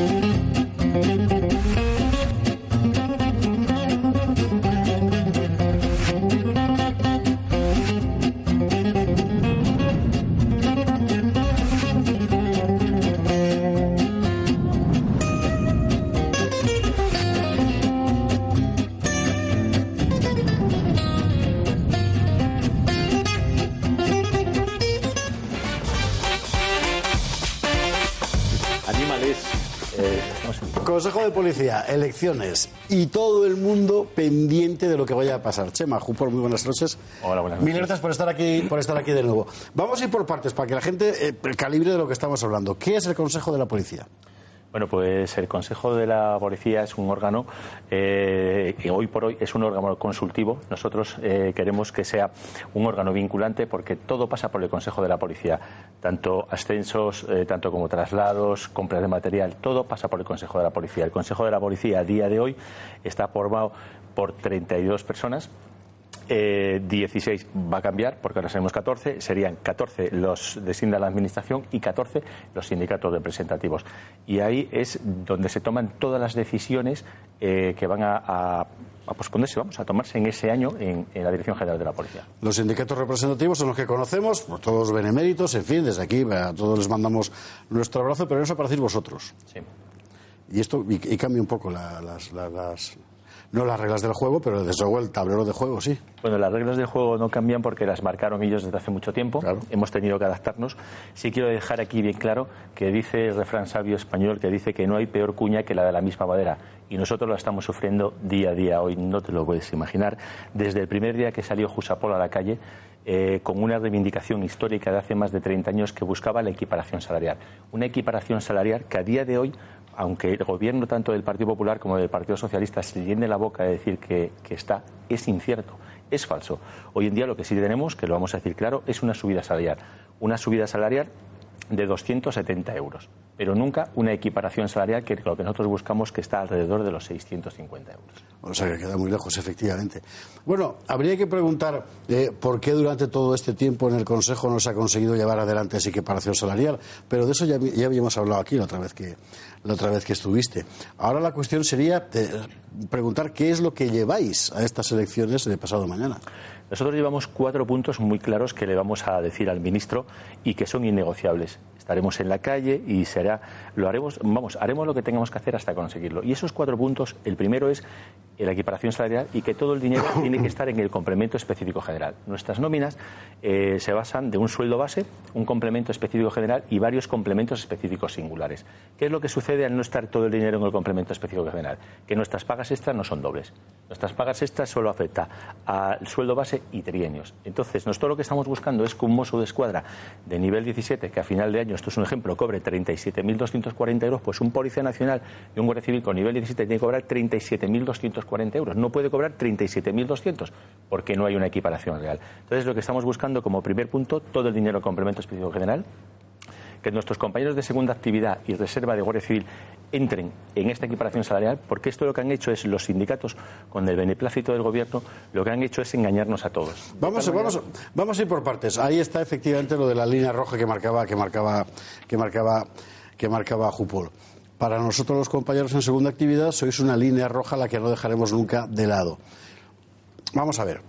Consejo de Policía, elecciones y todo el mundo pendiente de lo que vaya a pasar. Chema, Jupor, muy buenas noches. Hola, buenas Mil noches. gracias por estar aquí, por estar aquí de nuevo. Vamos a ir por partes para que la gente eh, calibre de lo que estamos hablando. ¿Qué es el Consejo de la Policía? Bueno, pues el Consejo de la Policía es un órgano eh, que hoy por hoy es un órgano consultivo. Nosotros eh, queremos que sea un órgano vinculante porque todo pasa por el Consejo de la Policía. Tanto ascensos, eh, tanto como traslados, compras de material, todo pasa por el Consejo de la Policía. El Consejo de la Policía a día de hoy está formado por 32 personas. Eh, 16 va a cambiar porque ahora seremos 14, serían 14 los designa la Administración y 14 los sindicatos representativos. Y ahí es donde se toman todas las decisiones eh, que van a, a, a posponerse, vamos, a tomarse en ese año en, en la Dirección General de la Policía. Los sindicatos representativos son los que conocemos, por todos beneméritos, en fin, desde aquí a todos les mandamos nuestro abrazo, pero eso para decir vosotros. Sí. Y esto y, y cambia un poco la- las, la- las- no las reglas del juego, pero desde luego el tablero de juego sí. Bueno, las reglas del juego no cambian porque las marcaron ellos desde hace mucho tiempo. Claro. Hemos tenido que adaptarnos. Sí quiero dejar aquí bien claro que dice el refrán sabio español que dice que no hay peor cuña que la de la misma madera. Y nosotros lo estamos sufriendo día a día. Hoy no te lo puedes imaginar. Desde el primer día que salió Jusapol a la calle, eh, con una reivindicación histórica de hace más de 30 años que buscaba la equiparación salarial. Una equiparación salarial que a día de hoy aunque el gobierno tanto del Partido Popular como del Partido Socialista se llene la boca de decir que, está, es incierto, es falso. Hoy en día lo que sí tenemos, que lo vamos a decir claro, es una subida salarial. Una subida salarial de 270 euros, pero nunca una equiparación salarial que lo que nosotros buscamos que está alrededor de los 650 euros. O sea que queda muy lejos, efectivamente. Bueno, habría que preguntar eh, por qué durante todo este tiempo en el Consejo no se ha conseguido llevar adelante esa equiparación salarial, pero de eso ya, ya habíamos hablado aquí la otra vez que la otra vez que estuviste. Ahora la cuestión sería eh, preguntar qué es lo que lleváis a estas elecciones de pasado mañana. Nosotros llevamos cuatro puntos muy claros que le vamos a decir al ministro y que son innegociables. Estaremos en la calle y será, lo haremos, vamos, haremos lo que tengamos que hacer hasta conseguirlo. Y esos cuatro puntos, el primero es la equiparación salarial y que todo el dinero tiene que estar en el complemento específico general. Nuestras nóminas eh, se basan de un sueldo base, un complemento específico general y varios complementos específicos singulares. ¿Qué es lo que sucede al no estar todo el dinero en el complemento específico general? Que nuestras pagas extras no son dobles. Nuestras pagas extras solo afecta al sueldo base y trienios. Entonces, nosotros lo que estamos buscando es que un mozo de escuadra de nivel 17, que a final de año, esto es un ejemplo, cobre 37.240 euros, pues un policía nacional y un guardia civil con nivel 17 tiene que cobrar 37.240 euros. No puede cobrar 37.200 porque no hay una equiparación real. Entonces, lo que estamos buscando como primer punto, todo el dinero complemento específico general, que nuestros compañeros de segunda actividad y reserva de Guardia Civil entren en esta equiparación salarial, porque esto lo que han hecho es los sindicatos, con el beneplácito del gobierno, lo que han hecho es engañarnos a todos. Vamos, vamos, vamos a ir por partes. Ahí está efectivamente lo de la línea roja que marcaba, que marcaba, que marcaba, que marcaba Jupol. Para nosotros los compañeros en segunda actividad sois una línea roja la que no dejaremos nunca de lado. Vamos a ver,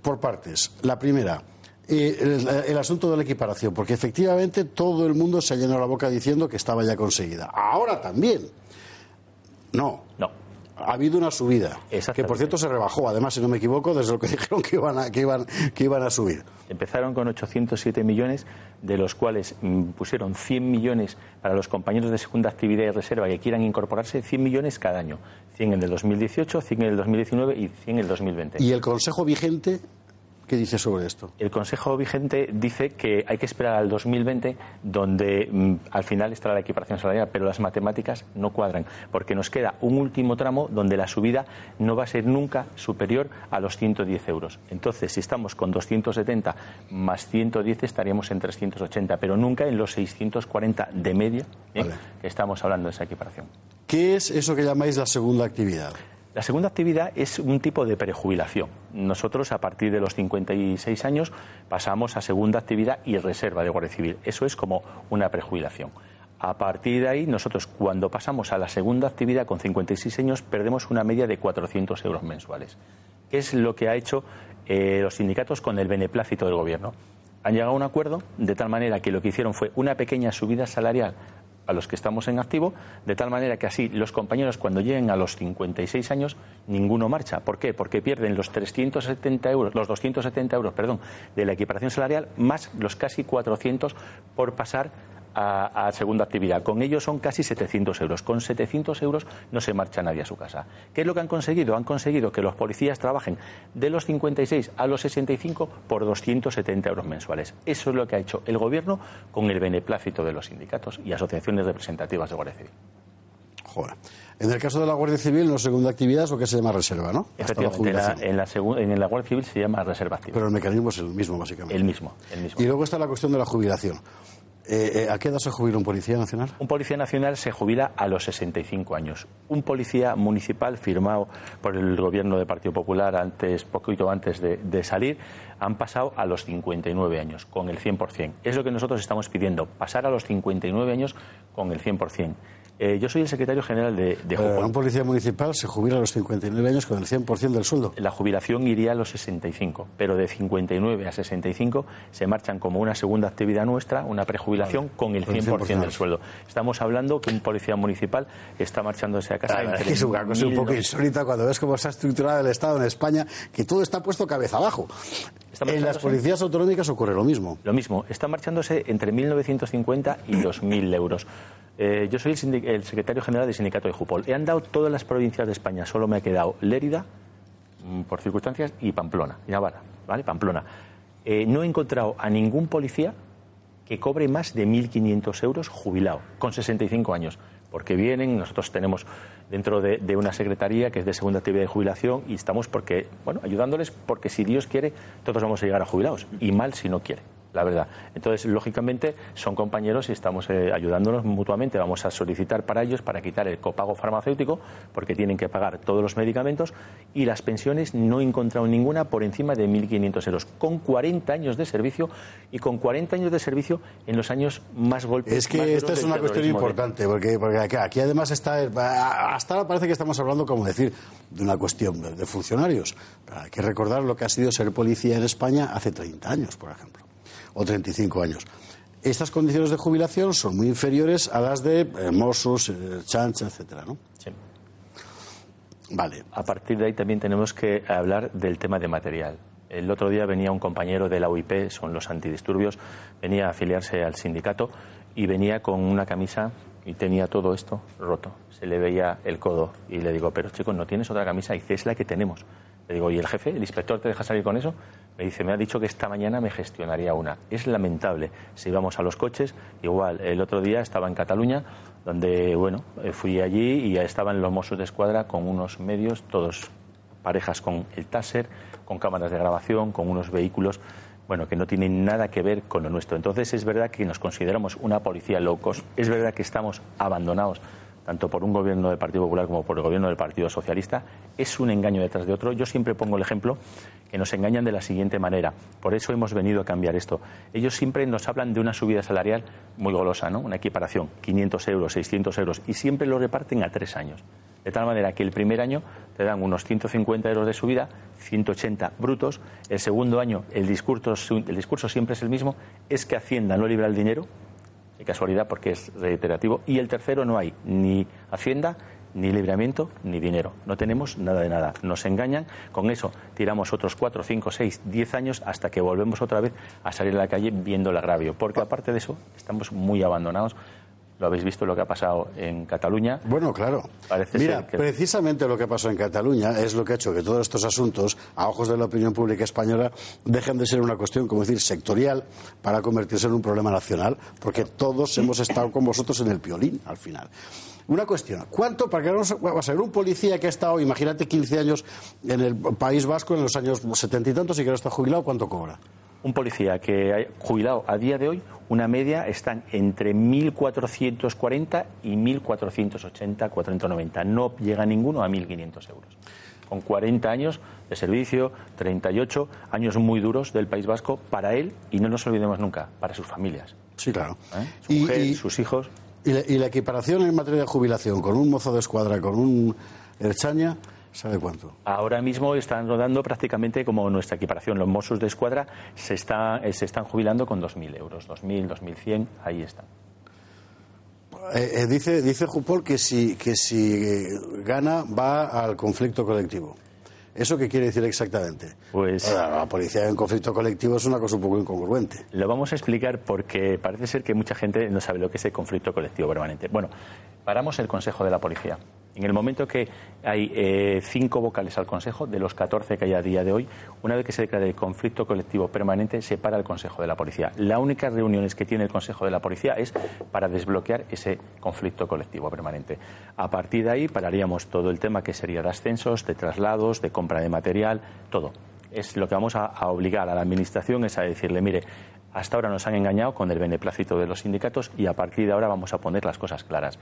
por partes. La primera, eh, el, el asunto de la equiparación, porque efectivamente todo el mundo se ha llenado la boca diciendo que estaba ya conseguida. Ahora también. No. Ha habido una subida, que por cierto se rebajó, además, si no me equivoco, desde lo que dijeron que iban a, que iban, que iban a subir. Empezaron con 807 millones, de los cuales mm, pusieron 100 millones para los compañeros de segunda actividad y reserva que quieran incorporarse, 100 millones cada año. 100 en el 2018, 100 en el 2019 y 100 en el 2020. ¿Y el Consejo vigente qué dice sobre esto? El Consejo vigente dice que hay que esperar al 2020, donde mm, al final estará la equiparación salarial, pero las matemáticas no cuadran, porque nos queda un último tramo donde la subida no va a ser nunca superior a los 110 euros. Entonces, si estamos con 270 más 110, estaríamos en 380, pero nunca en los 640 de media ¿eh? Vale. que estamos hablando de esa equiparación. ¿Qué es eso que llamáis la segunda actividad? La segunda actividad es un tipo de prejubilación. Nosotros, a partir de los 56 años, pasamos a segunda actividad y reserva de Guardia Civil. Eso es como una prejubilación. A partir de ahí, nosotros cuando pasamos a la segunda actividad con 56 años, perdemos una media de 400 euros mensuales. ¿Qué es lo que ha hecho eh, los sindicatos con el beneplácito del Gobierno? Han llegado a un acuerdo de tal manera que lo que hicieron fue una pequeña subida salarial a los que estamos en activo, de tal manera que así los compañeros cuando lleguen a los 56 años ninguno marcha. ¿Por qué? Porque pierden los 370 euros, los 270 euros, perdón, de la equiparación salarial más los casi 400 por pasar a, segunda actividad. Con ellos son casi 700 euros. Con 700 euros no se marcha nadie a su casa. ¿Qué es lo que han conseguido? Han conseguido que los policías trabajen de los 56 a los 65 por 270 euros mensuales. Eso es lo que ha hecho el Gobierno con el beneplácito de los sindicatos y asociaciones representativas de Guardia Civil. Joder. En el caso de la Guardia Civil, la segunda actividad es lo que se llama reserva, ¿no? Efectivamente, en, la, en la Guardia Civil se llama reserva activa. Pero el mecanismo es el mismo, básicamente. El mismo, el mismo. Y luego está la cuestión de la jubilación. Eh, eh, ¿A qué edad se jubila un policía nacional? Un policía nacional se jubila a los 65 años. Un policía municipal firmado por el gobierno del Partido Popular antes, poquito antes de, salir, han pasado a los 59 años, con el 100%. Es lo que nosotros estamos pidiendo, pasar a los 59 años con el 100%. Eh, yo soy el secretario general de, de Un policía municipal se jubila a los 59 años con el 100% del sueldo. La jubilación iría a los 65, pero de 59 a 65 se marchan como una segunda actividad nuestra, una prejubilación con el 100%, del sueldo. Estamos hablando que un policía municipal está marchándose a casa. es una cosa un poco insólita cuando ves cómo está estructurado el Estado en España, que todo está puesto cabeza abajo. En las policías autonómicas ocurre lo mismo. Lo mismo. Está marchándose entre 1.950 y 2.000 euros. Eh, yo soy el, secretario general del sindicato de Jupol. He andado todas las provincias de España, solo me ha quedado Lérida, mm, por circunstancias, y Pamplona, y Navarra, ¿vale? Pamplona. Eh, no he encontrado a ningún policía que cobre más de 1.500 euros jubilado, con 65 años. Porque vienen, nosotros tenemos dentro de, una secretaría que es de segunda actividad de jubilación y estamos porque, bueno, ayudándoles porque si Dios quiere, todos vamos a llegar a jubilados. Y mal si no quiere la verdad. Entonces, lógicamente, son compañeros y estamos eh, ayudándonos mutuamente. Vamos a solicitar para ellos para quitar el copago farmacéutico, porque tienen que pagar todos los medicamentos, y las pensiones no he encontrado ninguna por encima de 1.500 euros, con 40 años de servicio y con 40 años de servicio en los años más golpes. Es que esta es una cuestión importante, porque, porque aquí, además está. Hasta ahora parece que estamos hablando, como decir, de una cuestión de funcionarios. hay que recordar lo que ha sido ser policía en España hace 30 años, por ejemplo o 35 años. Estas condiciones de jubilación son muy inferiores a las de eh, Mossos, eh, Chancha, etcétera, ¿no? Sí. Vale. A partir de ahí también tenemos que hablar del tema de material. El otro día venía un compañero de la UIP, son los antidisturbios, venía a afiliarse al sindicato y venía con una camisa y tenía todo esto roto. Se le veía el codo y le digo, pero chicos, ¿no tienes otra camisa? Y dice, es la que tenemos. Le digo, ¿y el jefe, el inspector, te deja salir con eso? Me dice, me ha dicho que esta mañana me gestionaría una. Es lamentable. Si vamos a los coches, igual, el otro día estaba en Cataluña, donde, bueno, eh, fui allí y estaban los Mossos de Escuadra con unos medios, todos parejas con el Taser, con cámaras de grabación, con unos vehículos, bueno, que no tienen nada que ver con lo nuestro. Entonces es verdad que nos consideramos una policía low cost, es verdad que estamos abandonados tanto por un gobierno del Partido Popular como por el gobierno del Partido Socialista, es un engaño detrás de otro. Yo siempre pongo el ejemplo que nos engañan de la siguiente manera. Por eso hemos venido a cambiar esto. Ellos siempre nos hablan de una subida salarial muy golosa, ¿no? Una equiparación, 500 euros, 600 euros, y siempre lo reparten a tres años. De tal manera que el primer año te dan unos 150 euros de subida, 180 brutos. El segundo año el discurso, el discurso siempre es el mismo, es que Hacienda no libra el dinero, casualidad porque es reiterativo. Y el tercero no hay ni Hacienda, ni libramiento, ni dinero. No tenemos nada de nada. Nos engañan, con eso tiramos otros cuatro, cinco, seis, diez años hasta que volvemos otra vez a salir a la calle viendo el agravio. Porque aparte de eso, estamos muy abandonados lo habéis visto lo que ha pasado en Cataluña. Bueno, claro. Mira, precisamente lo que pasó en Cataluña es lo que ha hecho que todos estos asuntos, a ojos de la opinión pública española, dejen de ser una cuestión, como decir, sectorial para convertirse en un problema nacional, porque todos hemos estado con vosotros en el piolín al final. Una cuestión, ¿cuánto, para que no va a ser un policía que ha estado, imagínate, 15 años en el País Vasco en los años setenta y tantos y que ahora está jubilado, ¿cuánto cobra? Un policía que ha jubilado a día de hoy, una media están entre 1.440 y 1.480, 490. No llega ninguno a 1.500 euros. Con 40 años de servicio, 38 años muy duros del País Vasco para él y no nos olvidemos nunca, para sus familias. Sí, claro. ¿Eh? Su mujer, sus hijos. ¿Y la, y la equiparación en materia de jubilación con un mozo de escuadra, con un Erchaña, ¿sabe cuánto? Ahora mismo están rodando prácticamente como nuestra equiparación. Los Mossos de Escuadra se, está, eh, se están jubilando con 2.000 euros, 2.000, 2.100, ahí están. Eh, eh, dice, dice Jupol que si, que si gana va al conflicto colectivo. ¿Eso qué quiere decir exactamente? Pues- Ahora, la policía en conflicto colectivo es una cosa un poco incongruente. Lo vamos a explicar porque parece ser que mucha gente no sabe lo que es el conflicto colectivo permanente. Bueno, paramos el Consejo de la Policía. En el momento que hay eh, cinco vocales al Consejo, de los 14 que hay a día de hoy, una vez que se declare el conflicto colectivo permanente, se para el Consejo de la Policía. La única reuniones que tiene el Consejo de la Policía es para desbloquear ese conflicto colectivo permanente. A partir de ahí pararíamos todo el tema que sería de ascensos, de traslados, de compra de material, todo. Es lo que vamos a, a obligar a la Administración es a decirle, mire, hasta ahora nos han engañado con el beneplácito de los sindicatos y a partir de ahora vamos a poner las cosas claras.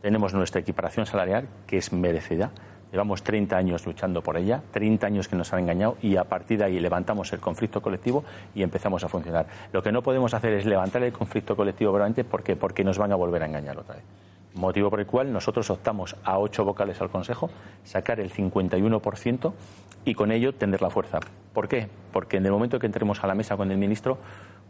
Tenemos nuestra equiparación salarial, que es merecida. Llevamos 30 años luchando por ella, 30 años que nos han engañado y a partir de ahí levantamos el conflicto colectivo y empezamos a funcionar. Lo que no podemos hacer es levantar el conflicto colectivo verdaderamente porque, porque nos van a volver a engañar otra vez. Motivo por el cual nosotros optamos a ocho vocales al Consejo, sacar el 51% y con ello tener la fuerza. ¿Por qué? Porque en el momento que entremos a la mesa con el ministro,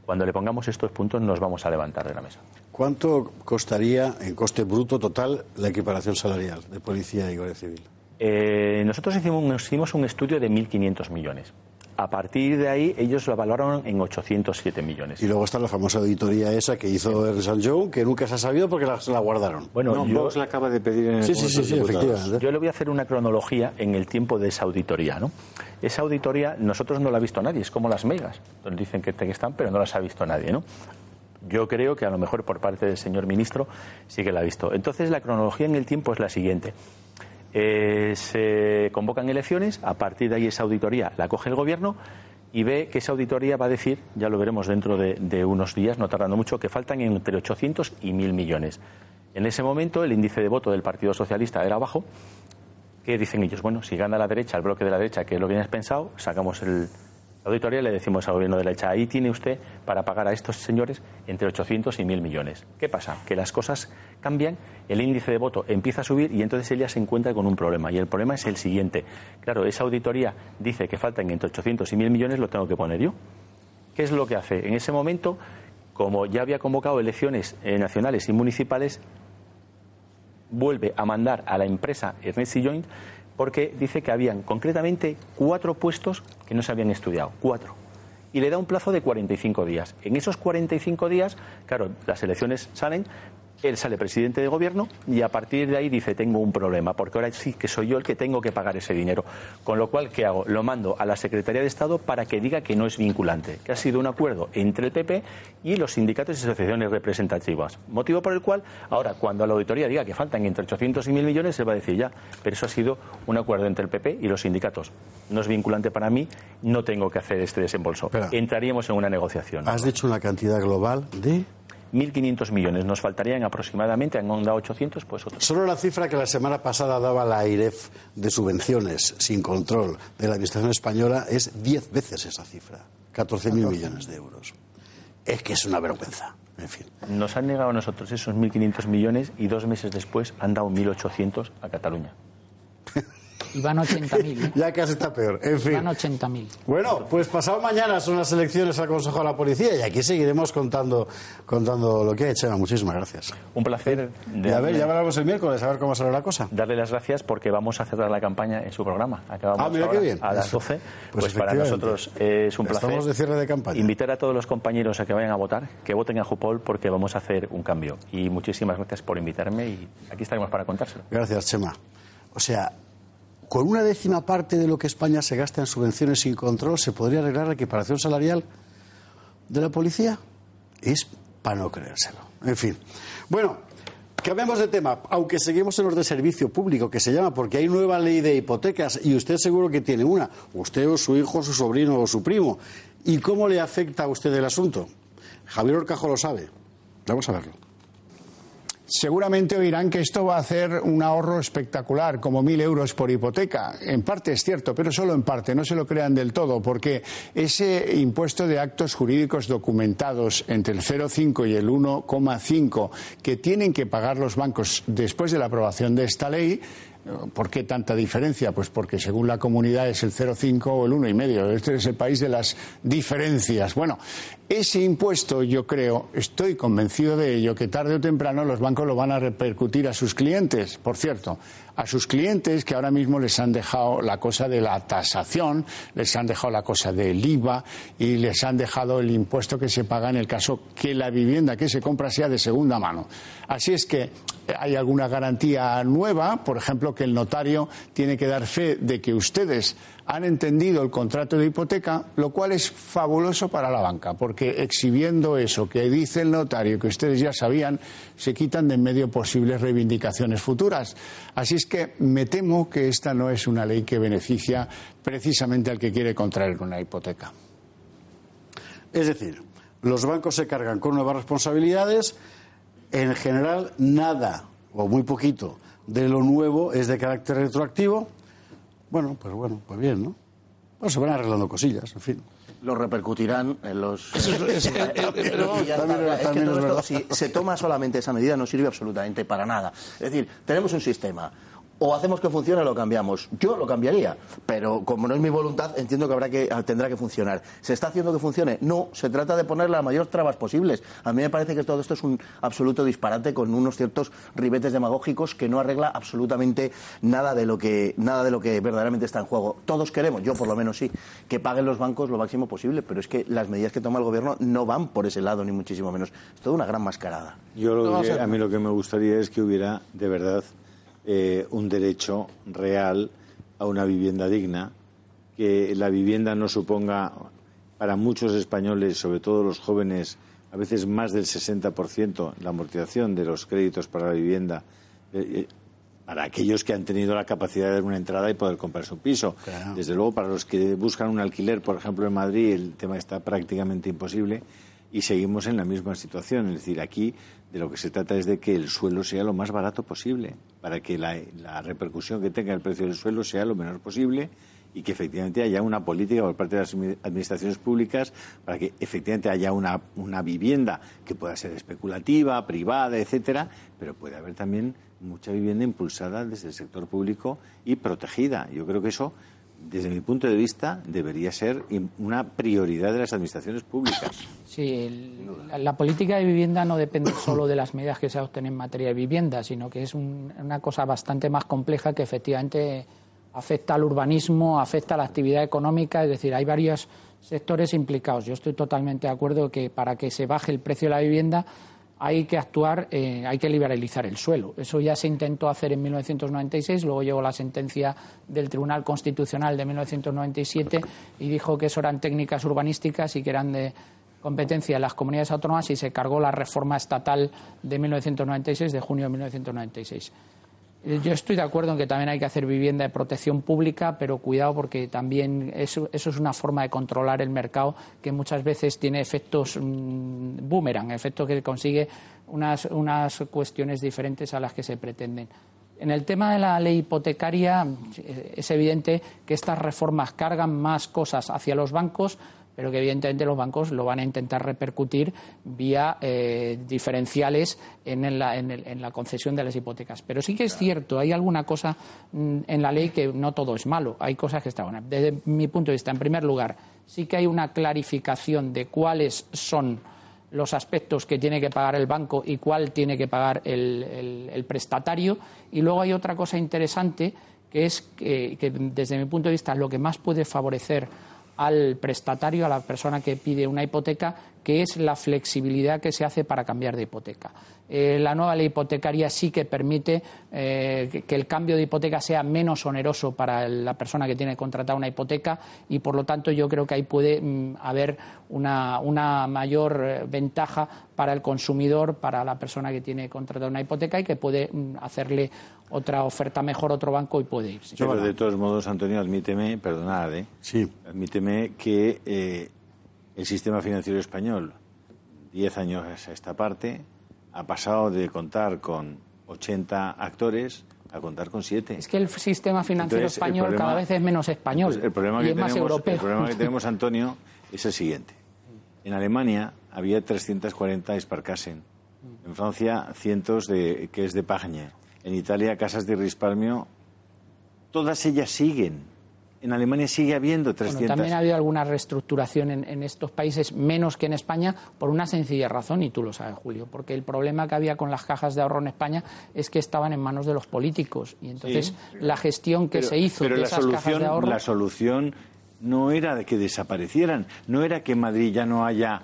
cuando le pongamos estos puntos nos vamos a levantar de la mesa. ¿Cuánto costaría en coste bruto total la equiparación salarial de policía y guardia civil? Eh, nosotros hicimos, hicimos un estudio de 1.500 millones. A partir de ahí, ellos lo valoraron en 807 millones. Y luego está la famosa auditoría esa que hizo Ernst Young, que nunca se ha sabido porque la, guardaron. Bueno, no, yo, Vox la acaba de pedir en el sí, sí, sí, efectivamente. yo le voy a hacer una cronología en el tiempo de esa auditoría. ¿no? Esa auditoría nosotros no la ha visto nadie, es como las megas, donde dicen que que están, pero no las ha visto nadie. ¿no? Yo creo que a lo mejor por parte del señor ministro sí que la ha visto. Entonces, la cronología en el tiempo es la siguiente. Eh, se convocan elecciones, a partir de ahí esa auditoría la coge el gobierno y ve que esa auditoría va a decir, ya lo veremos dentro de, unos días, no tardando mucho, que faltan entre 800 y 1.000 millones. En ese momento el índice de voto del Partido Socialista era bajo, que dicen ellos, bueno, si gana la derecha, el bloque de la derecha, que es lo que tienes pensado, sacamos el, la auditoría y le decimos al gobierno de la derecha, ahí tiene usted para pagar a estos señores entre 800 y 1.000 millones. ¿Qué pasa? Que las cosas cambian, el índice de voto empieza a subir y entonces ella se encuentra con un problema. Y el problema es el siguiente. Claro, esa auditoría dice que faltan entre 800 y 1.000 millones, lo tengo que poner yo. ¿Qué es lo que hace? En ese momento, como ya había convocado elecciones eh, nacionales y municipales, vuelve a mandar a la empresa Ernest Joint porque dice que habían concretamente cuatro puestos que no se habían estudiado, cuatro. Y le da un plazo de 45 días. En esos 45 días, claro, las elecciones salen, él sale presidente de gobierno y a partir de ahí dice tengo un problema, porque ahora sí que soy yo el que tengo que pagar ese dinero. Con lo cual, ¿qué hago? Lo mando a la Secretaría de Estado para que diga que no es vinculante, que ha sido un acuerdo entre el PP y los sindicatos y asociaciones representativas. Motivo por el cual, ahora, cuando la auditoría diga que faltan entre 800 y 1.000 millones, se va a decir ya, pero eso ha sido un acuerdo entre el PP y los sindicatos. No es vinculante para mí, no tengo que hacer este desembolso. Espera. Entraríamos en una negociación. Has dicho una cantidad global de... 1.500 millones. Nos faltarían aproximadamente, han dado 800, pues otros. Solo la cifra que la semana pasada daba la AIREF de subvenciones sin control de la Administración española es 10 veces esa cifra, 14.000 millones de euros. Es que es una vergüenza. En fin. Nos han negado a nosotros esos 1.500 millones y dos meses después han dado 1.800 a Cataluña. Y van 80.000. ¿eh? Ya casi está peor. En fin. Van 80.000. Bueno, pues pasado mañana son las elecciones al Consejo de la Policía y aquí seguiremos contando, contando lo que hay. Chema, muchísimas gracias. Un placer Y a ver, ya hablamos el miércoles, a ver cómo sale la cosa. darle las gracias porque vamos a cerrar la campaña en su programa. Acabamos Ah, mira ahora qué bien. a las Eso. 12. Pues Pues, para nosotros es un placer. Estamos de cierre de campaña. Invitar a todos los compañeros a que vayan a votar, que voten a Jupol porque vamos a hacer un cambio. Y muchísimas gracias por invitarme y aquí estaremos para contárselo. Gracias, Chema. O sea, con una décima parte de lo que España se gasta en subvenciones sin control, ¿se podría arreglar la equiparación salarial de la policía? Es para no creérselo. En fin. Bueno, cambiamos de tema, aunque seguimos en los de servicio público, que se llama, porque hay nueva ley de hipotecas y usted seguro que tiene una. Usted o su hijo, su sobrino o su primo. ¿Y cómo le afecta a usted el asunto? Javier Orcajo lo sabe. Vamos a verlo. Seguramente oirán que esto va a hacer un ahorro espectacular, como mil euros por hipoteca. En parte es cierto, pero solo en parte, no se lo crean del todo, porque ese impuesto de actos jurídicos documentados entre el 0,5 y el 1,5 que tienen que pagar los bancos después de la aprobación de esta ley, ¿Por qué tanta diferencia? Pues porque según la comunidad es el 0,5 o el 1,5. Este es el país de las diferencias. Bueno, ese impuesto, yo creo, estoy convencido de ello, que tarde o temprano los bancos lo van a repercutir a sus clientes. Por cierto, a sus clientes que ahora mismo les han dejado la cosa de la tasación, les han dejado la cosa del IVA y les han dejado el impuesto que se paga en el caso que la vivienda que se compra sea de segunda mano. Así es que hay alguna garantía nueva, por ejemplo, que el notario tiene que dar fe de que ustedes han entendido el contrato de hipoteca, lo cual es fabuloso para la banca, porque exhibiendo eso que dice el notario, que ustedes ya sabían, se quitan de en medio posibles reivindicaciones futuras. Así es que me temo que esta no es una ley que beneficia precisamente al que quiere contraer una hipoteca. Es decir, los bancos se cargan con nuevas responsabilidades, en general nada o muy poquito de lo nuevo es de carácter retroactivo bueno, pues bueno, pues bien, ¿no? Bueno, se van arreglando cosillas, en fin. Lo repercutirán en los. Si se toma solamente esa medida, no sirve absolutamente para nada. Es decir, tenemos un sistema o hacemos que funcione o lo cambiamos. Yo lo cambiaría, pero como no es mi voluntad, entiendo que, habrá que tendrá que funcionar. ¿Se está haciendo que funcione? No, se trata de poner las mayores trabas posibles. A mí me parece que todo esto es un absoluto disparate con unos ciertos ribetes demagógicos que no arregla absolutamente nada de lo que nada de lo que verdaderamente está en juego. Todos queremos, yo por lo menos sí, que paguen los bancos lo máximo posible, pero es que las medidas que toma el gobierno no van por ese lado ni muchísimo menos. Es toda una gran mascarada. Yo a mí lo que me gustaría es que hubiera de verdad eh, un derecho real a una vivienda digna, que la vivienda no suponga para muchos españoles, sobre todo los jóvenes, a veces más del 60% la amortización de los créditos para la vivienda, eh, eh, para aquellos que han tenido la capacidad de dar una entrada y poder comprarse un piso. Desde luego, para los que buscan un alquiler, por ejemplo, en Madrid, el tema está prácticamente imposible y seguimos en la misma situación. Es decir, aquí de lo que se trata es de que el suelo sea lo más barato posible, para que la, repercusión que tenga el precio del suelo sea lo menor posible y que efectivamente haya una política por parte de las administraciones públicas para que efectivamente haya una, una vivienda que pueda ser especulativa, privada, etcétera, pero puede haber también mucha vivienda impulsada desde el sector público y protegida. Yo creo que eso desde mi punto de vista, debería ser una prioridad de las administraciones públicas. Sí, la, política de vivienda no depende solo de las medidas que se adopten en materia de vivienda, sino que es una cosa bastante más compleja que efectivamente afecta al urbanismo, afecta a la actividad económica, es decir, hay varios sectores implicados. Yo estoy totalmente de acuerdo que para que se baje el precio de la vivienda hay que actuar, eh, hay que liberalizar el suelo. Eso ya se intentó hacer en 1996, luego llegó la sentencia del Tribunal Constitucional de 1997 y dijo que eso eran técnicas urbanísticas y que eran de competencia de las comunidades autónomas y se cargó la reforma estatal de 1996, de junio de 1996. Eh, yo estoy de acuerdo en que también hay que hacer vivienda de protección pública, pero cuidado porque también eso, es una forma de controlar el mercado que muchas veces tiene efectos mm, boomerang, efectos que consigue unas, unas cuestiones diferentes a las que se pretenden. En el tema de la ley hipotecaria eh, es evidente que estas reformas cargan más cosas hacia los bancos pero que evidentemente los bancos lo van a intentar repercutir vía eh, diferenciales en la, concesión de las hipotecas. Pero sí que es cierto, hay alguna cosa mm, en la ley que no todo es malo, hay cosas que están. Desde mi punto de vista, en primer lugar, sí que hay una clarificación de cuáles son los aspectos que tiene que pagar el banco y cuál tiene que pagar el, prestatario. Y luego hay otra cosa interesante que es que, desde mi punto de vista, lo que más puede favorecer al prestatario, a la persona que pide una hipoteca, que es la flexibilidad que se hace para cambiar de hipoteca. Eh, la nueva ley hipotecaria sí que permite eh, que el cambio de hipoteca sea menos oneroso para la persona que tiene contratada una hipoteca y, por lo tanto, yo creo que ahí puede mm, haber una, mayor eh, ventaja para el consumidor, para la persona que tiene contratada una hipoteca y que puede mm, hacerle otra oferta mejor otro banco y puede irse. Pero de todos modos, Antonio, admíteme, perdonad, sí. admíteme que el sistema financiero español, diez años a esta parte, ha pasado de contar con 80 actores a contar con 7. Es que el sistema financiero Entonces, español problema- cada vez es menos español Pues el problema y que es más tenemos, europeo. El problema que tenemos, Antonio, es el siguiente. En Alemania había 340 Sparkassen. En Francia, cientos de que es de Pagne. En Italia, casas de Rispalmio. Todas ellas siguen. En Alemania sigue habiendo Bueno, 300. también ha habido alguna reestructuración en, en estos países, menos que en España, por una sencilla razón, y tú lo sabes, Julio, porque el problema que había con las cajas de ahorro en España es que estaban en manos de los políticos. Y entonces Sí. la gestión que pero, se hizo pero de la esas cajas solución, de ahorro. la solución no era de que desaparecieran, no era que en Madrid ya no haya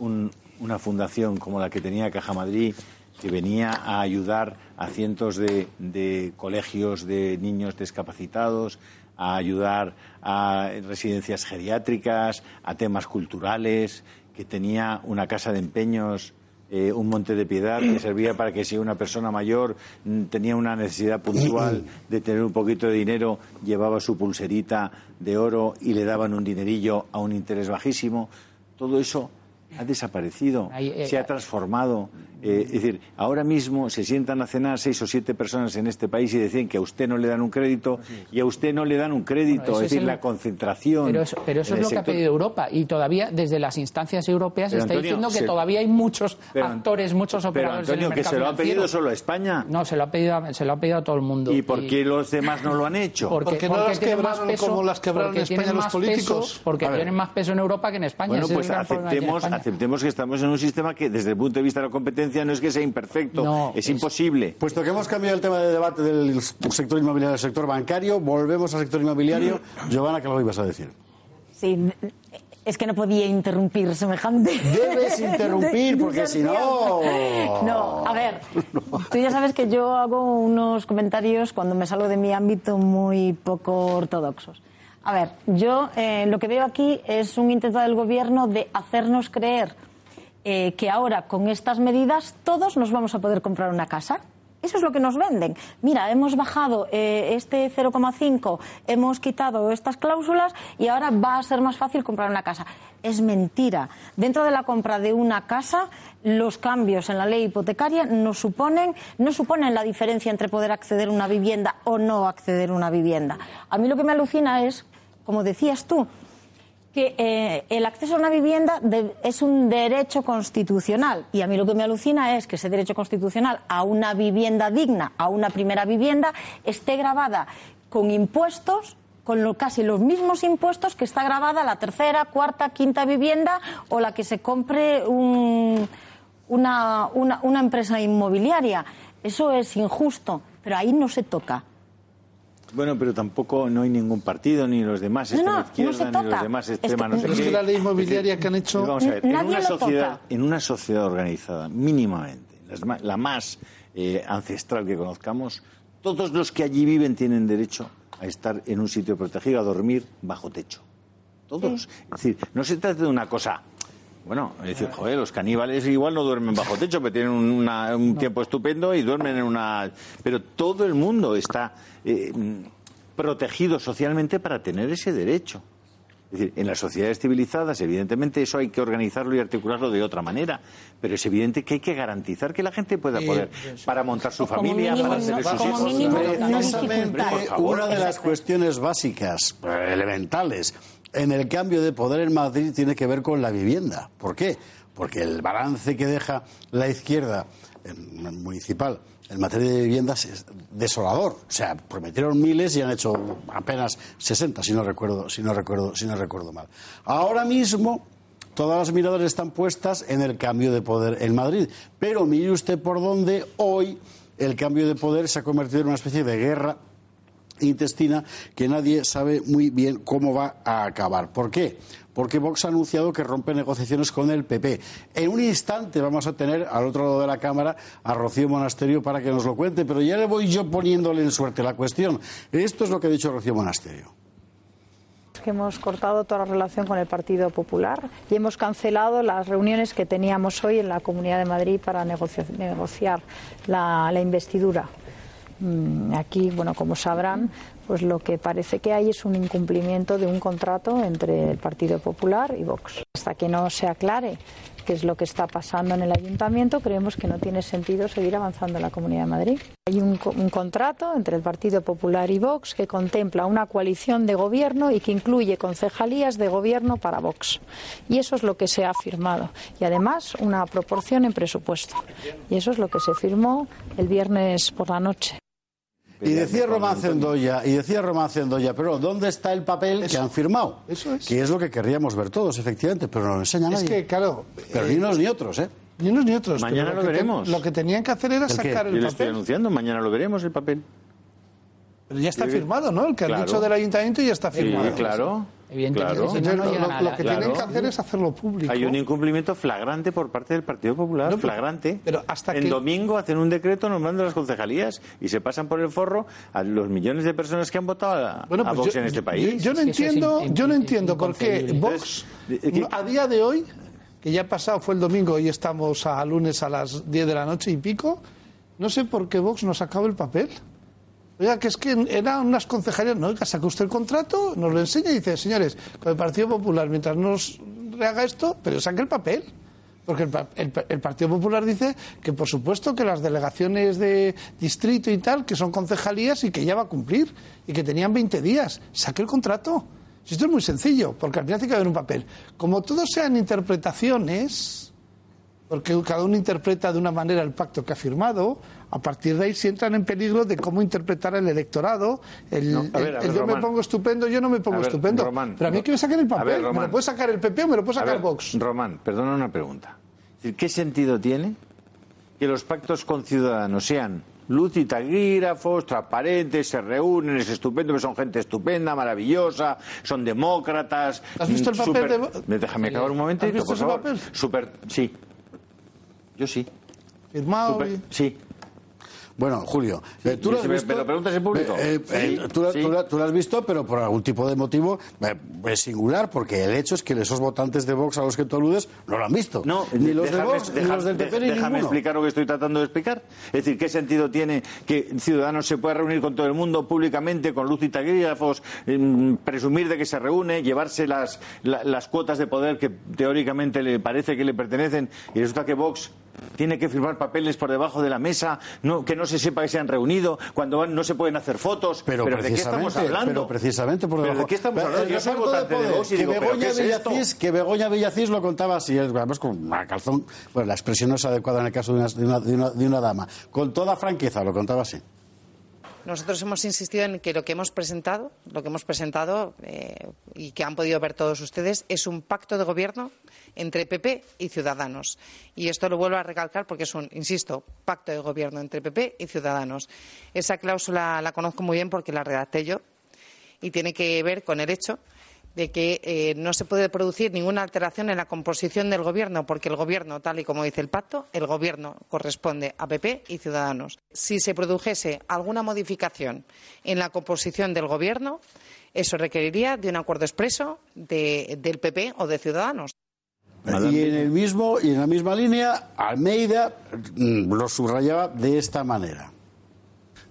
un- una fundación como la que tenía Caja Madrid, que venía a ayudar a cientos de, de colegios de niños discapacitados, a ayudar a residencias geriátricas, a temas culturales, que tenía una casa de empeños eh, un monte de piedad que servía para que si una persona mayor mm, tenía una necesidad puntual de tener un poquito de dinero, llevaba su pulserita de oro y le daban un dinerillo a un interés bajísimo. Todo eso ha desaparecido, eh, se ha transformado. Eh, es decir, ahora mismo se sientan a cenar seis o siete personas en este país y deciden que a usted no le dan un crédito y a usted no le dan un crédito. Bueno, es decir, es el- la concentración. Pero eso, pero es lo que ha pedido Europa y todavía desde las instancias europeas se Pero, está Antonio, diciendo que se- todavía hay muchos Pero, actores, muchos Pero operadores Antonio, en el que se lo ha pedido solo a España. No, se lo ha pedido, a- se lo ha pedido a todo el mundo. ¿Y por qué los demás no lo han hecho? Porque, Porque no las quebraron como las quebraron en España los políticos. peso- porque tienen más peso en Europa que en España. Bueno, pues aceptemos, España. aceptemos que estamos en un sistema que desde el punto de vista de la competencia no es que sea imperfecto, No, es, es- imposible. Puesto que hemos cambiado el tema de debate del sector inmobiliario al sector bancario, volvemos al sector inmobiliario. Giovanna, ¿qué lo ibas a decir? Sí, es que no podía interrumpir semejante. Debes interrumpir, porque si no- No, a ver, tú ya sabes que yo hago unos comentarios cuando me salgo de mi ámbito muy poco ortodoxos. A ver, yo eh, lo que veo aquí es un intento del gobierno de hacernos creer eh, que ahora con estas medidas todos nos vamos a poder comprar una casa. Eso es lo que nos venden. Mira, hemos bajado eh, este 0,5, hemos quitado estas cláusulas y ahora va a ser más fácil comprar una casa. Es mentira. Dentro de la compra de una casa, los cambios en la ley hipotecaria no suponen, no suponen la diferencia entre poder acceder a una vivienda o no acceder a una vivienda. A mí lo que me alucina es, como decías tú, que eh, el acceso a una vivienda de- es un derecho constitucional. Y a mí lo que me alucina es que ese derecho constitucional a una vivienda digna, a una primera vivienda, esté grabada con impuestos con lo- casi los mismos impuestos que está grabada la tercera, cuarta, quinta vivienda o la que se compre un- una, una- una empresa inmobiliaria. Eso es injusto, pero ahí no se toca. Bueno, pero tampoco no hay ningún partido, ni los demás No, extrema no, no izquierda, se ni toca. los demás Es extrema que- no sé Pero es qué. que la ley inmobiliaria que han hecho- Vamos a ver, en una, lo sociedad, toca. en una sociedad organizada, mínimamente, las ma- la más eh, ancestral que conozcamos, todos los que allí viven tienen derecho a estar en un sitio protegido, a dormir bajo techo. Todos. Es decir, no se trata de una cosa. Bueno, es decir, joder, los caníbales igual no duermen bajo techo, pero tienen una- un tiempo estupendo y duermen en una. Pero todo el mundo está eh, protegido socialmente para tener ese derecho. Es decir, en las sociedades civilizadas, evidentemente, eso hay que organizarlo y articularlo de otra manera. Pero es evidente que hay que garantizar que la gente pueda poder, para montar su familia, mínimo, para no- tener sus como hijos. mínimo, no Precisamente una de las cuestiones básicas, eh, elementales, en el cambio de poder en Madrid tiene que ver con la vivienda. ¿Por qué? Porque el balance que deja la izquierda municipal en materia de viviendas es desolador. O sea, prometieron miles y han hecho apenas 60, si no recuerdo, si no recuerdo, si no recuerdo mal. Ahora mismo todas las miradas están puestas en el cambio de poder en Madrid. Pero mire usted por dónde hoy el cambio de poder se ha convertido en una especie de guerra intestina que nadie sabe muy bien cómo va a acabar. ¿Por qué? Porque Vox ha anunciado que rompe negociaciones con el PP. En un instante vamos a tener al otro lado de la Cámara a Rocío Monasterio para que nos lo cuente, pero ya le voy yo poniéndole en suerte la cuestión. Esto es lo que ha dicho Rocío Monasterio. que hemos cortado toda la relación con el Partido Popular y hemos cancelado las reuniones que teníamos hoy en la Comunidad de Madrid para negocia- negociar la investidura. Mm, Aquí, bueno, como sabrán, pues lo que parece que hay es un incumplimiento de un contrato entre el Partido Popular y Vox. Hasta que no se aclare qué es lo que está pasando en el ayuntamiento, creemos que no tiene sentido seguir avanzando en la Comunidad de Madrid. Hay un, un contrato entre el Partido Popular y Vox que contempla una coalición de gobierno y que incluye concejalías de gobierno para Vox. Y eso es lo que se ha firmado. Y además una proporción en presupuesto. Y eso es lo que se firmó el viernes por la noche. Y decía Román Cendoya, y decía Román Cendoya, pero ¿dónde está el papel que han firmado? Eso es. Que es lo que querríamos ver todos, efectivamente, pero no lo enseña Es nadie. que, claro, Pero eh, ni unos ni otros, ¿eh? ni unos ni otros. Mañana lo te- veremos. lo que tenían que hacer era qué? sacar Yo el le estoy papel. anunciando, mañana lo veremos el papel. Pero ya está Sí. firmado, ¿no? El que han Claro. dicho del ayuntamiento ya está Sí, firmado. claro. Evidentemente, claro. si Entonces, no, no lo, a que Claro. tienen que hacer es hacerlo público. Hay un incumplimiento flagrante por parte del Partido Popular, No, pero- flagrante. pero hasta en que- domingo hacen un decreto nombrando las concejalías y se pasan por el forro a los millones de personas que han votado a, Bueno, a pues Vox yo, en este país. yo no es entiendo, in- yo no entiendo por qué. Vox, Entonces, ¿qué- no, a día de hoy, que ya ha pasado, fue el domingo y estamos a lunes a las 10 de la noche y pico, no sé por qué Vox no sacaba el papel. Oiga, que es que eran unas concejalías, no, oiga, saca usted el contrato, nos lo enseña y dice, señores, con el Partido Popular, mientras nos rehaga esto, pero saque el papel. Porque el, el el Partido Popular dice que, por supuesto, que las delegaciones de distrito y tal, que son concejalías y que ya va a cumplir, y que tenían 20 días. Saque el contrato. Esto es muy sencillo, porque al final tiene que haber un papel. Como todos sean interpretaciones, porque cada uno interpreta de una manera el pacto que ha firmado, a partir de ahí se entran en peligro de cómo interpretar el electorado. El, No, ver, el- a el ver, yo me pongo estupendo, yo no me pongo A ver, estupendo. Román, Pero a mí hay que me saquen el a ver, papel. me lo puede sacar el PP o me lo puede sacar Vox. Román, perdona una pregunta. ¿Qué sentido tiene que los pactos con Ciudadanos sean luz y taquígrafos, transparentes, se reúnen, es estupendo, que son gente estupenda, maravillosa, son demócratas. ¿Has visto el papel super- de Déjame acabar un momentito, visto por ese favor. papel? Super... Sí. Yo sí. Firmado. Super- y- Sí. Bueno, Julio, eh, tú lo has si visto. me lo preguntas en público. Eh, eh, Sí, tú, lo- sí. tú lo- tú lo has visto, pero por algún tipo de motivo es singular, porque el hecho es que esos votantes de Vox a los que tú aludes no lo han visto. No, ni los de déjame- Vox, ni deja- los del PP, de- ni déjame ninguno. explicar lo que estoy tratando de explicar. Es decir, ¿qué sentido tiene que Ciudadanos se pueda reunir con todo el mundo públicamente, con luz y taquígrafos, em, presumir de que se reúne, llevarse las, la- las cuotas de poder que teóricamente le parece que le pertenecen, y resulta que Vox tiene que firmar papeles por debajo de la mesa, no, que no se sepa que se han reunido, cuando van no se pueden hacer fotos. Pero, ¿de qué precisamente, estamos hablando? pero precisamente por ¿Pero debajo. de qué estamos hablando? el Yo soy de votante de Vox y que digo, ¿pero Begoña qué es esto? Villacís, que Begoña Villacís lo contaba así, además con a calzón, bueno, la expresión no es adecuada en el caso de una, de una- de una- de una dama, con toda franqueza lo contaba así. Nosotros hemos insistido en que lo que hemos presentado, lo que hemos presentado eh, y que han podido ver todos ustedes, es un pacto de gobierno entre PP y Ciudadanos. Y esto lo vuelvo a recalcar porque es un, insisto, pacto de gobierno entre PP y Ciudadanos. Esa cláusula la conozco muy bien porque la redacté yo y tiene que ver con el hecho de que eh, no se puede producir ninguna alteración en la composición del gobierno, porque el gobierno, tal y como dice el pacto, el gobierno corresponde a PP y Ciudadanos. Si se produjese alguna modificación en la composición del gobierno, eso requeriría de un acuerdo expreso de- del PP o de Ciudadanos. Y en el mismo y en la misma línea, Almeida mm, lo subrayaba de esta manera.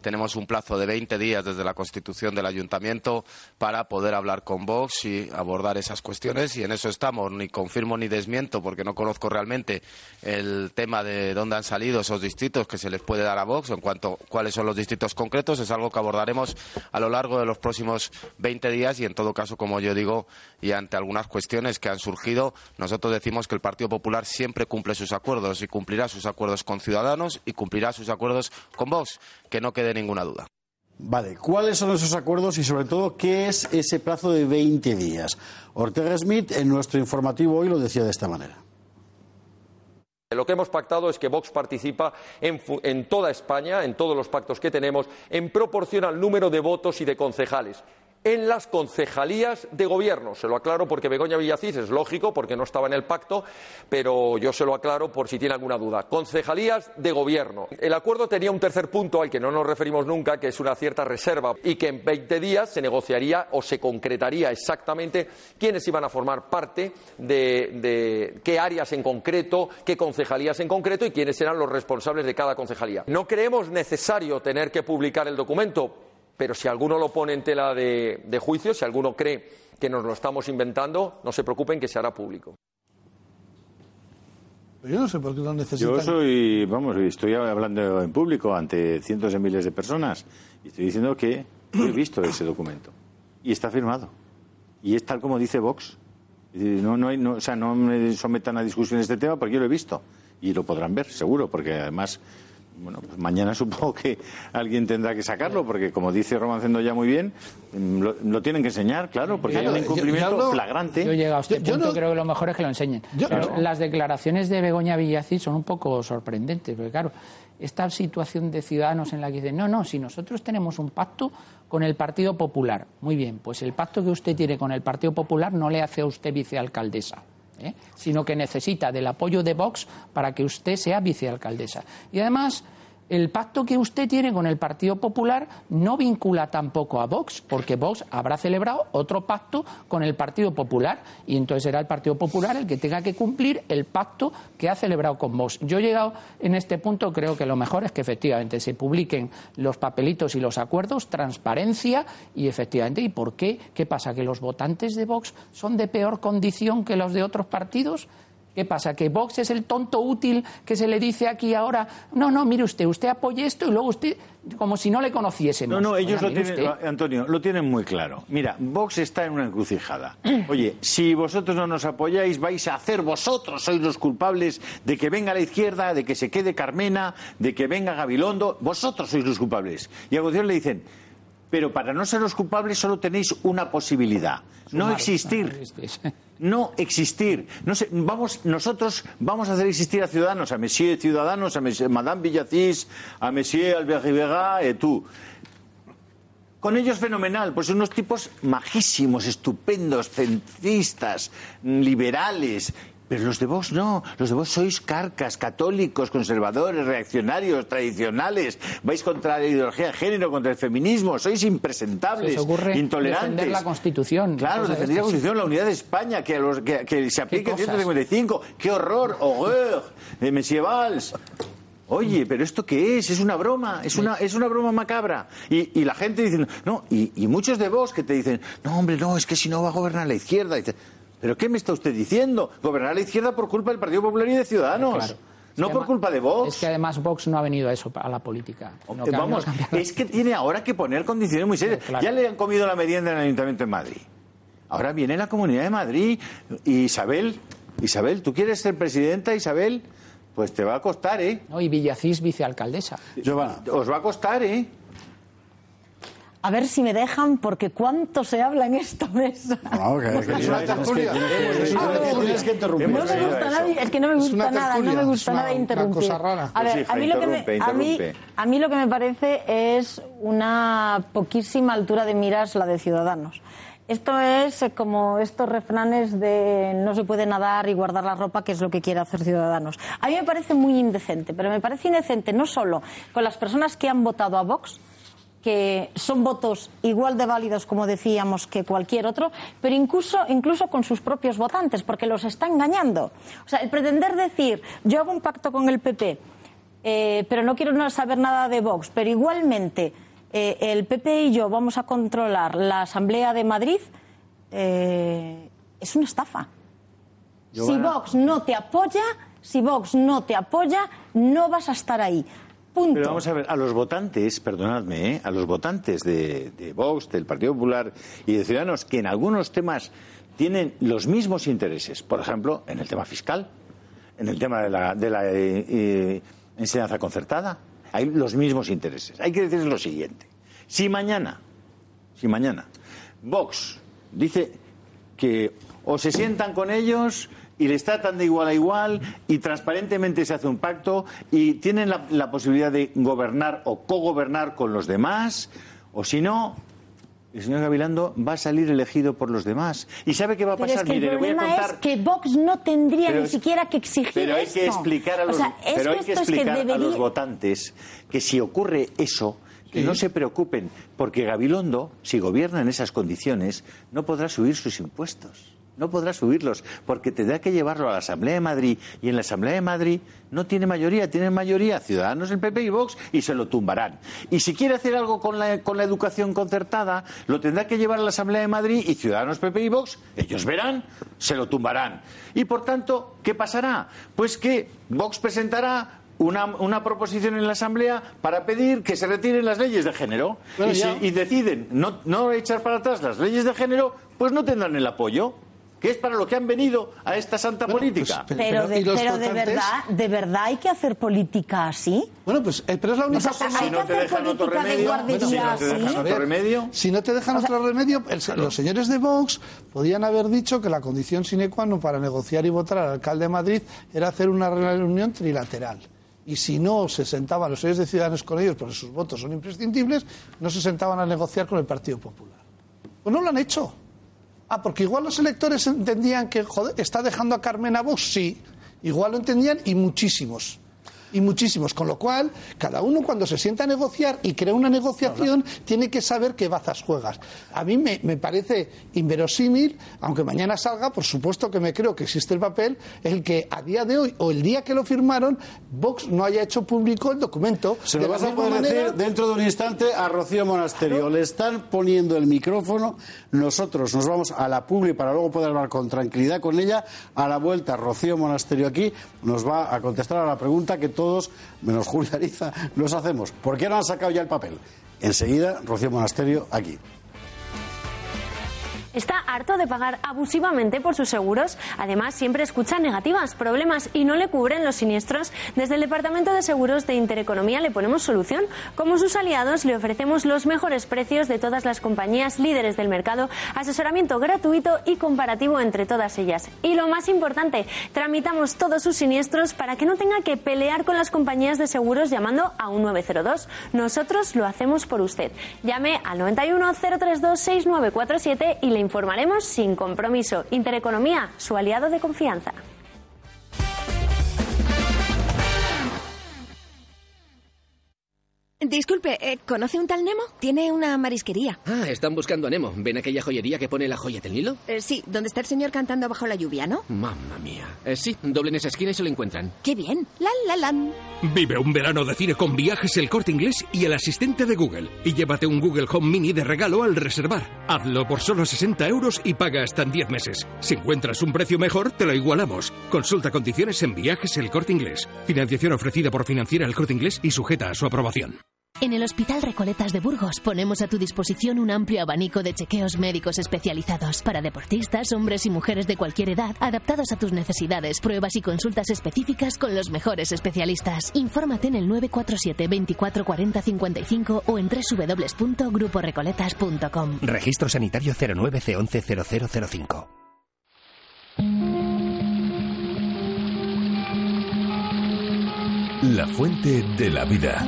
Tenemos un plazo de 20 días desde la constitución del ayuntamiento para poder hablar con Vox y abordar esas cuestiones y en eso estamos. Ni confirmo ni desmiento porque no conozco realmente el tema de dónde han salido esos distritos que se les puede dar a Vox en cuanto a cuáles son los distritos concretos. Es algo que abordaremos a lo largo de los próximos 20 días y en todo caso, como yo digo, y ante algunas cuestiones que han surgido, nosotros decimos que el Partido Popular siempre cumple sus acuerdos y cumplirá sus acuerdos con Ciudadanos y cumplirá sus acuerdos con Vox. Que no quede ninguna duda. Vale, ¿cuáles son esos acuerdos y sobre todo qué es ese plazo de 20 días? Ortega Smith en nuestro informativo hoy lo decía de esta manera. Lo que hemos pactado es que Vox participa en, en toda España, en todos los pactos que tenemos, en proporción al número de votos y de concejales. En las concejalías de gobierno. Se lo aclaro porque Begoña Villacís es lógico, porque no estaba en el pacto, pero yo se lo aclaro por si tiene alguna duda. Concejalías de gobierno. El acuerdo tenía un tercer punto al que no nos referimos nunca, que es una cierta reserva, y que en 20 días se negociaría o se concretaría exactamente quiénes iban a formar parte de, de qué áreas en concreto, qué concejalías en concreto y quiénes eran los responsables de cada concejalía. No creemos necesario tener que publicar el documento pero si alguno lo pone en tela de, de juicio, si alguno cree que nos lo estamos inventando, no se preocupen que se hará público. Yo no sé por qué lo necesitan. Yo soy, vamos, estoy hablando en público ante cientos de miles de personas y estoy diciendo que he visto ese documento y está firmado. Y es tal como dice Vox. No, no, hay, no, o sea, no me sometan a discusión este tema porque yo lo he visto. Y lo podrán ver, seguro, porque además, bueno, pues mañana supongo que alguien tendrá que sacarlo, porque como dice Romancendo ya muy bien, mm, lo, lo tienen que enseñar, claro, porque hay un incumplimiento flagrante. Yo he llegado a este Yo- yo punto, no- creo que lo mejor es que lo enseñen. Pero las declaraciones de Begoña Villacís son un poco sorprendentes, porque claro, esta situación de ciudadanos en la que dicen, no, no, si nosotros tenemos un pacto con el Partido Popular, muy bien, pues el pacto que usted tiene con el Partido Popular no le hace a usted vicealcaldesa. ¿Eh? sino que necesita del apoyo de Vox para que usted sea vicealcaldesa. Y además, el pacto que usted tiene con el Partido Popular no vincula tampoco a Vox, porque Vox habrá celebrado otro pacto con el Partido Popular y entonces será el Partido Popular el que tenga que cumplir el pacto que ha celebrado con Vox. Yo he llegado en este punto, creo que lo mejor es que efectivamente se publiquen los papelitos y los acuerdos, transparencia y efectivamente, ¿y por qué? ¿Qué pasa? ¿Que los votantes de Vox son de peor condición que los de otros partidos? ¿Qué pasa? ¿Que Vox es el tonto útil que se le dice aquí ahora? No, no, mire usted, usted apoye esto y luego usted, como si no le conociésemos. No, no, ellos Oiga, lo tienen, usted. Antonio, lo tienen muy claro. Mira, Vox está en una encrucijada. Oye, si vosotros no nos apoyáis, vais a hacer vosotros, sois los culpables de que venga la izquierda, de que se quede Carmena, de que venga Gabilondo, vosotros sois los culpables. Y a continuación le dicen, pero para no ser los culpables solo tenéis una posibilidad, no Sumar. existir. No existir. No sé, vamos, nosotros vamos a hacer existir a Ciudadanos, a Monsieur Ciudadanos, a Monsieur- Madame Villacís, a Monsieur Albert Rivera, y tú. Con ellos fenomenal, pues son unos tipos majísimos, estupendos, centristas, liberales. Pero los de Vox no, los de Vox sois carcas, católicos, conservadores, reaccionarios, tradicionales, vais contra la ideología de género, contra el feminismo, sois impresentables, Se ocurre intolerantes. defender la Constitución. Claro, defender la. Constitución, la unidad de España, que, a los- que- que se aplique el cosas? 155. ¡Qué horror! ¡Horreur! De Monsieur Valls. Oye, pero ¿esto qué es? Es una broma, es una, es una broma macabra. Y, y la gente dice, no, y, y muchos de vos que te dicen, no, hombre, no, es que si no va a gobernar la izquierda. Dice, ¿pero qué me está usted diciendo? Gobernar la izquierda por culpa del Partido Popular y de Ciudadanos. Claro. No por culpa de Vox. Es que además Vox no ha venido a eso, a la política. venido Vamos, a cambiar- es que tiene ahora que poner condiciones muy serias. Claro. Ya le han comido la merienda en el Ayuntamiento de Madrid. Ahora viene la Comunidad de Madrid. Y Isabel, Isabel, ¿tú quieres ser presidenta, Isabel? Pues te va a costar, ¿eh? No, y Villacís vicealcaldesa. Giovanna. Os va a costar, ¿eh? A ver si me dejan, porque cuánto se habla en esta mesa. No, que, que- Es una que- tertulia. Es una que interrumpir. No me gusta nada, eso. es que no me gusta nada, no me gusta una- interrumpir. cosa rara. A ver, a mí lo que me, a mí, a mí lo que me parece es una poquísima altura de miras la de Ciudadanos. Esto es eh, como estos refranes de no se puede nadar y guardar la ropa, que es lo que quiere hacer Ciudadanos. A mí me parece muy indecente, pero me parece indecente no solo con las personas que han votado a Vox, que son votos igual de válidos, como decíamos, que cualquier otro, pero incluso, incluso con sus propios votantes, porque los está engañando. O sea, el pretender decir, yo hago un pacto con el PP, eh, pero no quiero saber nada de Vox, pero igualmente eh, el PP y yo vamos a controlar la Asamblea de Madrid, eh, es una estafa. Si. Vox no te apoya, si Vox no te apoya, no vas a estar ahí. Pero vamos a ver, a los votantes, perdonadme, ¿eh? a los votantes de, de Vox, del Partido Popular y de Ciudadanos, que en algunos temas tienen los mismos intereses, por ejemplo, en el tema fiscal, en el tema de la, de la eh, eh, enseñanza concertada, hay los mismos intereses. Hay que decir lo siguiente. Si mañana, si mañana Vox dice que o se sientan con ellos y les tratan de igual a igual y transparentemente se hace un pacto y tienen la, la posibilidad de gobernar o cogobernar con los demás, o si no, el señor Gavilando va a salir elegido por los demás. ¿Y sabe qué va a Pero pasar? es que Mire, el le voy a problema contar... es que Vox no tendría Pero ni es- siquiera que exigir Pero hay que explicar a los, O sea, es pero hay que es explicar a los votantes que si ocurre eso, que no se preocupen, porque Gabilondo, si gobierna en esas condiciones, no podrá subir sus impuestos. No podrá subirlos, porque tendrá que llevarlo a la Asamblea de Madrid y en la Asamblea de Madrid no tiene mayoría, tienen mayoría Ciudadanos, el PP y Vox y se lo tumbarán. Y si quiere hacer algo con la, con la educación concertada, lo tendrá que llevar a la Asamblea de Madrid y Ciudadanos, PP y Vox, ellos verán, se lo tumbarán. Y por tanto, ¿qué pasará? Pues que Vox presentará una, una, proposición en la Asamblea para pedir que se retiren las leyes de género. y, si, y, deciden no, no echar para atrás las leyes de género, pues no tendrán el apoyo que es para lo que han venido a esta santa bueno, política. Pues, pero, pero, de, pero de, verdad, ¿de verdad hay que hacer política así? Bueno, pues eh, pero es la única o sea, forma. Si no te dejan otro remedio, si no te dejan otro remedio. Si no te dejan o sea, otro remedio, el, claro. los señores de Vox podían haber dicho que la condición sine qua non para negociar y votar al alcalde de Madrid era hacer una reunión trilateral y si no se sentaban los señores de Ciudadanos con ellos, porque sus votos son imprescindibles, no se sentaban a negociar con el Partido Popular. Pues no lo han hecho. Ah, porque igual los electores entendían que joder, está dejando a Carmen a sí. Igual lo entendían y muchísimos y muchísimos. Con lo cual, cada uno cuando se sienta a negociar y crea una negociación, tiene que saber qué bazas juegas. A mí me, me, parece inverosímil, aunque mañana salga, por supuesto que me creo que existe el papel, el que a día de hoy o el día que lo firmaron, Vox no haya hecho público el documento. Se lo vas a poder manera... decir dentro de un instante a Rocío Monasterio. Le están poniendo el micrófono, nosotros nos vamos a la publi para luego poder hablar con tranquilidad con ella. A la vuelta, Rocío Monasterio aquí nos va a contestar a la pregunta que todos, menos Julia Ariza, nos hacemos. ¿Por qué no han sacado ya el papel? Enseguida, Rocío Monasterio, aquí. Está harto de pagar abusivamente por sus seguros. Además, siempre escucha negativas, problemas y no le cubren los siniestros. Desde el Departamento de Seguros de Intereconomía le ponemos solución. Como sus aliados, le ofrecemos los mejores precios de todas las compañías líderes del mercado, asesoramiento gratuito y comparativo entre todas ellas. Y lo más importante, tramitamos todos sus siniestros para que no tenga que pelear con las compañías de seguros llamando a un 902. Nosotros lo hacemos por usted. Llame al 91 032 6947 y le informaremos sin compromiso. Intereconomía, su aliado de confianza. Disculpe, eh, ¿conoce un tal Nemo? Tiene una marisquería. Ah, están buscando a Nemo. ¿Ven aquella joyería que pone la joya del Nilo? Eh, sí, donde está el señor cantando bajo la lluvia, ¿no? Mamma mía. Eh, sí, doblen esa esquina y se lo encuentran. ¡Qué bien! ¡La, la, la! Vive un verano de cine con viajes El Corte Inglés y el asistente de Google. Y llévate un Google Home Mini de regalo al reservar. Hazlo por solo 60 euros y paga hasta en 10 meses. Si encuentras un precio mejor, te lo igualamos. Consulta condiciones en viajes El Corte Inglés. Financiación ofrecida por Financiera El Corte Inglés y sujeta a su aprobación. En el Hospital Recoletas de Burgos ponemos a tu disposición un amplio abanico de chequeos médicos especializados para deportistas, hombres y mujeres de cualquier edad, adaptados a tus necesidades, pruebas y consultas específicas con los mejores especialistas. Infórmate en el 947 24 40 55 o en www.gruporecoletas.com. Registro Sanitario 09 c 11 0005. La fuente de la vida.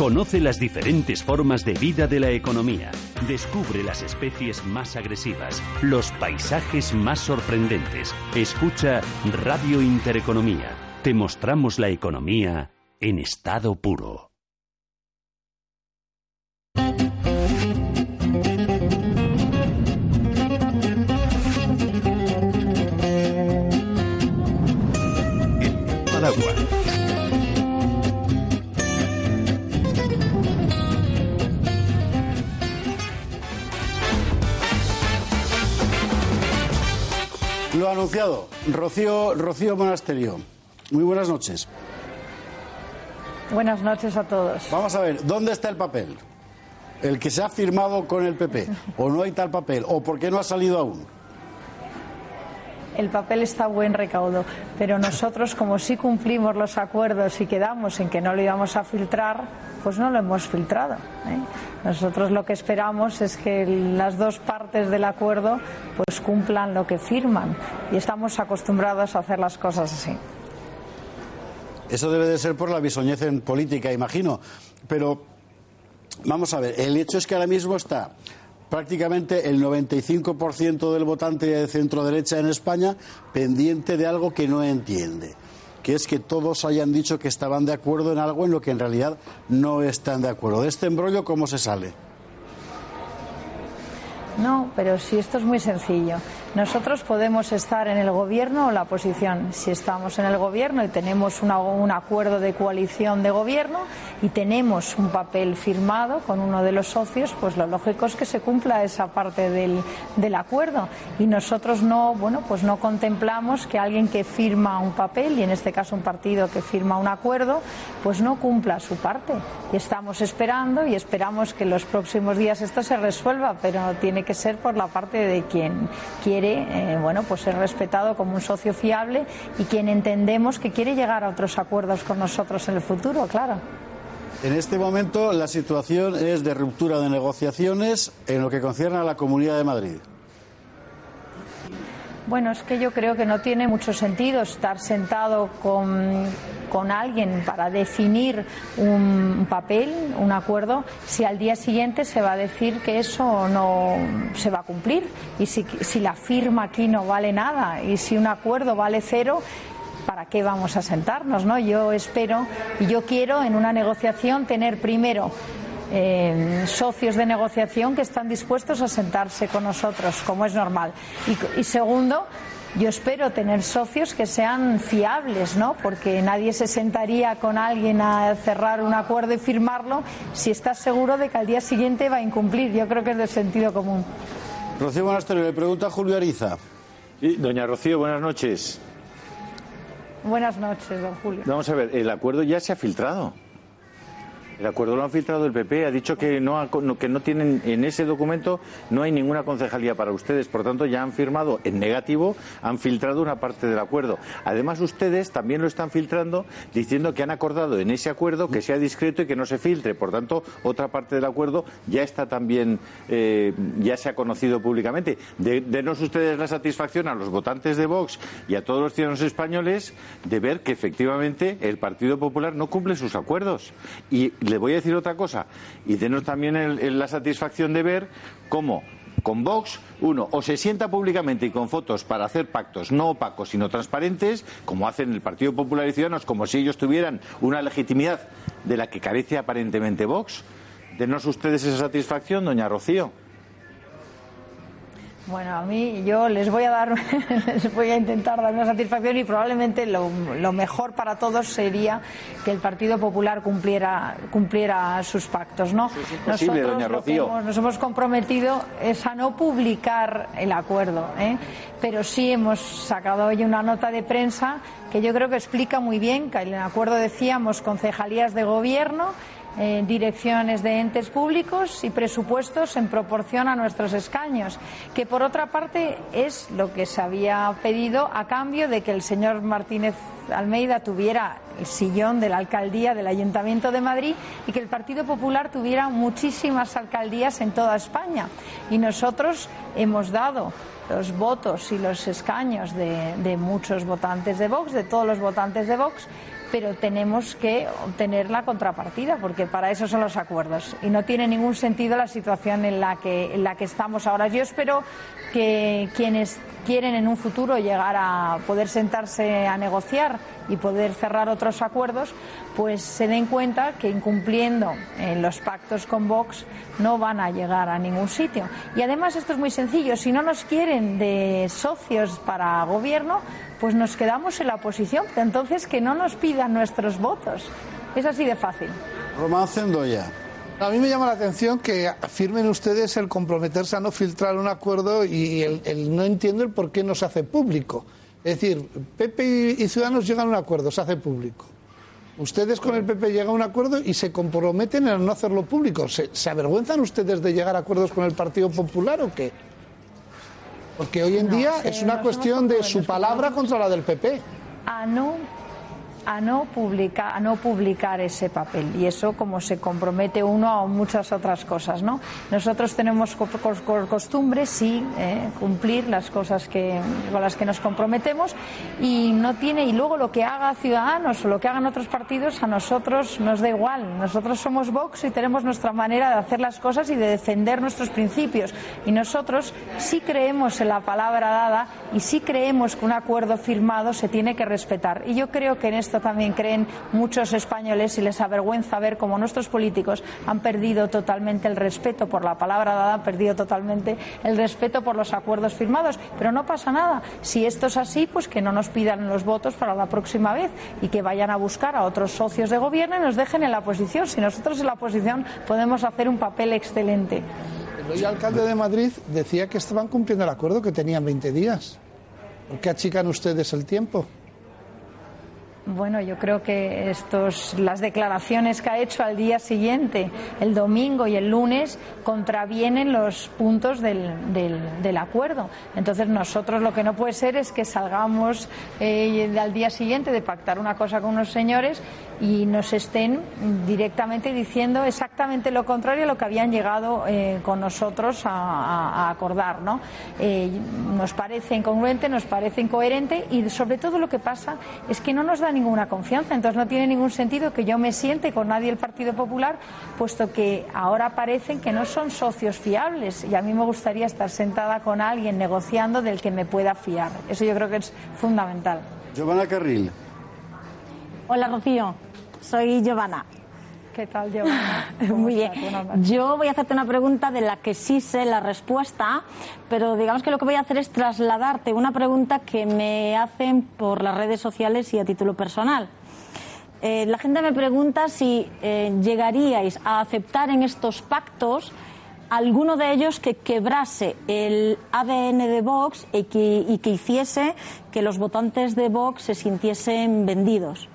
Conoce las diferentes formas de vida de la economía. Descubre las especies más agresivas, los paisajes más sorprendentes. Escucha Radio Intereconomía. Te mostramos la economía en estado puro. Lo anunciado, Rocío, Rocío Monasterio. Muy buenas noches. Buenas noches a todos. Vamos a ver, ¿dónde está el papel? ¿El que se ha firmado con el PP? ¿O no hay tal papel? ¿O por qué no ha salido aún? El papel está a buen recaudo, pero nosotros, como sí cumplimos los acuerdos y quedamos en que no lo íbamos a filtrar, pues no lo hemos filtrado. ¿eh? Nosotros lo que esperamos es que las dos partes del acuerdo pues cumplan lo que firman y estamos acostumbrados a hacer las cosas así. Eso debe de ser por la bisoñez en política, imagino. Pero Vamos a ver, el hecho es que ahora mismo está prácticamente el 95% del votante de centro derecha en España pendiente de algo que no entiende que es que todos hayan dicho que estaban de acuerdo en algo en lo que en realidad no están de acuerdo. De este embrollo, ¿cómo se sale? No, pero sí, esto es muy sencillo. Nosotros podemos estar en el gobierno o la oposición. Si estamos en el gobierno y tenemos una, un acuerdo de coalición de gobierno y tenemos un papel firmado con uno de los socios, pues lo lógico es que se cumpla esa parte del, del acuerdo. Y nosotros no, bueno, pues no contemplamos que alguien que firma un papel, y en este caso un partido que firma un acuerdo, pues no cumpla su parte. Y estamos esperando y esperamos que en los próximos días esto se resuelva, pero tiene que ser por la parte de quien quiere quiere eh, bueno, pues ser respetado como un socio fiable y quien entendemos que quiere llegar a otros acuerdos con nosotros en el futuro, claro. En este momento la situación es de ruptura de negociaciones en lo que concierne a la Comunidad de Madrid. Bueno, es que yo creo que no tiene mucho sentido estar sentado con, con alguien para definir un papel, un acuerdo, si al día siguiente se va a decir que eso no se va a cumplir y si, si la firma aquí no vale nada y si un acuerdo vale cero, ¿para qué vamos a sentarnos? ¿no? Yo espero y yo quiero en una negociación tener primero eh, socios de negociación que están dispuestos a sentarse con nosotros, como es normal. Y, y, segundo, yo espero tener socios que sean fiables, ¿no? Porque nadie se sentaría con alguien a cerrar un acuerdo y firmarlo si está seguro de que al día siguiente va a incumplir. Yo creo que es de sentido común. Rocío Monasterio, le pregunta a Julio Ariza. Sí, doña Rocío, buenas noches. Buenas noches, don Julio. Vamos a ver, el acuerdo ya se ha filtrado. El acuerdo lo han filtrado el PP, ha dicho que no, que no tienen en ese documento no hay ninguna concejalía para ustedes, por tanto ya han firmado en negativo, han filtrado una parte del acuerdo. Además ustedes también lo están filtrando diciendo que han acordado en ese acuerdo que sea discreto y que no se filtre, por tanto otra parte del acuerdo ya está también eh, ya se ha conocido públicamente. De, denos ustedes la satisfacción a los votantes de Vox y a todos los ciudadanos españoles de ver que efectivamente el Partido Popular no cumple sus acuerdos y le voy a decir otra cosa, y denos también la satisfacción de ver cómo con Vox, uno, o se sienta públicamente y con fotos para hacer pactos no opacos, sino transparentes, como hacen el Partido Popular y Ciudadanos, como si ellos tuvieran una legitimidad de la que carece aparentemente Vox. Denos ustedes esa satisfacción, doña Rocío. Bueno, a mí yo les voy a dar, les voy a intentar dar una satisfacción y probablemente lo, lo, mejor para todos sería que el Partido Popular cumpliera, cumpliera sus pactos, ¿no? Sí, Nosotros doña Rocío. Hemos, nos hemos comprometido es a no publicar el acuerdo, ¿eh? pero sí hemos sacado hoy una nota de prensa que yo creo que explica muy bien que en el acuerdo decíamos concejalías de gobierno eh, direcciones de entes públicos y presupuestos en proporción a nuestros escaños, que por otra parte es lo que se había pedido a cambio de que el señor Martínez Almeida tuviera el sillón de la alcaldía del Ayuntamiento de Madrid y que el Partido Popular tuviera muchísimas alcaldías en toda España. Y nosotros hemos dado los votos y los escaños de, de muchos votantes de Vox, de todos los votantes de Vox, pero tenemos que obtener la contrapartida, porque para eso son los acuerdos. Y no tiene ningún sentido la situación en la que, en la que estamos ahora. Yo espero que quienes quieren en un futuro llegar a poder sentarse a negociar y poder cerrar otros acuerdos, pues se den cuenta que incumpliendo en los pactos con Vox no van a llegar a ningún sitio. Y además esto es muy sencillo, si no nos quieren de socios para gobierno, pues nos quedamos en la oposición, entonces que no nos pidan nuestros votos. Es así de fácil. Román Cendoya. A mí me llama la atención que afirmen ustedes el comprometerse a no filtrar un acuerdo y el, el no entiendo el por qué no se hace público. Es decir, PP y Ciudadanos llegan a un acuerdo, se hace público. Ustedes con el PP llegan a un acuerdo y se comprometen a no hacerlo público. ¿Se, ¿Se, avergüenzan ustedes de llegar a acuerdos con el Partido Popular o qué? Porque hoy en No, día sí, es una cuestión de su palabra contra la del PP. Ah, no. A no publicar, a no publicar ese papel. Y eso como se compromete uno a muchas otras cosas, ¿no? Nosotros tenemos por costumbre, sí, eh, cumplir las cosas que, con las que nos comprometemos y no tiene, y luego lo que haga Ciudadanos o lo que hagan otros partidos, a nosotros nos da igual. Nosotros somos Vox y tenemos nuestra manera de hacer las cosas y de defender nuestros principios. Y nosotros sí creemos en la palabra dada y sí creemos que un acuerdo firmado se tiene que respetar. Y yo creo que en esto también creen muchos españoles y les avergüenza ver cómo nuestros políticos han perdido totalmente el respeto por la palabra dada, han perdido totalmente el respeto por los acuerdos firmados. Pero no pasa nada. Si esto es así, pues que no nos pidan los votos para la próxima vez y que vayan a buscar a otros socios de gobierno y nos dejen en la oposición. Si nosotros en la oposición podemos hacer un papel excelente. El alcalde de Madrid decía que estaban cumpliendo el acuerdo, que tenían 20 días. ¿Por qué achican ustedes el tiempo? Bueno, yo creo que estos, las declaraciones que ha hecho al día siguiente, el domingo y el lunes, contravienen los puntos del, del, acuerdo. Entonces, nosotros lo que no puede ser es que salgamos eh, al día siguiente de pactar una cosa con unos señores y nos estén directamente diciendo exactamente lo contrario a lo que habían llegado eh, con nosotros a, acordar. ¿no? Eh, nos parece incongruente, nos parece incoherente y sobre todo lo que pasa es que no nos da ninguna confianza. Entonces no tiene ningún sentido que yo me siente con nadie el Partido Popular, puesto que ahora parecen que no son socios fiables y a mí me gustaría estar sentada con alguien negociando del que me pueda fiar. Eso yo creo que es fundamental. Giovanna Carril. Hola, Rocío. Soy Giovanna. ¿Qué tal, Giovanna? Muy bien. Yo voy a hacerte una pregunta de la que sí sé la respuesta, pero digamos que lo que voy a hacer es trasladarte una pregunta que me hacen por las redes sociales y a título personal. Eh, la gente me pregunta si eh, llegaríais a aceptar en estos pactos alguno de ellos que quebrase el ADN de Vox y que, y que hiciese que los votantes de Vox se sintiesen vendidos.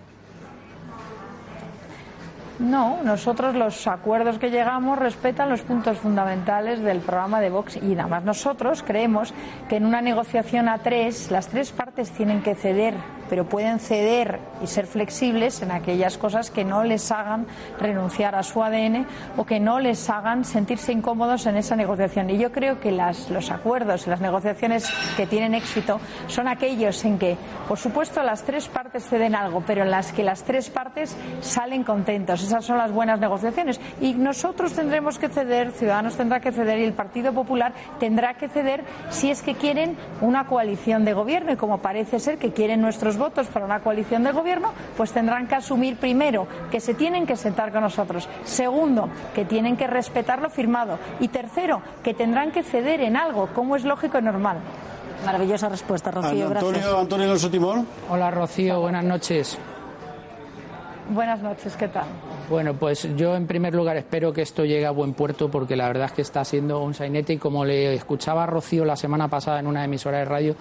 No, nosotros los acuerdos que llegamos respetan los puntos fundamentales del programa de Vox y nada más. Nosotros creemos que en una negociación a tres, las tres partes tienen que ceder pero pueden ceder y ser flexibles en aquellas cosas que no les hagan renunciar a su ADN o que no les hagan sentirse incómodos en esa negociación. Y yo creo que los acuerdos y las negociaciones que tienen éxito son aquellos en que, por supuesto, las tres partes ceden algo, pero en las que las tres partes salen contentos. Esas son las buenas negociaciones. Y nosotros tendremos que ceder, Ciudadanos tendrá que ceder y el Partido Popular tendrá que ceder si es que quieren una coalición de gobierno y como parece ser que quieren nuestros votos para una coalición de gobierno, pues tendrán que asumir primero que se tienen que sentar con nosotros. Segundo, que tienen que respetar lo firmado. Y tercero, que tendrán que ceder en algo, como es lógico y normal. Maravillosa respuesta, Rocío. Antonio, gracias. Antonio Alonso Timón. Hola, Rocío. Buenas noches. Buenas noches, ¿qué tal? Bueno, pues yo en primer lugar espero que esto llegue a buen puerto porque la verdad es que está siendo un sainete y como le escuchaba a Rocío la semana pasada en una emisora de radio,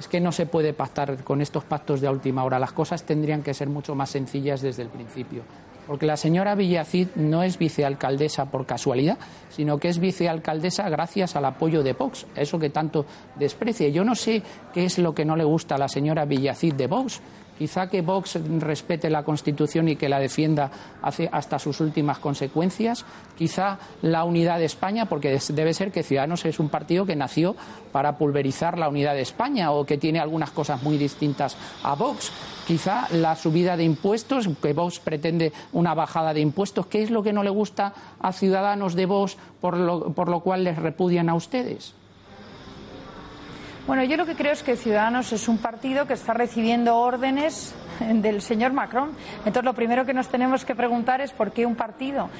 es que no se puede pactar con estos pactos de última hora. Las cosas tendrían que ser mucho más sencillas desde el principio. Porque la señora Villacid no es vicealcaldesa por casualidad, sino que es vicealcaldesa gracias al apoyo de Vox, eso que tanto desprecia. Yo no sé qué es lo que no le gusta a la señora Villacid de Vox Quizá que Vox respete la Constitución y que la defienda hasta sus últimas consecuencias. Quizá la unidad de España, porque debe ser que Ciudadanos es un partido que nació para pulverizar la unidad de España o que tiene algunas cosas muy distintas a Vox. Quizá la subida de impuestos, que Vox pretende una bajada de impuestos. ¿Qué es lo que no le gusta a Ciudadanos de Vox por lo, por lo cual les repudian a ustedes? Bueno, yo lo que creo es que Ciudadanos es un partido que está recibiendo órdenes del señor Macron. Entonces, lo primero que nos tenemos que preguntar es por qué un partido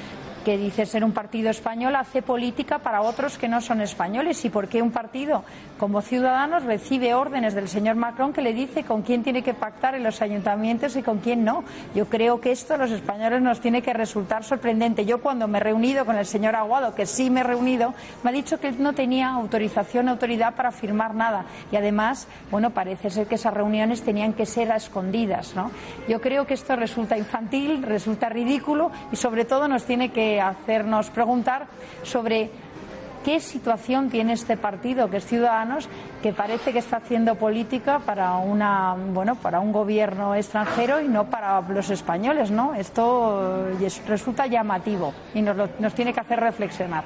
que dice ser un partido español hace política para otros que no son españoles y por qué un partido como Ciudadanos recibe órdenes del señor Macron que le dice con quién tiene que pactar en los ayuntamientos y con quién no. Yo creo que esto a los españoles nos tiene que resultar sorprendente. Yo cuando me he reunido con el señor Aguado, que sí me he reunido, me ha dicho que él no tenía autorización, autoridad para firmar nada y además, bueno, parece ser que esas reuniones tenían que ser a escondidas, ¿no? Yo creo que esto resulta infantil, resulta ridículo y sobre todo nos tiene que hacernos preguntar sobre qué situación tiene este partido, que es Ciudadanos, que parece que está haciendo política para una bueno para un gobierno extranjero y no para los españoles, ¿no? Esto resulta llamativo y nos, nos tiene que hacer reflexionar.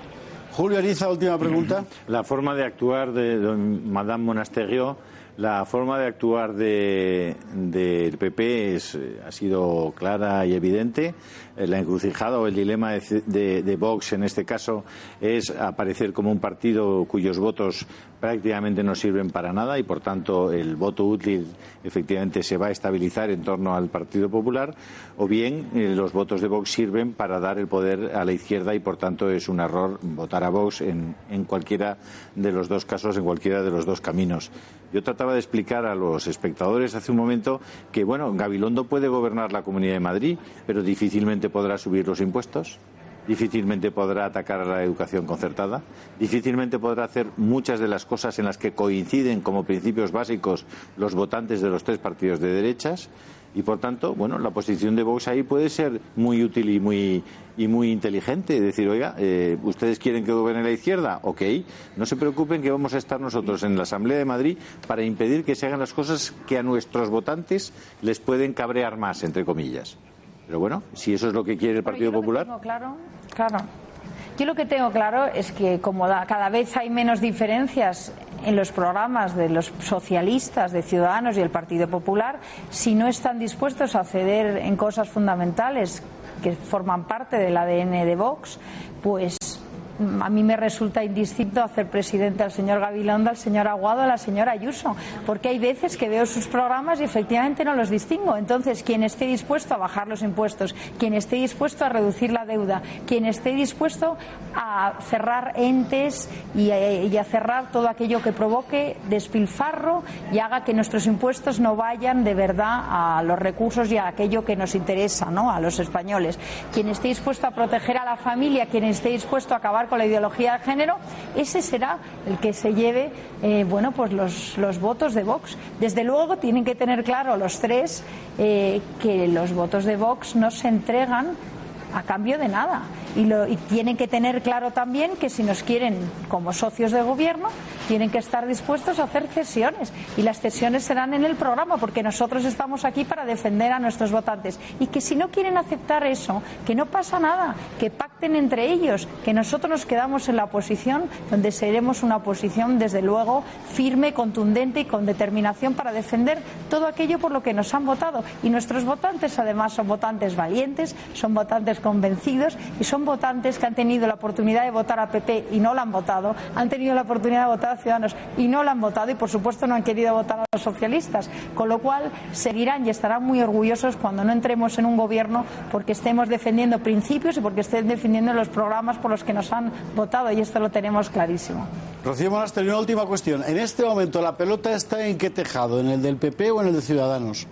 Julio Ariza, última pregunta. La forma de actuar de, de Madame Monasterio la forma de actuar del de, PP es, ha sido clara y evidente. Eh, la encrucijada o el dilema de, Vox en este caso es aparecer como un partido cuyos votos prácticamente no sirven para nada y por tanto el voto útil efectivamente se va a estabilizar en torno al Partido Popular o bien eh, los votos de Vox sirven para dar el poder a la izquierda y por tanto es un error votar a Vox en, en cualquiera de los dos casos, en cualquiera de los dos caminos. Yo trataba de explicar a los espectadores hace un momento que, bueno, Gabilondo puede gobernar la Comunidad de Madrid, pero difícilmente podrá subir los impuestos, difícilmente podrá atacar a la educación concertada, difícilmente podrá hacer muchas de las cosas en las que coinciden como principios básicos los votantes de los tres partidos de derechas y por tanto, bueno, la posición de Vox ahí puede ser muy útil y muy, y muy inteligente. Decir, oiga, eh, ¿ustedes quieren que gobierne la izquierda? Ok, no se preocupen que vamos a estar nosotros en la Asamblea de Madrid para impedir que se hagan las cosas que a nuestros votantes les pueden cabrear más, entre comillas. Pero bueno, si eso es lo que quiere el Partido Popular. claro, claro. Yo lo que tengo claro es que como cada vez hay menos diferencias en los programas de los socialistas, de Ciudadanos y el Partido Popular, si no están dispuestos a ceder en cosas fundamentales que forman parte del ADN de Vox, pues a mí me resulta indistinto hacer presidente al señor Gabilondo, al señor Aguado, a la señora Ayuso, porque hay veces que veo sus programas y efectivamente no los distingo. Entonces, quien esté dispuesto a bajar los impuestos, quien esté dispuesto a reducir la deuda, quien esté dispuesto a cerrar entes y a, cerrar todo aquello que provoque despilfarro y haga que nuestros impuestos no vayan de verdad a los recursos y a aquello que nos interesa, ¿no? a los españoles. Quien esté dispuesto a proteger a la familia, quien esté dispuesto a acabar con la ideología de género, ese será el que se lleve eh, bueno, pues los, votos de Vox. Desde luego tienen que tener claro los tres eh, que los votos de Vox no se entregan a cambio de nada. Y, lo, tienen que tener claro también que si nos quieren como socios de gobierno, tienen que estar dispuestos a hacer cesiones. Y las cesiones serán en el programa, porque nosotros estamos aquí para defender a nuestros votantes. Y que si no quieren aceptar eso, que no pasa nada, que pacten entre ellos, que nosotros nos quedamos en la oposición, donde seremos una oposición, desde luego, firme, contundente y con determinación para defender todo aquello por lo que nos han votado. Y nuestros votantes, además, son votantes valientes, son votantes convencidos y son votantes que han tenido la oportunidad de votar a PP y no la han votado, han tenido la oportunidad de votar a Ciudadanos y no la han votado y por supuesto no han querido votar a los socialistas, con lo cual seguirán y estarán muy orgullosos cuando no entremos en un gobierno porque estemos defendiendo principios y porque estén defendiendo los programas por los que nos han votado y esto lo tenemos clarísimo. Rocío Monasterio, una última cuestión. En este momento la pelota está en qué tejado, en el del PP o en el de Ciudadanos?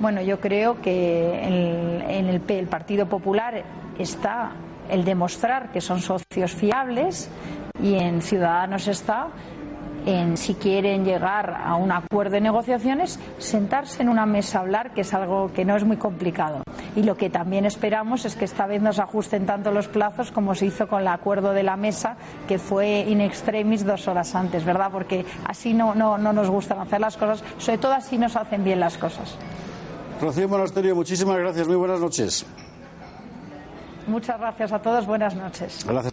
Bueno, yo creo que en, el, el Partido Popular está el demostrar que son socios fiables y en Ciudadanos está en si quieren llegar a un acuerdo de negociaciones, sentarse en una mesa a hablar, que es algo que no es muy complicado. Y lo que también esperamos es que esta vez nos ajusten tanto los plazos como se hizo con el acuerdo de la mesa, que fue in extremis dos horas antes, ¿verdad? Porque así no, no, no nos gustan hacer las cosas, sobre todo así nos hacen bien las cosas. Rocío Monasterio, muchísimas gracias. Muy buenas noches. Muchas gracias a todos. Buenas noches. Gracias.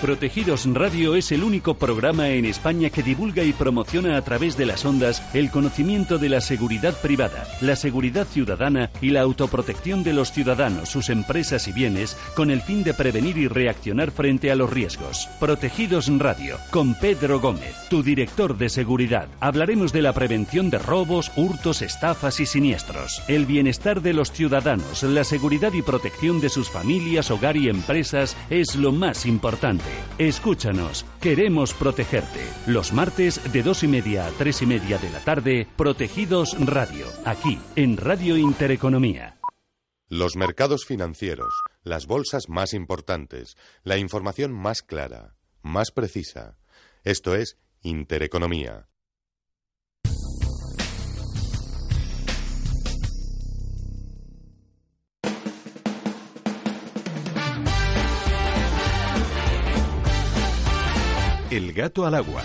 Protegidos Radio es el único programa en España que divulga y promociona a través de las ondas el conocimiento de la seguridad privada, la seguridad ciudadana y la autoprotección de los ciudadanos, sus empresas y bienes con el fin de prevenir y reaccionar frente a los riesgos. Protegidos Radio, con Pedro Gómez, tu director de seguridad. Hablaremos de la prevención de robos, hurtos, estafas y siniestros, el bienestar de los ciudadanos, la seguridad y protección de sus familias, hogar y empresas es lo más importante. Escúchanos, queremos protegerte. Los martes de dos y media a tres y media de la tarde, Protegidos Radio, aquí en Radio Intereconomía. Los mercados financieros, las bolsas más importantes, la información más clara, más precisa. Esto es Intereconomía. El gato al agua.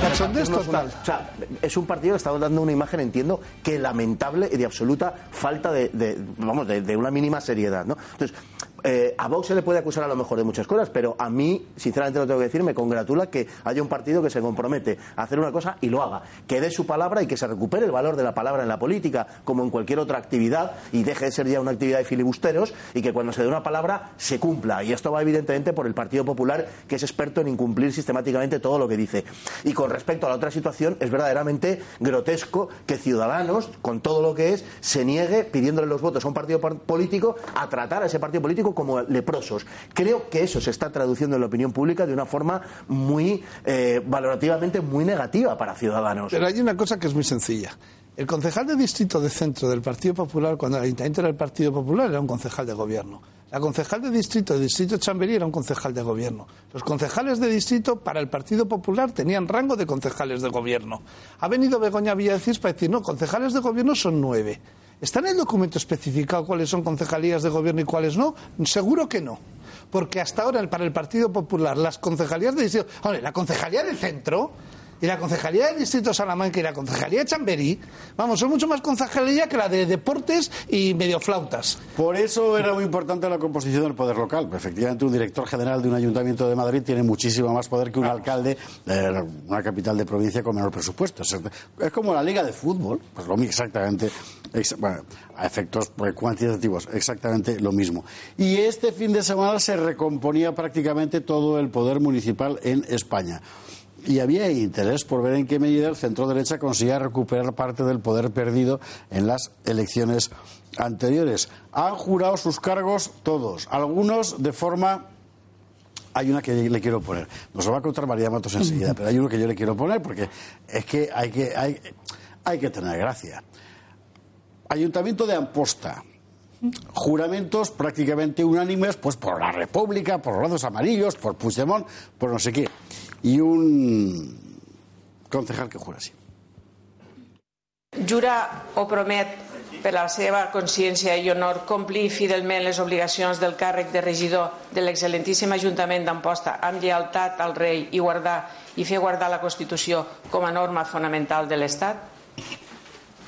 Cachondez total. O sea, es un partido que está dando una imagen, entiendo, que lamentable y de absoluta falta de, de- vamos, de, de una mínima seriedad, ¿no? Entonces, eh, a Vox se le puede acusar a lo mejor de muchas cosas, pero a mí, sinceramente lo tengo que decir, me congratula que haya un partido que se compromete a hacer una cosa y lo haga, que dé su palabra y que se recupere el valor de la palabra en la política, como en cualquier otra actividad, y deje de ser ya una actividad de filibusteros, y que cuando se dé una palabra se cumpla. Y esto va evidentemente por el Partido Popular, que es experto en incumplir sistemáticamente todo lo que dice. Y con respecto a la otra situación, es verdaderamente grotesco que Ciudadanos, con todo lo que es, se niegue pidiéndole los votos a un partido par- político a tratar a ese partido político como leprosos. Creo que eso se está traduciendo en la opinión pública de una forma muy eh, valorativamente muy negativa para Ciudadanos. Pero hay una cosa que es muy sencilla. El concejal de distrito de centro del Partido Popular, cuando el ayuntamiento era el Partido Popular, era un concejal de gobierno. La concejal de distrito de distrito Chamberí era un concejal de gobierno. Los concejales de distrito para el Partido Popular tenían rango de concejales de gobierno. Ha venido Begoña Villacís para decir, no, concejales de gobierno son nueve. ¿Está en el documento especificado cuáles son concejalías de gobierno y cuáles no? Seguro que no. Porque hasta ahora para el Partido Popular las concejalías de distrito... Hombre, la concejalía del centro y la concejalía del distrito Salamanca y la concejalía de Chamberí, vamos, son mucho más concejalía que la de deportes y medio flautas. Por eso era muy importante la composición del poder local. Efectivamente, un director general de un ayuntamiento de Madrid tiene muchísimo más poder que un alcalde de una capital de provincia con menor presupuesto. Es como la liga de fútbol, pues lo mismo, exactamente, a efectos pues, cuantitativos, exactamente lo mismo. Y este fin de semana se recomponía prácticamente todo el poder municipal en España. Y había interés por ver en qué medida el centro derecha conseguía recuperar parte del poder perdido en las elecciones anteriores. Han jurado sus cargos todos, algunos de forma hay una que le quiero poner. Nos lo va a contar María Matos enseguida, pero hay uno que yo le quiero poner porque es que hay que, hay, hay que tener gracia. Ayuntamiento de Amposta. Juramentos prácticamente unánimes, pues por la República, por los lados amarillos, por Puigdemont, por no sé qué. Y un concejal que jura así. Jura o promet per la seva consciència i honor complir fidelment les obligacions del càrrec de regidor de l'excel·lentíssim Ajuntament d'Amposta amb lleialtat al rei i guardar i fer guardar la Constitució com a norma fonamental de l'Estat?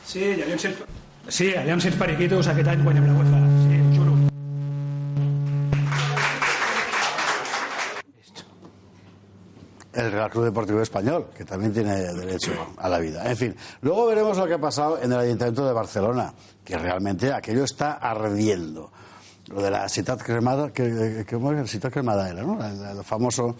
Sí, aviam si els, sí, aviam si els periquitos aquest any guanyem la UEFA. Sí, el Real Club Deportivo Español, que también tiene derecho a la vida. En fin, luego veremos lo que ha pasado en el Ayuntamiento de Barcelona, que realmente aquello está ardiendo. Lo de la ciudad cremada, que, que, ¿cómo era? ciudad cremada era, ¿no? El, el famoso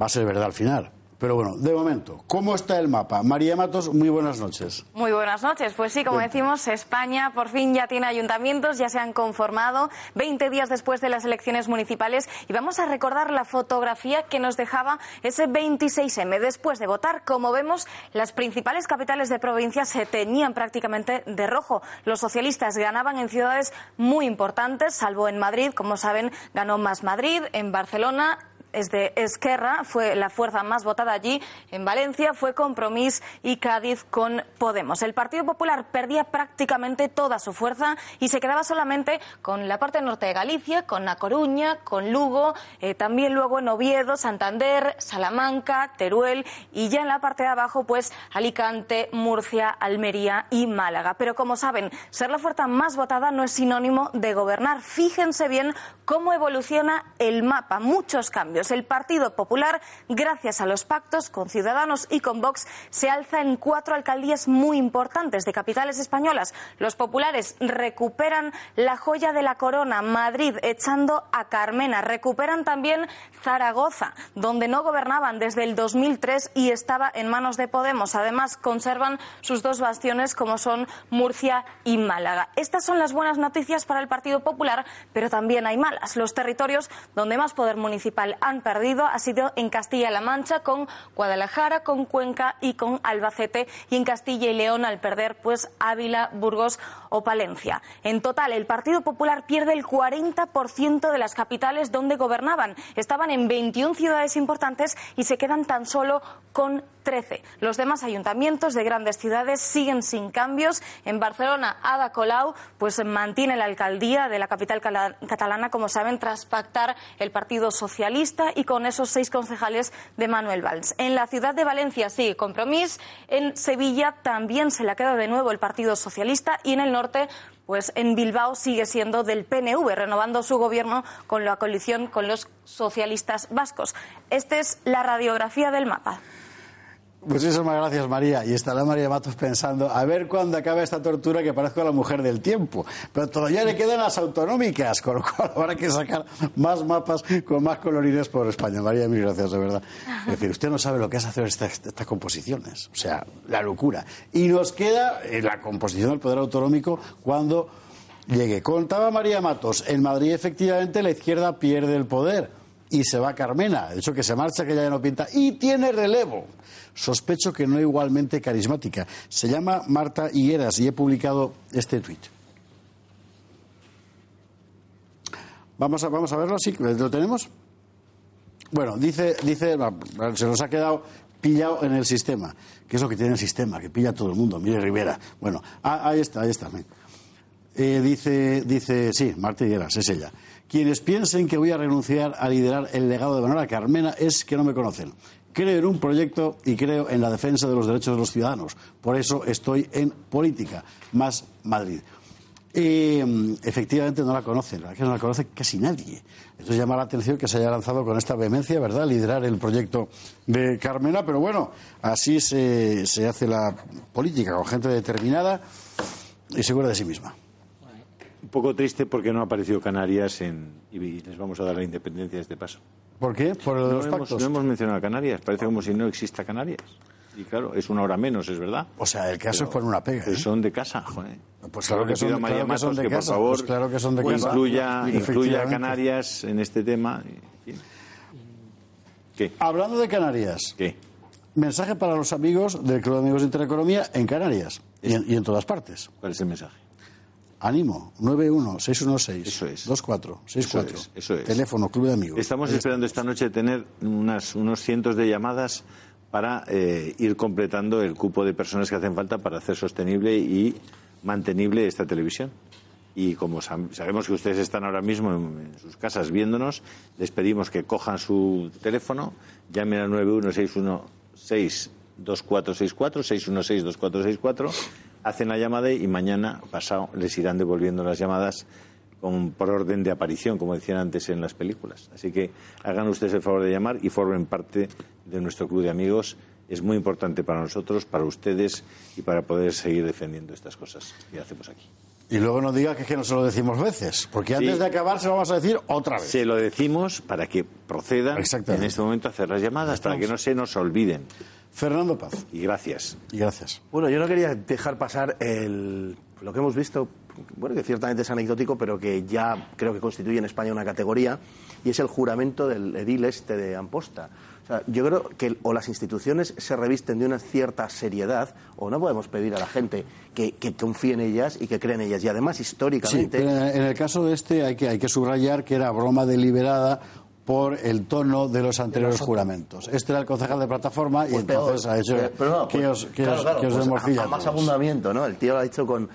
va a ser verdad al final. Pero bueno, de momento, ¿cómo está el mapa? María Matos, muy buenas noches. Muy buenas noches. Pues sí, como decimos, España por fin ya tiene ayuntamientos, ya se han conformado 20 días después de las elecciones municipales y vamos a recordar la fotografía que nos dejaba ese 26M. Después de votar, como vemos, las principales capitales de provincia se teñían prácticamente de rojo. Los socialistas ganaban en ciudades muy importantes, salvo en Madrid, como saben, ganó más Madrid, en Barcelona es de Esquerra, fue la fuerza más votada allí. En Valencia fue Compromís y Cádiz con Podemos. El Partido Popular perdía prácticamente toda su fuerza y se quedaba solamente con la parte norte de Galicia, con La Coruña, con Lugo, eh, también luego en Oviedo, Santander, Salamanca, Teruel y ya en la parte de abajo, pues Alicante, Murcia, Almería y Málaga. Pero como saben, ser la fuerza más votada no es sinónimo de gobernar. Fíjense bien cómo evoluciona el mapa. Muchos cambios. El Partido Popular, gracias a los pactos con Ciudadanos y con Vox, se alza en cuatro alcaldías muy importantes de capitales españolas. Los populares recuperan la joya de la corona, Madrid, echando a Carmena. Recuperan también Zaragoza, donde no gobernaban desde el 2003 y estaba en manos de Podemos. Además, conservan sus dos bastiones como son Murcia y Málaga. Estas son las buenas noticias para el Partido Popular, pero también hay malas. Los territorios donde más poder municipal han perdido ha sido en Castilla-La Mancha, con Guadalajara, con Cuenca y con Albacete, y en Castilla y León al perder pues Ávila, Burgos o Palencia. En total, el Partido Popular pierde el 40% de las capitales donde gobernaban. Estaban en 21 ciudades importantes y se quedan tan solo con 13. Los demás ayuntamientos de grandes ciudades siguen sin cambios. En Barcelona, Ada Colau pues mantiene la alcaldía de la capital catalana, como saben, tras pactar el Partido Socialista y con esos seis concejales de Manuel Valls. En la ciudad de Valencia sigue Compromís. En Sevilla también se la queda de nuevo el Partido Socialista y en el norte pues en Bilbao sigue siendo del PNV, renovando su gobierno con la coalición con los socialistas vascos. Esta es la radiografía del mapa. Muchísimas gracias, María. Y estará María Matos pensando, a ver cuándo acaba esta tortura que parezco la mujer del tiempo. Pero todavía le quedan las autonómicas, con lo cual habrá que sacar más mapas con más colorines por España. María, mil gracias, de verdad. Es decir, usted no sabe lo que es hacer esta- estas composiciones. O sea, la locura. Y nos queda eh, la composición del poder autonómico cuando llegue. Contaba María Matos, en Madrid efectivamente la izquierda pierde el poder y se va Carmena. De hecho, que se marcha, que ya no pinta. Y tiene relevo. Sospecho que no igualmente carismática. Se llama Marta Higueras y he publicado este tuit. Vamos a, vamos a verlo, sí, lo tenemos. Bueno, dice, dice, se nos ha quedado pillado en el sistema, que es lo que tiene el sistema, que pilla a todo el mundo. Mire Rivera. Bueno, ah, ahí está, ahí está. Eh, dice, dice, sí, Marta Higueras, es ella. Quienes piensen que voy a renunciar a liderar el legado de Manuela Carmena es que no me conocen. Creo en un proyecto y creo en la defensa de los derechos de los ciudadanos. Por eso estoy en política, más Madrid. Eh, efectivamente no la conocen, la verdad que no la conoce casi nadie. Entonces llama la atención que se haya lanzado con esta vehemencia, ¿verdad?, liderar el proyecto de Carmena, pero bueno, así se, se hace la política, con gente determinada y segura de sí misma. Un poco triste porque no ha aparecido Canarias en, y les vamos a dar la independencia de este paso. ¿Por qué? Por no, los hemos, pactos. no hemos mencionado a Canarias, parece como si no exista Canarias. Y claro, es una hora menos, es verdad. O sea, el caso es poner una pega. Pero son de casa, joder. Pues claro que Le pido son- a María claro que son de que, por casa, favor, pues claro que son de casa. incluya, incluya a. Canarias en este tema. En fin. ¿Qué? Hablando de Canarias. ¿Qué? Mensaje para los amigos del Club de Amigos de Intereconomía en Canarias y en, y en todas partes. ¿Cuál es el mensaje? Ánimo, 91-616-2464. Eso es, eso es. Teléfono, Club de Amigos. Estamos Ahí esperando esta noche tener unas, unos cientos de llamadas para eh, ir completando el cupo de personas que hacen falta para hacer sostenible y mantenible esta televisión. Y como sab- sabemos que ustedes están ahora mismo en, en sus casas viéndonos, les pedimos que cojan su teléfono, llamen al 916162464, 6162464, hacen la llamada y mañana pasado les irán devolviendo las llamadas con- por orden de aparición, como decían antes en las películas. Así que hagan ustedes el favor de llamar y formen parte de nuestro club de amigos. Es muy importante para nosotros, para ustedes y para poder seguir defendiendo estas cosas que hacemos aquí. Y luego no diga que es que no se lo decimos veces, porque antes Sí. de acabar se lo vamos a decir otra vez. Se lo decimos para que procedan en este momento a hacer las llamadas, para que no se nos olviden. Fernando Paz. Y gracias. Y gracias. Bueno, yo no quería dejar pasar el, lo que hemos visto, bueno, que ciertamente es anecdótico, pero que ya creo que constituye en España una categoría, y es el juramento del edil este de Amposta. O sea, yo creo que o las instituciones se revisten de una cierta seriedad, o no podemos pedir a la gente que, que confíe en ellas y que crea en ellas. Y además, Sí, históricamente... pero en el caso de este hay que, hay que subrayar que era broma deliberada por el tono de los anteriores juramentos. Este era el concejal de plataforma y Pues peor. entonces ha hecho Pero- pero no, que pues, os, que claro, os- claro, que os pues, a- a a más abundamiento, ¿no? El tío lo ha hecho con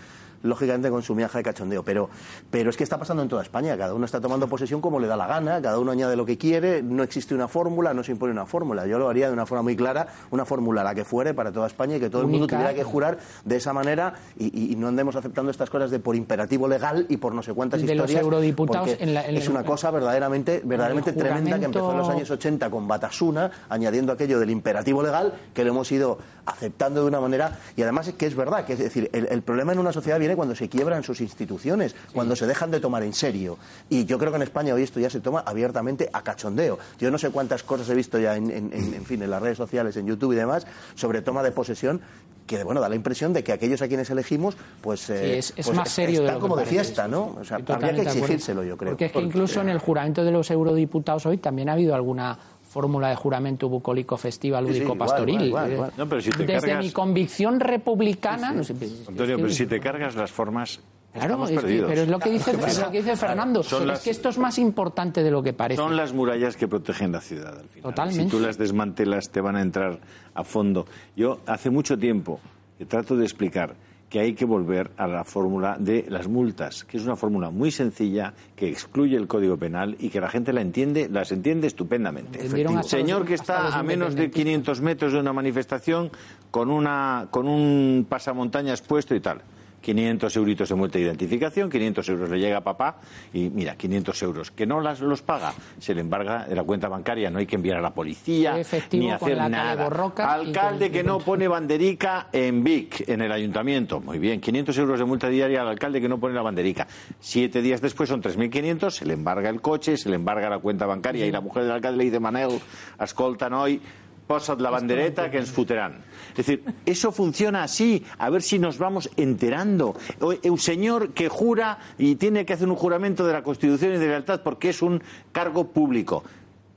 lógicamente con su miaja de cachondeo, pero, pero es que está pasando en toda España, cada uno está tomando posesión como le da la gana, cada uno añade lo que quiere, no existe una fórmula, no se impone una fórmula. Yo lo haría de una forma muy clara, una fórmula la que fuere para toda España y que todo el mundo tuviera que jurar de esa manera y, no andemos aceptando estas cosas de por imperativo legal y por no sé cuántas De los historias. eurodiputados porque en la- en es una cosa verdaderamente, verdaderamente tremenda que empezó en los años 80 con Batasuna, añadiendo aquello del imperativo legal, que lo hemos ido aceptando de una manera, y además es que es verdad, que es decir, el, el problema en una sociedad viene cuando se quiebran sus instituciones, cuando se dejan de tomar en serio. Y yo creo que en España hoy esto ya se toma abiertamente a cachondeo. Yo no sé cuántas cosas he visto ya en, en- en- en fin, en las redes sociales, en YouTube y demás, sobre toma de posesión que bueno da la impresión de que aquellos a quienes elegimos pues, eh, es- es pues más serio de que como de fiesta no o sea habría que exigírselo yo creo Porque es que incluso en el juramento de los eurodiputados hoy también ha habido alguna fórmula de juramento bucólico festiva Sí, sí, lúdico igual, pastoril. igual, igual, igual. No, pero si te Desde cargas- mi convicción republicana, no sé, Antonio, pero si te cargas las formas, Claro, es que- pero es lo que dice, es lo que dice Fernando. Son Pero las- es que esto es más importante de lo que parece. Son las murallas que protegen la ciudad al final. Totalmente. Si tú las desmantelas, te van a entrar a fondo. Yo hace mucho tiempo que trato de explicar que hay que volver a la fórmula de las multas, que es una fórmula muy sencilla que excluye el Código Penal y que la gente la entiende, las entiende estupendamente. Señor los- que está a menos de 500 metros de una manifestación con una con un pasamontañas puesto y tal. 500 euritos de multa de identificación, 500 euros le llega a papá y mira, 500 euros. Que no las, los paga, se le embarga de la cuenta bancaria, no hay que enviar a la policía Efectivo ni hacer nada. Alcalde que no pone banderica en Vic, en el ayuntamiento. Muy bien, 500 euros de multa diaria al alcalde que no pone la banderica. Siete días después son 3.500, se le embarga el coche, se le embarga la cuenta bancaria y la mujer del alcalde le dice, Manel, escolta noi, posa't la bandereta que ens fotran. Es decir, eso funciona así. A ver si nos vamos enterando. O- Un señor que jura y tiene que hacer un juramento de la Constitución y de lealtad porque es un cargo público.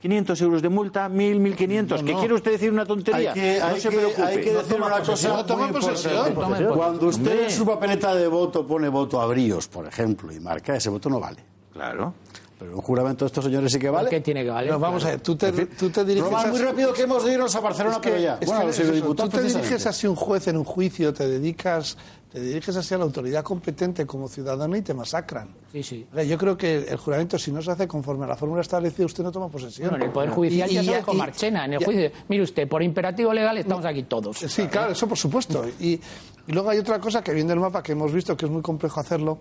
500 euros de multa, 1.000, 1.500. ¿Qué quiere usted decir una tontería? Hay que, no hay se que- preocupe. hay que decir una cosa muy importante. Cuando usted en su papeleta de voto pone voto a bríos, por ejemplo, y marca, ese voto no vale. Claro. Pero un juramento de estos señores sí que vale. qué tiene que valer? Pero vamos a ver, tú te, tú te diriges Román, a- muy rápido que hemos de irnos a Barcelona, Es que- pero ya. es Bueno, es eso, eurodiputados tú te diriges precisamente. así a un juez en un juicio, te dedicas, te diriges así a la autoridad competente como ciudadano y te masacran. Sí, sí. O sea, Yo creo que el juramento, si no se hace conforme a la fórmula establecida, usted no toma posesión. Bueno, en el Poder Judicial Y- ya y- se y- Marchena, en el ya- juicio. Mire usted, por imperativo legal estamos aquí todos. Sí, claro, eso por supuesto. Y, y luego hay otra cosa que viendo el mapa que hemos visto que es muy complejo hacerlo.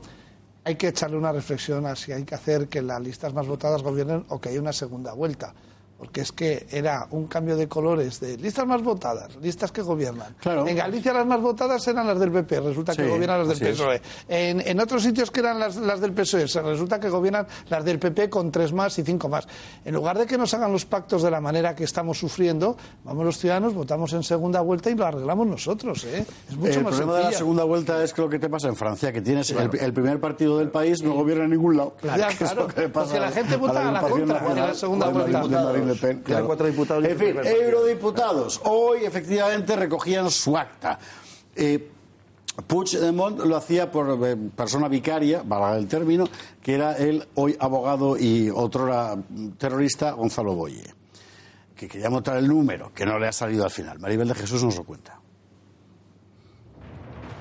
Hay que echarle una reflexión a si hay que hacer que las listas más votadas gobiernen o que haya una segunda vuelta. Porque es que era un cambio de colores de listas más votadas, listas que gobiernan. En Galicia las más votadas eran las del PP, resulta que gobiernan las del. PSOE. En, en otros sitios que eran las, las del PSOE, resulta que gobiernan las del PP con tres más y cinco más. En lugar de que nos hagan los pactos de la manera que estamos sufriendo, vamos los ciudadanos, votamos en segunda vuelta y lo arreglamos nosotros. ¿eh? Es mucho el más problema de la segunda vuelta es que lo que te pasa en Francia, que tienes Claro. el, el primer partido del país no gobierna en ningún lado. Claro, Que es claro, pasa porque la gente vota a la agrupación contra en la segunda vuelta. Le Pen, claro. cuatro diputados En fin, eurodiputados. Hoy efectivamente recogían su acta. Eh, Puigdemont lo hacía por eh, persona vicaria, valga el término, que era el hoy abogado y otrora terrorista Gonzalo Boye, que quería montar el número, que no le ha salido al final. Maribel de Jesús nos lo cuenta.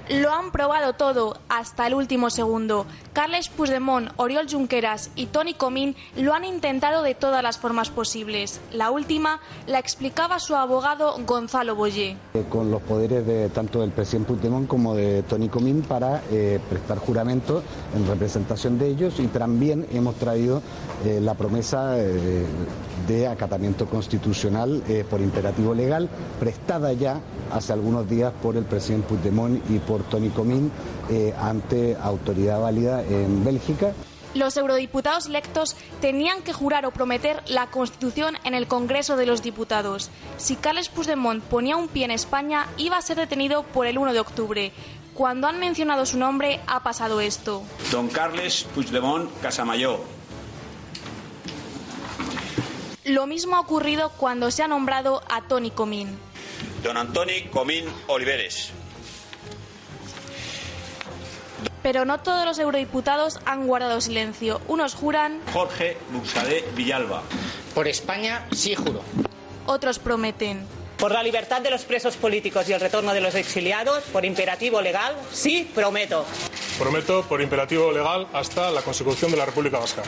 Lo han probado todo hasta el último segundo. Carles Puigdemont, Oriol Junqueras y Tony Comín lo han intentado de todas las formas posibles. La última la explicaba su abogado Gonzalo Boye. Eh, con los poderes de tanto del presidente Puigdemont como de Tony Comín para eh, prestar juramento en representación de ellos y también hemos traído eh, la promesa de acatamiento constitucional por imperativo legal, prestada ya hace algunos días por el presidente Puigdemont y por Tony Comín eh, ante autoridad válida en Bélgica. Los eurodiputados electos tenían que jurar o prometer la Constitución en el Congreso de los Diputados. Si Carles Puigdemont ponía un pie en España, iba a ser detenido por el 1 de octubre. Cuando han mencionado su nombre, ha pasado esto. Don Carles Puigdemont Casamayor. Lo mismo ha ocurrido cuando se ha nombrado a Tony Comín. Don Antoni Comín Oliveres. Pero no todos los eurodiputados han guardado silencio. Unos juran, Jorge Buxadé Villalba. Por España sí juro. otros prometen. Por la libertad de los presos políticos y el retorno de los exiliados, por imperativo legal, sí prometo. Prometo por imperativo legal hasta la consecución de la República Vasca.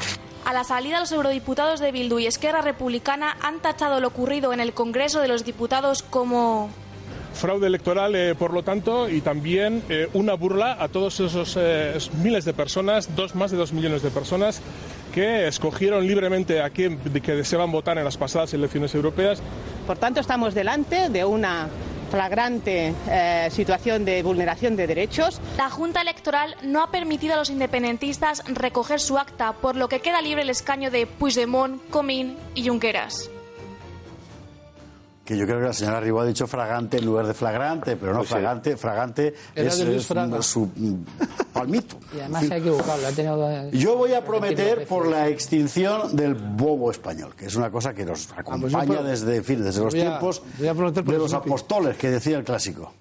A la salida, los eurodiputados de Bildu y Esquerra Republicana han tachado lo ocurrido en el Congreso de los Diputados como Fraude electoral, eh, por lo tanto, y también eh, una burla a todos esos eh, miles de personas, dos, más de dos millones de personas, que escogieron libremente a quien que deseaban votar en las pasadas elecciones europeas. Por tanto, estamos delante de una flagrante eh, situación de vulneración de derechos. La Junta Electoral no ha permitido a los independentistas recoger su acta, por lo que queda libre el escaño de Puigdemont, Comín y Junqueras. Que yo creo que la señora Ribó ha dicho fragante en lugar de flagrante, pero no Pues sí. fragante. Fragante Era es, es Fraga. su mm, palmito. Y además se ha equivocado. le ha tenido Yo voy a prometer por la extinción del bobo español, que es una cosa que nos acompaña pro- desde, en fin, desde los a- tiempos de los apóstoles, que decía el clásico.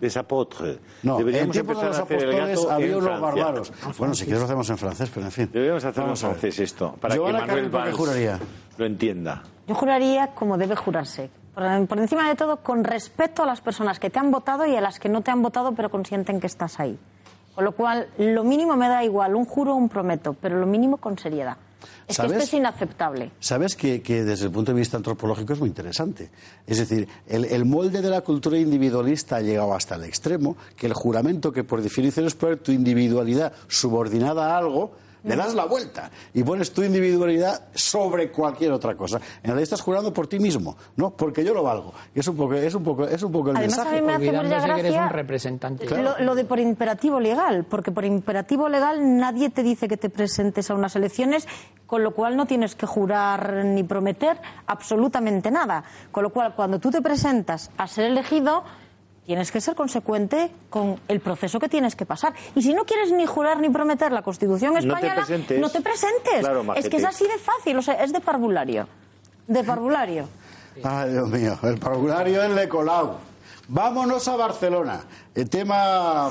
Des apôtres. No, en Deberíamos tiempos de los empezar a hacer el apóstoles gato había unos Francia. bárbaros. Bueno, si quieres lo hacemos en francés, pero en fin. Deberíamos hacerlo en francés esto, para Giovanna que Manuel Carril, ¿por qué Valls lo entienda. Yo juraría como debe jurarse. Por, por encima de todo, con respeto a las personas que te han votado y a las que no te han votado, pero consienten que estás ahí. Con lo cual, lo mínimo me da igual, un juro o un prometo, pero lo mínimo con seriedad. Es ¿Sabes? que esto es inaceptable. Sabes que, que desde el punto de vista antropológico es muy interesante. Es decir, el, el molde de la cultura individualista ha llegado hasta el extremo que el juramento que por definición es poner tu individualidad subordinada a algo, le das la vuelta y pones tu individualidad sobre cualquier otra cosa. En realidad estás jurando por ti mismo, ¿no? Porque yo lo valgo. Y es un poco, es un poco, es un poco el Además, a mensaje. mí me hace mucha que eres un representante. Lo, lo de por imperativo legal, porque por imperativo legal nadie te dice que te presentes a unas elecciones, con lo cual no tienes que jurar ni prometer absolutamente nada. Con lo cual, cuando tú te presentas a ser elegido, tienes que ser consecuente con el proceso que tienes que pasar. Y si no quieres ni jurar ni prometer la Constitución No te española, presentes. no te presentes. Claro, es que es así de fácil, o sea, es de parvulario. De parvulario. Ay, Dios mío, el parvulario en Le Colau. Vámonos a Barcelona. El tema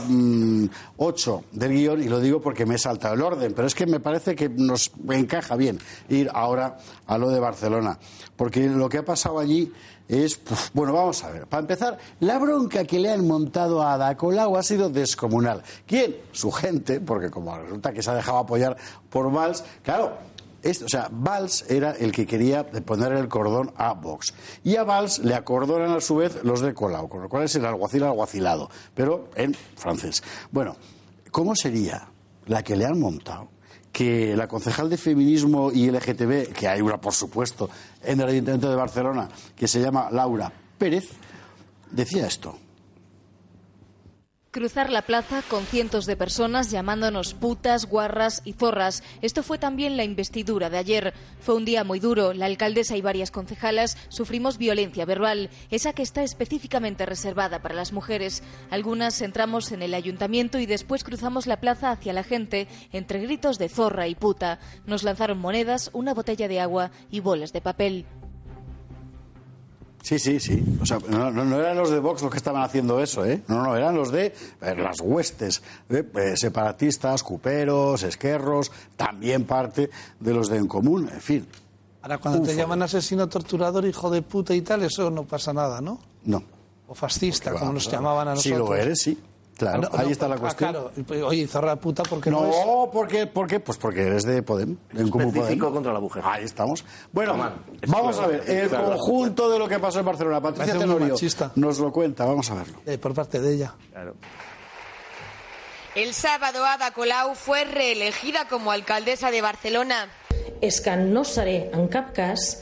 8 del guion, y lo digo porque me he saltado el orden, pero es que me parece que nos encaja bien ir ahora a lo de Barcelona. Porque lo que ha pasado allí es, bueno, vamos a ver. Para empezar, la bronca que le han montado a Ada Colau ha sido descomunal. ¿Quién? Su gente, porque como resulta que se ha dejado apoyar por Valls, claro, esto, o sea, Valls era el que quería poner el cordón a Vox. Y a Valls le acordonan a su vez los de Colau, con lo cual es el alguacil alguacilado, pero en francés. Bueno, ¿cómo sería la que le han montado? Que la concejal de feminismo y LGTB, que hay una por supuesto en el Ayuntamiento de Barcelona, que se llama Laura Pérez, decía esto. Cruzar la plaza con cientos de personas llamándonos putas, guarras y zorras. Esto fue también la investidura de ayer. Fue un día muy duro. La alcaldesa y varias concejalas sufrimos violencia verbal, esa que está específicamente reservada para las mujeres. Algunas entramos en el ayuntamiento y después cruzamos la plaza hacia la gente entre gritos de zorra y puta. Nos lanzaron monedas, una botella de agua y bolas de papel. Sí, sí, sí. O sea, no, no- eran los de Vox los que estaban haciendo eso, ¿eh? No, no, eran los de eh, las huestes eh, separatistas, cuperos, esquerros, también parte de los de En Común, en fin. Ahora, cuando te llaman asesino, torturador, hijo de puta y tal, eso no pasa nada, ¿no? No. O fascista, como nos llamaban a Si nosotros. lo eres, sí. Claro, Ah, no, ahí no, está la ah, cuestión. claro. Y, pues, Oye, zorra puta, porque no, No, es? ¿por qué? ¿por qué? Pues porque eres de Podem, en Podem. contra la mujer. Ahí estamos. Bueno, Toma. vamos a ver, el Claro. conjunto de lo que pasó en Barcelona. Patricia Tenorio nos lo cuenta, vamos a verlo. Eh, por parte de ella. El sábado Ada Colau fue reelegida como alcaldesa de Barcelona. és que no seré en cap cas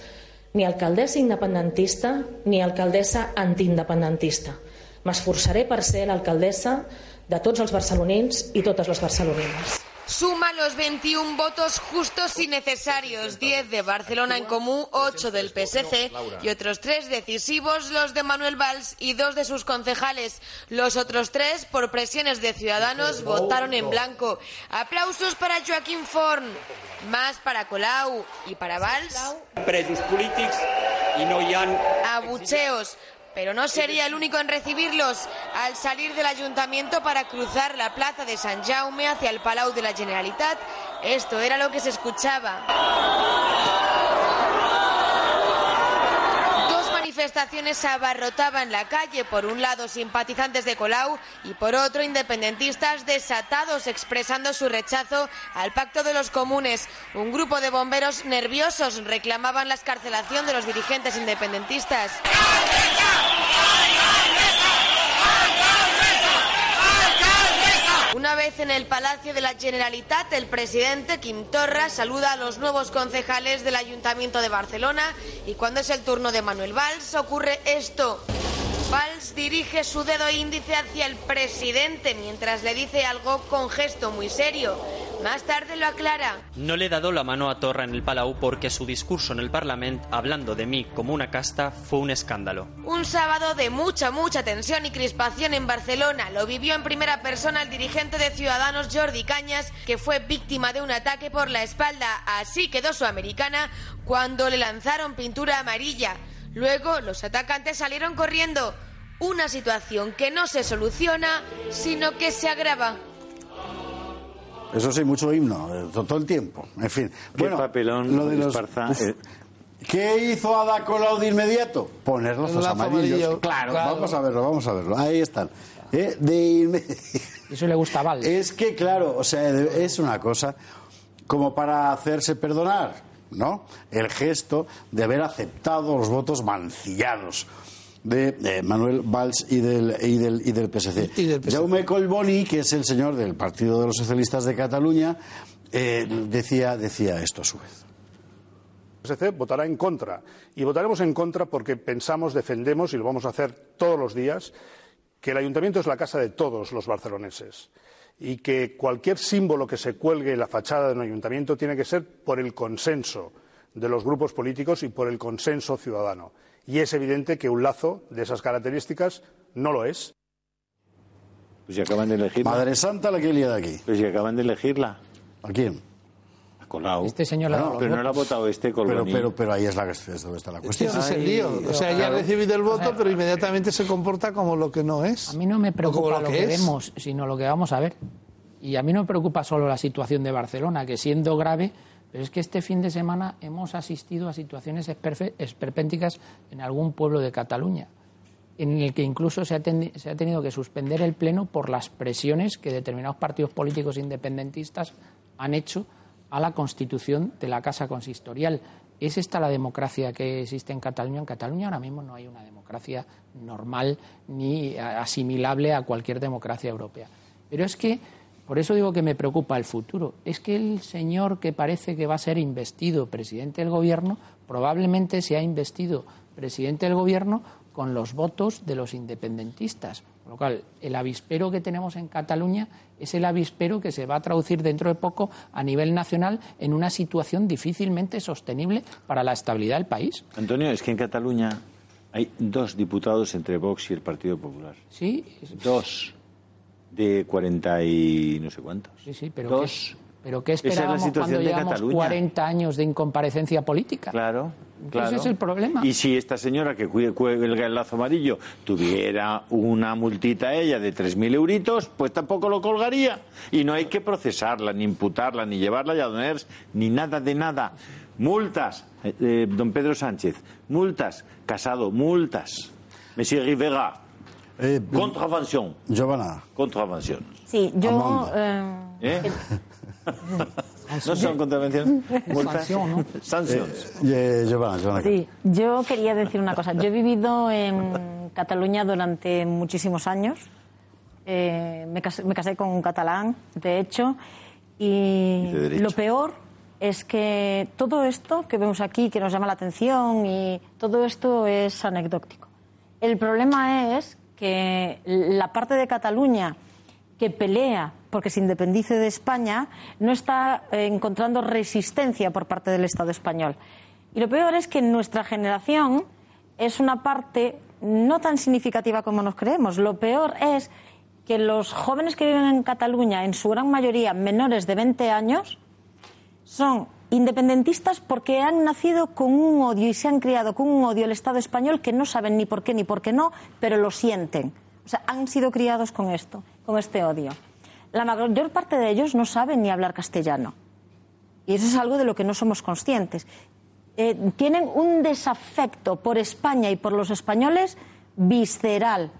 ni alcaldessa independentista ni alcaldessa antiindependentista. M'esforçaré per ser l'alcaldessa de tots els barcelonins i totes les barcelonines. Suma los 21 votos justos y necesarios, 10 de Barcelona en Común, 8 del PSC y otros 3 decisivos, los de Manuel Valls y 2 de sus concejales. Los otros 3, por presiones de ciudadanos, votaron en blanco. Aplausos para Joaquín Forn, más para Colau y para Valls. Presos polítics i no. Abucheos. Pero no sería el único en recibirlos. Al salir del ayuntamiento para cruzar la plaza de San Jaume hacia el Palau de la Generalitat, esto era lo que se escuchaba. Dos manifestaciones abarrotaban la calle, por un lado simpatizantes de Colau y por otro independentistas desatados expresando su rechazo al pacto de los comunes. Un grupo de bomberos nerviosos reclamaban la escarcelación de los dirigentes independentistas. Una vez en el Palacio de la Generalitat, el presidente Quim Torra saluda a los nuevos concejales del Ayuntamiento de Barcelona y cuando es el turno de Manuel Valls ocurre esto. Valls dirige su dedo índice hacia el presidente mientras le dice algo con gesto muy serio. Más tarde lo aclara. No le he dado la mano a Torra en el Palau porque su discurso en el Parlamento, hablando de mí como una casta, fue un escándalo. Un sábado de mucha, mucha tensión y crispación en Barcelona. Lo vivió en primera persona el dirigente de Ciudadanos Jordi Cañas, que fue víctima de un ataque por la espalda. Así quedó su americana cuando le lanzaron pintura amarilla. Luego los atacantes salieron corriendo. Una situación que no se soluciona, sino que se agrava. Eso sí, mucho himno, eh, todo el tiempo. En fin. Qué papelón, lo de los- Uf. eh. ¿Qué hizo Ada Colau de inmediato? Poner los amarillos. amarillo, Claro, claro. vamos a verlo, vamos a verlo. Ahí están. Eh, de inmediato. Eso le gusta a Valls. Es que, claro, o sea, es una cosa como para hacerse perdonar, ¿no? El gesto de haber aceptado los votos mancillados de eh, Manuel Valls y del, y del, y del PSC. Jaume Colboni, que es el señor del Partido de los Socialistas de Cataluña, eh, decía, decía esto a su vez. PSC votará en contra. Y votaremos en contra porque pensamos, defendemos, y lo vamos a hacer todos los días, que el ayuntamiento es la casa de todos los barceloneses y que cualquier símbolo que se cuelgue en la fachada de un ayuntamiento tiene que ser por el consenso de los grupos políticos y por el consenso ciudadano. Y es evidente que un lazo de esas características no lo es. Pues si acaban de elegirla. Madre Santa la que lía de aquí. Pues si acaban de elegirla. ¿A quién? Colau. Este señor los Pero no la ha votado este Pero, Colboni. pero, pero ahí es, la, es donde está la cuestión. Ese es el lío. O sea, ya ha recibido el voto, pero inmediatamente se comporta como lo que no es. A mí no me preocupa lo que, es. vemos, sino lo que vamos a ver. Y a mí no me preocupa solo la situación de Barcelona, que siendo grave, pero es que este fin de semana hemos asistido a situaciones esperpénticas en algún pueblo de Cataluña, en el que incluso se ha, se ha tenido que suspender el pleno por las presiones que determinados partidos políticos independentistas han hecho a la constitución de la Casa Consistorial. ¿Es esta la democracia que existe en Cataluña? En Cataluña ahora mismo no hay una democracia normal ni asimilable a cualquier democracia europea. Pero es que, por eso digo que me preocupa el futuro, es que el señor que parece que va a ser investido presidente del gobierno probablemente se ha investido presidente del gobierno con los votos de los independentistas. Con lo cual, el avispero que tenemos en Cataluña es el avispero que se va a traducir dentro de poco a nivel nacional en una situación difícilmente sostenible para la estabilidad del país. Antonio, es que en Cataluña hay dos diputados entre Vox y el Partido Popular. Sí, Dos. De 40 y no sé cuántos. sí, sí, pero Dos. ¿qué, pero ¿qué es esperábamos situación cuando de llevamos Cataluña. 40 años de incomparecencia política? Claro, claro. Ese es el problema. Y si esta señora que cuide- cuelga el lazo amarillo tuviera una multita a ella de 3.000 euritos, pues tampoco lo colgaría. Y no hay que procesarla, ni imputarla, ni llevarla a doners, ni nada de nada. Multas, eh, eh, don Pedro Sánchez, multas, Casado, multas. Monsieur Rivera, contravención, Giovanna. contravención. Sí, yo. Eh, ¿Eh? ¿No son contravenciones? Multas. Sanción, ¿no? Sanciones. Eh, Giovanna, Giovanna. Sí, yo quería decir una cosa. Yo he vivido en Cataluña durante muchísimos años. Eh, me, casé, me casé con un catalán, de hecho, y Y lo peor es que todo esto que vemos aquí, que nos llama la atención, y todo esto es anecdótico. El problema es que la parte de Cataluña que pelea porque se independice de España no está eh, encontrando resistencia por parte del Estado español. Y lo peor es que nuestra generación es una parte no tan significativa como nos creemos. Lo peor es que los jóvenes que viven en Cataluña, en su gran mayoría menores de 20 años, son independentistas porque han nacido con un odio y se han criado con un odio al Estado español que no saben ni por qué ni por qué no, pero lo sienten. O sea, han sido criados con esto, con este odio la mayor parte de ellos no saben ni hablar castellano. Y eso es algo de lo que no somos conscientes. Eh, tienen un desafecto por España y por los españoles visceral.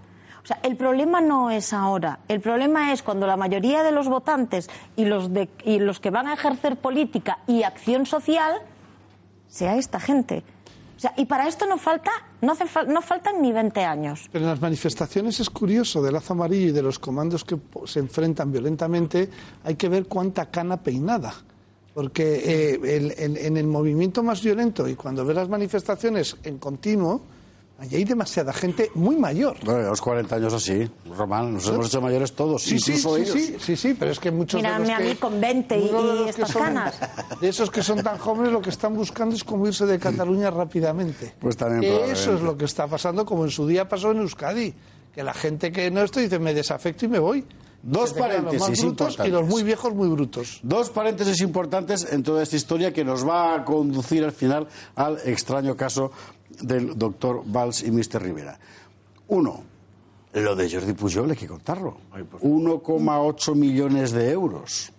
O sea, el problema no es ahora. El problema es cuando la mayoría de los votantes y los, y los que van a ejercer política y acción social sea esta gente y para esto no falta, no, hace, no faltan ni 20 años. Pero en las manifestaciones es curioso del lazo amarillo y de los comandos que se enfrentan violentamente, hay que ver cuánta cana peinada. Porque eh, en el movimiento más violento y cuando ves las manifestaciones en continuo, Allí hay demasiada gente muy mayor. Bueno, a los 40 años así, Román, nos hemos hecho mayores todos, sí, incluso sí, ellos. Sí, sí, sí, pero es que muchos Mírame de los a mí con 20 y, estas canas. De esos que son tan jóvenes, lo que están buscando es como irse de Cataluña rápidamente. Pues también Eso es lo que está pasando, como en su día pasó en Euskadi. Que la gente que no esto dice, me desafecto y me voy. Dos paréntesis importantes. Y los muy viejos muy brutos. Dos paréntesis importantes en toda esta historia que nos va a conducir al final al extraño caso del doctor Valls y Mr. Rivera. Uno, lo de Jordi Pujol hay que contarlo. 1,8 millones de euros.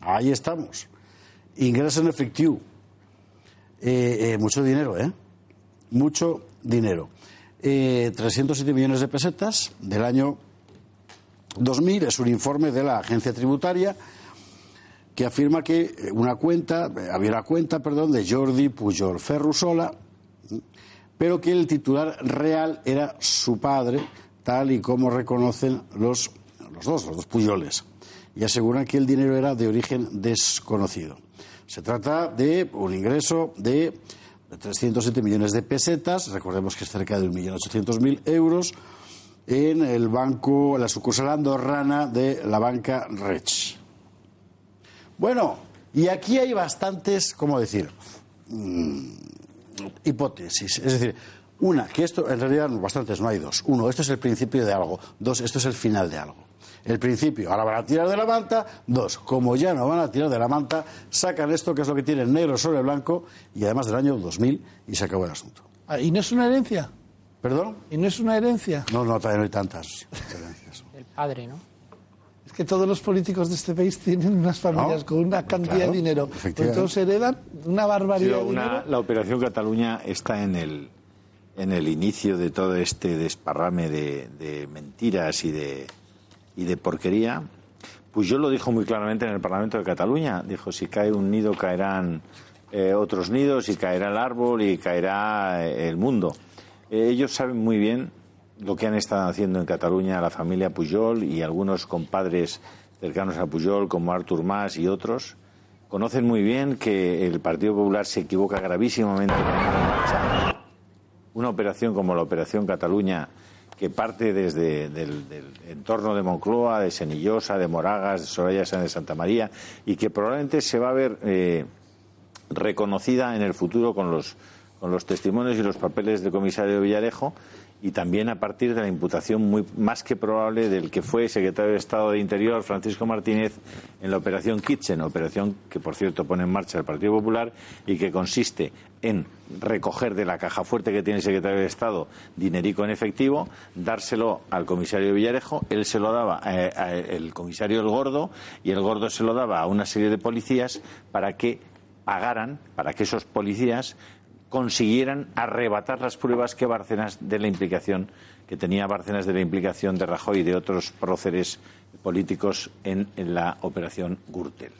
Ahí estamos. Ingreso en efectivo. Eh, eh, mucho dinero, ¿eh? Mucho dinero. 307 eh, millones de pesetas del año 2000 es un informe de la agencia tributaria que afirma que una cuenta, había una cuenta, perdón, de Jordi Pujol Ferrusola pero que el titular real era su padre, tal y como reconocen los, los dos, los dos Puyoles, y aseguran que el dinero era de origen desconocido. Se trata de un ingreso de 307 millones de pesetas, recordemos que es cerca de 1.800.000 euros, en el banco, la sucursal andorrana de la banca Rech. Bueno, y aquí hay bastantes, ¿cómo decir? Hipótesis. Es decir, una, que esto en realidad bastantes, no hay dos. Uno, esto es el principio de algo. Dos, esto es el final de algo. El principio, ahora van a tirar de la manta. Dos, como ya no van a tirar de la manta, sacan esto que es lo que tienen negro sobre blanco y además del año 2000 y se acabó el asunto. Ah, ¿Y no es una herencia? ¿Perdón? ¿Y no es una herencia? No, no, todavía no hay tantas herencias. El padre, ¿no? Es que todos los políticos de este país tienen unas familias con una cantidad de dinero. Pues todos heredan una barbaridad de dinero. La Operación Cataluña está en el, en el inicio de todo este desparrame de, mentiras y de, y de porquería. Pues yo lo dijo muy claramente en el Parlamento de Cataluña. Dijo, si cae un nido, caerán eh, otros nidos, y caerá el árbol, y caerá eh, el mundo. Eh, ellos saben muy bien lo que han estado haciendo en Cataluña la familia Pujol y algunos compadres cercanos a Pujol, como Artur Mas y otros, conocen muy bien que el Partido Popular se equivoca gravísimamente. Una operación como la Operación Cataluña, que parte desde el entorno de Moncloa, de Senillosa, de Moragas, de Soraya de Santa María, y que probablemente se va a ver eh, reconocida en el futuro con los, con los testimonios y los papeles del comisario Villarejo, y también a partir de la imputación muy más que probable del que fue secretario de Estado de Interior Francisco Martínez en la operación Kitchen, operación que por cierto pone en marcha el Partido Popular y que consiste en recoger de la caja fuerte que tiene el secretario de Estado dinerico en efectivo, dárselo al comisario Villarejo, él se lo daba al eh, comisario El Gordo y el Gordo se lo daba a una serie de policías para que pagaran, para que esos policías consiguieran arrebatar las pruebas que Bárcenas de la implicación que tenía Bárcenas de la implicación de Rajoy y de otros próceres políticos en, la operación Gürtel.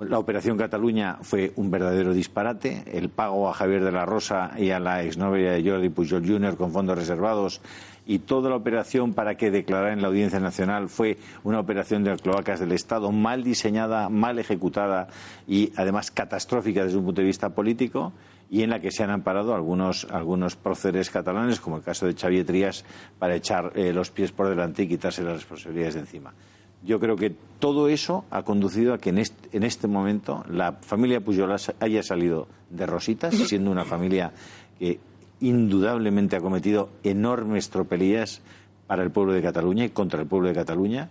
La operación Cataluña fue un verdadero disparate. El pago a Javier de la Rosa y a la exnovia de Jordi Pujol Jr. con fondos reservados y toda la operación para que declarara en la Audiencia Nacional fue una operación de cloacas del Estado mal diseñada, mal ejecutada y además catastrófica desde un punto de vista político y en la que se han amparado algunos, algunos próceres catalanes, como el caso de Xavier Trías, para echar eh, los pies por delante y quitarse las responsabilidades de encima. Yo creo que todo eso ha conducido a que en este, en este momento la familia Pujol haya salido de rositas, siendo una familia que indudablemente ha cometido enormes tropelías para el pueblo de Cataluña y contra el pueblo de Cataluña.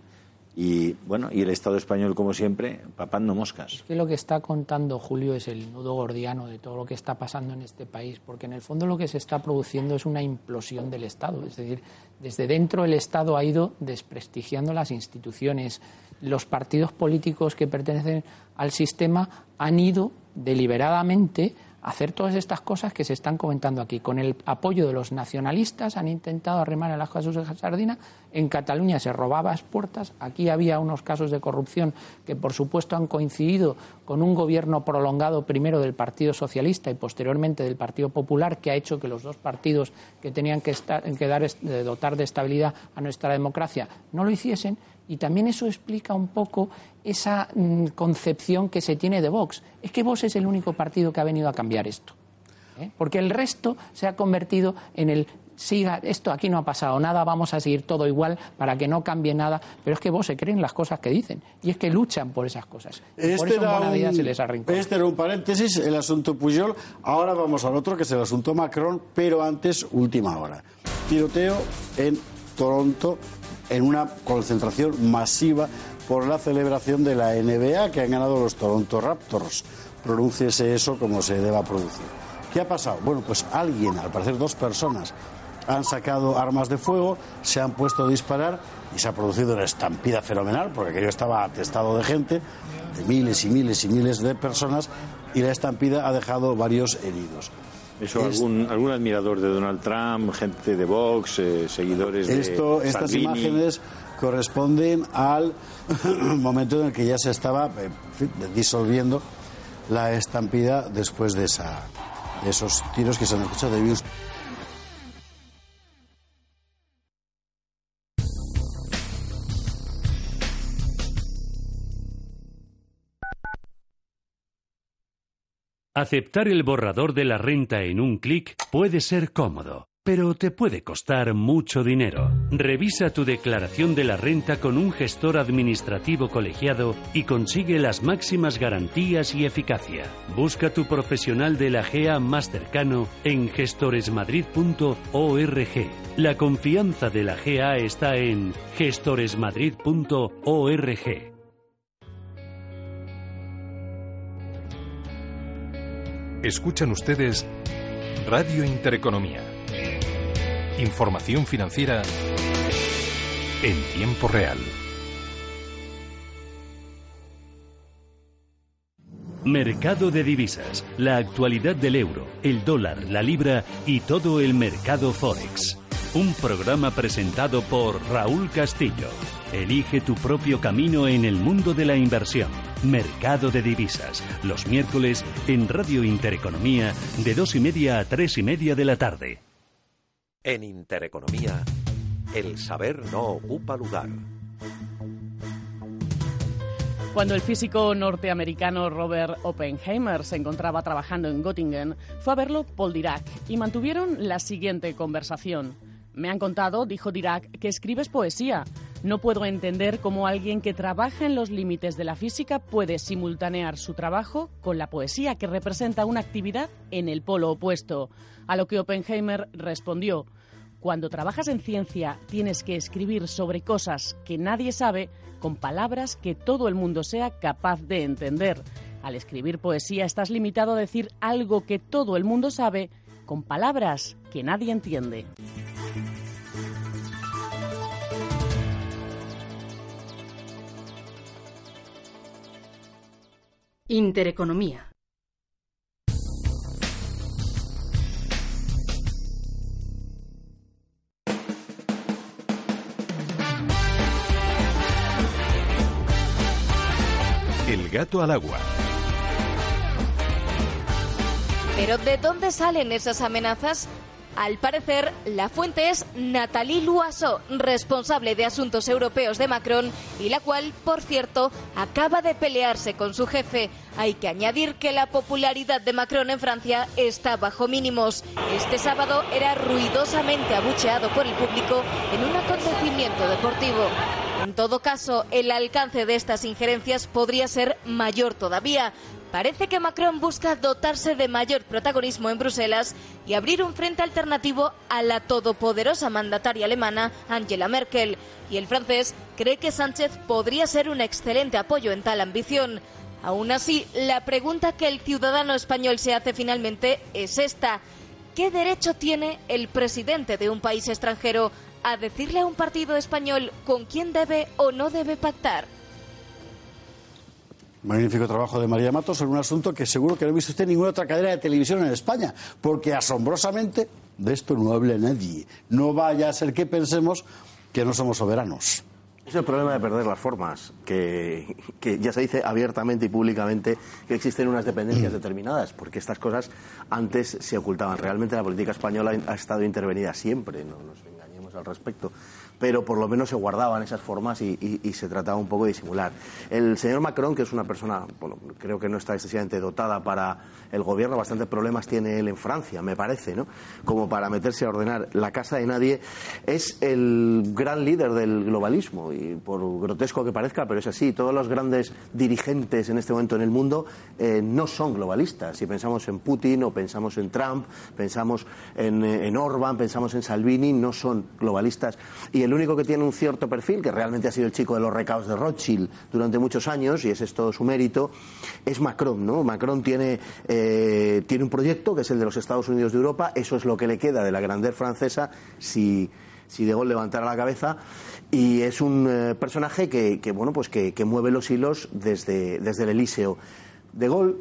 Y bueno, y el Estado español, como siempre, papando moscas. Es que lo que está contando Julio es el nudo gordiano de todo lo que está pasando en este país, porque en el fondo lo que se está produciendo es una implosión del Estado. Es decir, desde dentro el Estado ha ido desprestigiando las instituciones. Los partidos políticos que pertenecen al sistema han ido deliberadamente hacer todas estas cosas que se están comentando aquí. Con el apoyo de los nacionalistas han intentado arrimar a las cosas de sardina. En Cataluña se robaba a puertas. Aquí había unos casos de corrupción que, por supuesto, han coincidido con un gobierno prolongado primero del Partido Socialista y posteriormente del Partido Popular, que ha hecho que los dos partidos que tenían que, estar, dar, dotar de estabilidad a nuestra democracia no lo hiciesen. Y también eso explica un poco esa mm, concepción que se tiene de Vox. Es que Vox es el único partido que ha venido a cambiar esto. ¿eh? Porque el resto se ha convertido en el siga, esto aquí no ha pasado nada, vamos a seguir todo igual para que no cambie nada. Pero es que vos se creen las cosas que dicen y es que luchan por esas cosas. Este por eso era, en Buena un, se les este era un paréntesis, el asunto Puyol. Ahora vamos al otro, que es el asunto Macron, pero antes, última hora. Tiroteo en Toronto en una concentración masiva por la celebración de la NBA que han ganado los Toronto Raptors. Pronúnciese eso como se deba producir. ¿Qué ha pasado? Bueno, pues alguien, al parecer dos personas, han sacado armas de fuego, se han puesto a disparar y se ha producido una estampida fenomenal, porque aquello estaba atestado de gente, de miles y miles y miles de personas, y la estampida ha dejado varios heridos. Eso, algún, algún admirador de Donald Trump, gente de Vox, eh, seguidores de Esto, estas Salvini. imágenes corresponden al momento en el que ya se estaba eh, disolviendo la estampida después de, esa, de esos tiros que se han escuchado de views. Aceptar el borrador de la renta en un clic puede ser cómodo, pero te puede costar mucho dinero. Revisa tu declaración de la renta con un gestor administrativo colegiado y consigue las máximas garantías y eficacia. Busca tu profesional de la GEA más cercano en gestoresmadrid.org. La confianza de la GEA está en gestoresmadrid.org. Escuchan ustedes Radio Intereconomía. Información financiera en tiempo real. Mercado de divisas, la actualidad del euro, el dólar, la libra y todo el mercado forex. Un programa presentado por Raúl Castillo. Elige tu propio camino en el mundo de la inversión. Mercado de divisas, los miércoles en Radio Intereconomía de dos y media a tres y media de la tarde. En Intereconomía, el saber no ocupa lugar. Cuando el físico norteamericano Robert Oppenheimer se encontraba trabajando en Göttingen, fue a verlo Paul Dirac y mantuvieron la siguiente conversación. Me han contado, dijo Dirac, que escribes poesía. No puedo entender cómo alguien que trabaja en los límites de la física puede simultanear su trabajo con la poesía, que representa una actividad en el polo opuesto. A lo que Oppenheimer respondió, cuando trabajas en ciencia tienes que escribir sobre cosas que nadie sabe con palabras que todo el mundo sea capaz de entender. Al escribir poesía estás limitado a decir algo que todo el mundo sabe con palabras que nadie entiende. Intereconomía. El gato al agua. Pero ¿de dónde salen esas amenazas? Al parecer, la fuente es Nathalie Loiseau, responsable de asuntos europeos de Macron, y la cual, por cierto, acaba de pelearse con su jefe. Hay que añadir que la popularidad de Macron en Francia está bajo mínimos. Este sábado era ruidosamente abucheado por el público en un acontecimiento deportivo. En todo caso, el alcance de estas injerencias podría ser mayor todavía. Parece que Macron busca dotarse de mayor protagonismo en Bruselas y abrir un frente alternativo a la todopoderosa mandataria alemana Angela Merkel. Y el francés cree que Sánchez podría ser un excelente apoyo en tal ambición. Aún así, la pregunta que el ciudadano español se hace finalmente es esta. ¿Qué derecho tiene el presidente de un país extranjero a decirle a un partido español con quién debe o no debe pactar? Magnífico trabajo de María Matos sobre un asunto que seguro que no ha visto usted en ninguna otra cadena de televisión en España, porque asombrosamente de esto no habla nadie. No vaya a ser que pensemos que no somos soberanos. Es el problema de perder las formas, que, que, ya se dice abiertamente y públicamente que existen unas dependencias determinadas, porque estas cosas antes se ocultaban. Realmente la política española ha estado intervenida siempre, no nos engañemos al respecto pero por lo menos se guardaban esas formas y, se trataba un poco de disimular. El señor Macron, que es una persona, bueno, creo que no está excesivamente dotada para el gobierno, bastantes problemas tiene él en Francia, me parece, ¿no? Como para meterse a ordenar la casa de nadie, es el gran líder del globalismo y por grotesco que parezca, pero es así. Todos los grandes dirigentes en este momento en el mundo eh, no son globalistas. Si pensamos en Putin o pensamos en Trump, pensamos en, en Orban, pensamos en Salvini, no son globalistas. El único que tiene un cierto perfil, que realmente ha sido el chico de los recados de Rothschild durante muchos años, y es todo su mérito, es Macron, ¿no? Macron tiene, eh, tiene un proyecto que es el de los Estados Unidos de Europa, eso es lo que le queda de la grandeza francesa si, si De Gaulle levantara la cabeza, y es un eh, personaje que, que, bueno, pues que, que, mueve los hilos desde, desde el Elíseo. De Gaulle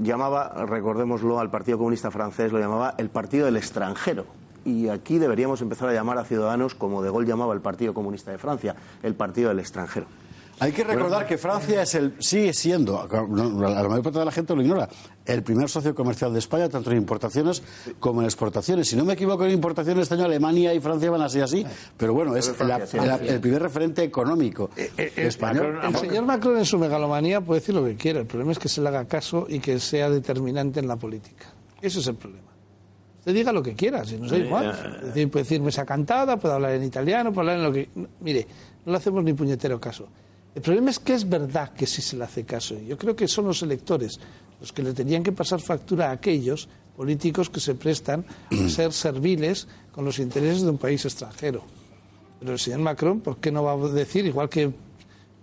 llamaba, recordémoslo, al Partido Comunista francés, lo llamaba el Partido del Extranjero y aquí deberíamos empezar a llamar a Ciudadanos como De Gaulle llamaba el Partido Comunista de Francia, el Partido del extranjero. Hay que recordar que Francia es el, sigue siendo, la mayor parte de la gente lo ignora, el primer socio comercial de España, tanto en importaciones como en exportaciones. Si no me equivoco, en importaciones este año Alemania y Francia van así así, pero bueno, es la, la, el primer referente económico eh, eh, español. El, el señor Macron en su megalomanía puede decir lo que quiera, el problema es que se le haga caso y que sea determinante en la política. Ese es el problema. Usted diga lo que quiera, si no sé igual. Es decir, puede decir mesa cantada, puede hablar en italiano, puede hablar en lo que. Mire, no le hacemos ni puñetero caso. El problema es que es verdad que sí se le hace caso. Yo creo que son los electores los que le tenían que pasar factura a aquellos políticos que se prestan a ser serviles con los intereses de un país extranjero. Pero el señor Macron, ¿por qué no va a decir, igual que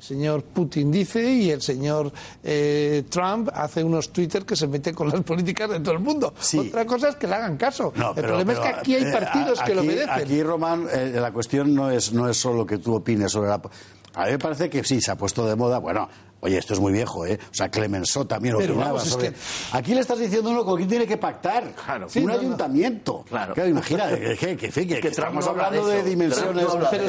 el señor Putin dice y el señor eh, Trump hace unos Twitter que se meten con las políticas de todo el mundo. Sí. Otra cosa es que le hagan caso. No, el pero, problema pero, es que aquí hay partidos eh, que lo obedecen. Aquí, Román, eh, la cuestión no es, no es solo que tú opines sobre la. A mí me parece que sí, se ha puesto de moda. Bueno, oye, esto es muy viejo, ¿eh? O sea, Clemenceau también Pero opinaba vamos, es sobre. que- Aquí le estás diciendo uno con quién tiene que pactar. Claro. un Sí, no, no. ayuntamiento. Claro. imagina, que, que, que, estamos hablando de dimensiones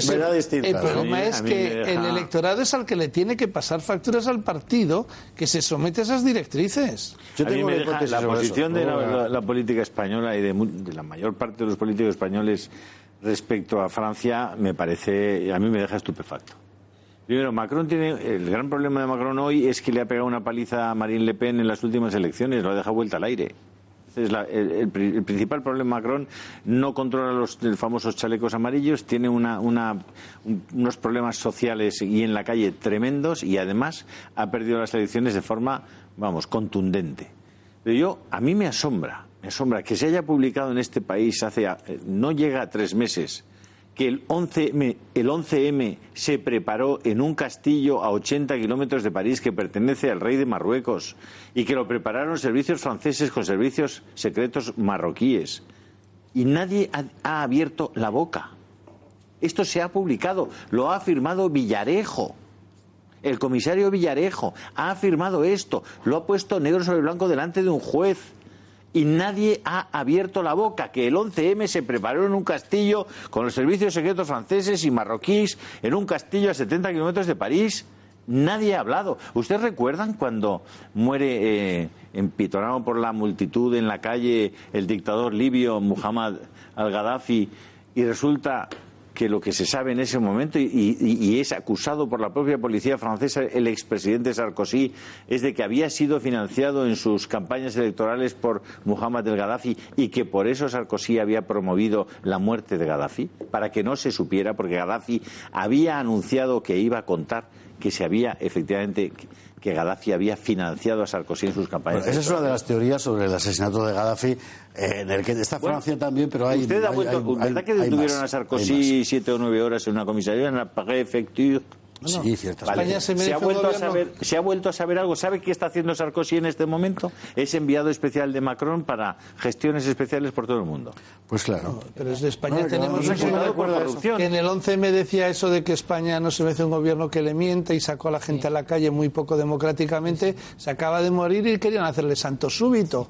pero El problema A mí- es a mí que deja- el electorado es al que le tiene que pasar facturas al partido que se somete a esas directrices. Yo a mí tengo me deja hipótesis la posición eso. de la, Luego, la- la política española y de, mu- de la mayor parte de los políticos españoles respecto a Francia me parece, a mí me deja estupefacto. Primero, Macron tiene, el gran problema de Macron hoy es que le ha pegado una paliza a Marine Le Pen en las últimas elecciones, lo ha dejado vuelta al aire. Es el, el pri- el principal problema Macron no controla los famosos chalecos amarillos, tiene una, una- un- unos problemas sociales y en la calle tremendos y además ha perdido las elecciones de forma, vamos, contundente. Pero yo, a mí me asombra, me asombra que se haya publicado en este país hace, eh, no llega a tres meses, que el 11M, el 11M se preparó en un castillo a 80 kilómetros de París que pertenece al rey de Marruecos y que lo prepararon servicios franceses con servicios secretos marroquíes. Y nadie ha, ha abierto la boca. Esto se ha publicado, lo ha afirmado Villarejo. El comisario Villarejo ha afirmado esto, lo ha puesto negro sobre blanco delante de un juez. Y nadie ha abierto la boca, que el 11M se preparó en un castillo con los servicios secretos franceses y marroquíes, en un castillo a 70 kilómetros de París. Nadie ha hablado. ¿Ustedes recuerdan cuando muere eh, empitonado por la multitud en la calle el dictador libio Muhammad al-Gaddafi y resulta que lo que se sabe en ese momento y, es acusado por la propia policía francesa el expresidente Sarkozy es de que había sido financiado en sus campañas electorales por Muhammad el Gaddafi y que por eso Sarkozy había promovido la muerte de Gaddafi para que no se supiera porque Gaddafi había anunciado que iba a contar que se había efectivamente que Gaddafi había financiado a Sarkozy en sus campañas. Bueno, esa es una de las teorías sobre el asesinato de Gaddafi, eh, en el que está Bueno, Francia también, pero hay. Usted hay- ¿verdad hay- que detuvieron más, a Sarkozy siete o nueve horas en una comisaría en la Sí, ciertas Vale. España se ¿Se, merece ha un vuelto a gobierno- saber, ¿Se ha vuelto a saber algo? ¿Sabe qué está haciendo Sarkozy en este momento? Es enviado especial de Macron para gestiones especiales por todo el mundo. Pues claro. Pero desde España Bueno, que tenemos un de eso. que en el 11 me decía eso de que España no se merece un gobierno que le miente y sacó a la gente a la calle muy poco democráticamente. Se acaba de morir y querían hacerle santo súbito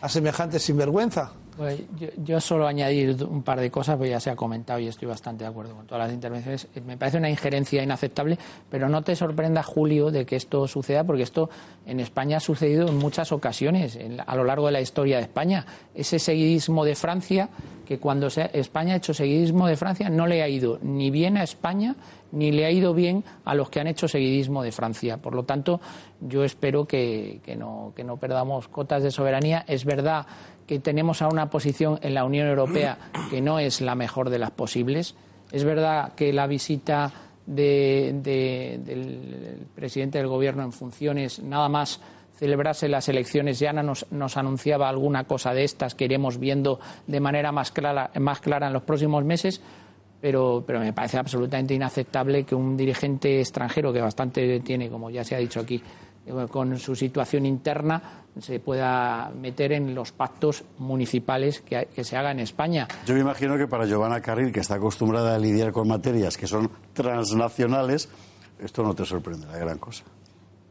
a semejante sinvergüenza. Pues yo, yo solo añadir un par de cosas, pues ya se ha comentado y estoy bastante de acuerdo con todas las intervenciones. Eh, Me parece una injerencia inaceptable, pero no te sorprenda, Julio, de que esto suceda, porque esto en España ha sucedido en muchas ocasiones en a lo largo de la historia de España. Ese seguidismo de Francia, que cuando se- España ha hecho seguidismo de Francia, no le ha ido ni bien a España, ni le ha ido bien a los que han hecho seguidismo de Francia. Por lo tanto, yo espero que, no, perdamos cotas de soberanía. Es verdad que tenemos a una posición en la Unión Europea que no es la mejor de las posibles. Es verdad que la visita de- de- del presidente del Gobierno en funciones, nada más celebrarse las elecciones, ya nos, nos anunciaba alguna cosa de estas que iremos viendo de manera más clara, más clara en los próximos meses. Pero, pero me parece absolutamente inaceptable que un dirigente extranjero, que bastante tiene, como ya se ha dicho aquí, con su situación interna, se pueda meter en los pactos municipales que, que se haga en España. Yo me imagino que para Giovanna Carril, que está acostumbrada a lidiar con materias que son transnacionales, esto no te sorprende la gran cosa.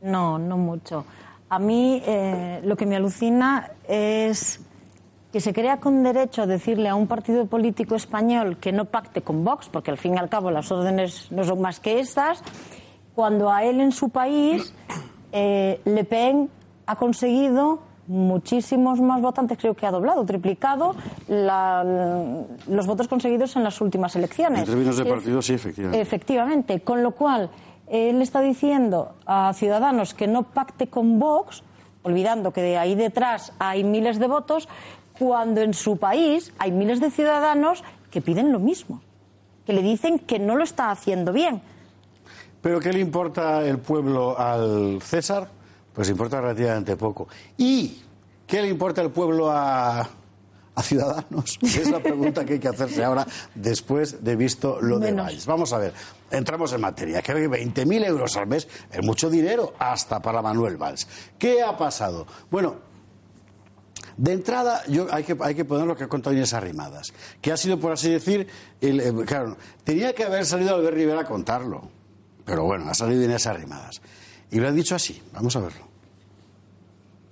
No, no mucho. A mí eh, lo que me alucina es que se crea con derecho a decirle a un partido político español que no pacte con Vox, porque al fin y al cabo las órdenes no son más que estas, cuando a él en su país eh, Le Pen ha conseguido muchísimos más votantes, creo que ha doblado, triplicado la- los votos conseguidos en las últimas elecciones. En términos de partido, sí, efectivamente. Efectivamente, con lo cual él está diciendo a Ciudadanos que no pacte con Vox, olvidando que de ahí detrás hay miles de votos, cuando en su país hay miles de ciudadanos que piden lo mismo, que le dicen que no lo está haciendo bien. Pero ¿qué le importa el pueblo al César? Pues importa relativamente poco. ¿Y qué le importa el pueblo a, a Ciudadanos? Es la pregunta que hay que hacerse ahora después de visto lo de Menos. Valls. Vamos a ver, entramos en materia. Que 20.000 euros al mes es mucho dinero hasta para Manuel Valls. ¿Qué ha pasado? Bueno, de entrada, hay, que, que poner lo que ha contado Inés Arrimadas, que ha sido, por así decir, eh, claro, tenía que haber salido Albert Rivera a contarlo, pero bueno, ha salido Inés Arrimadas. Y lo ha dicho así, vamos a verlo.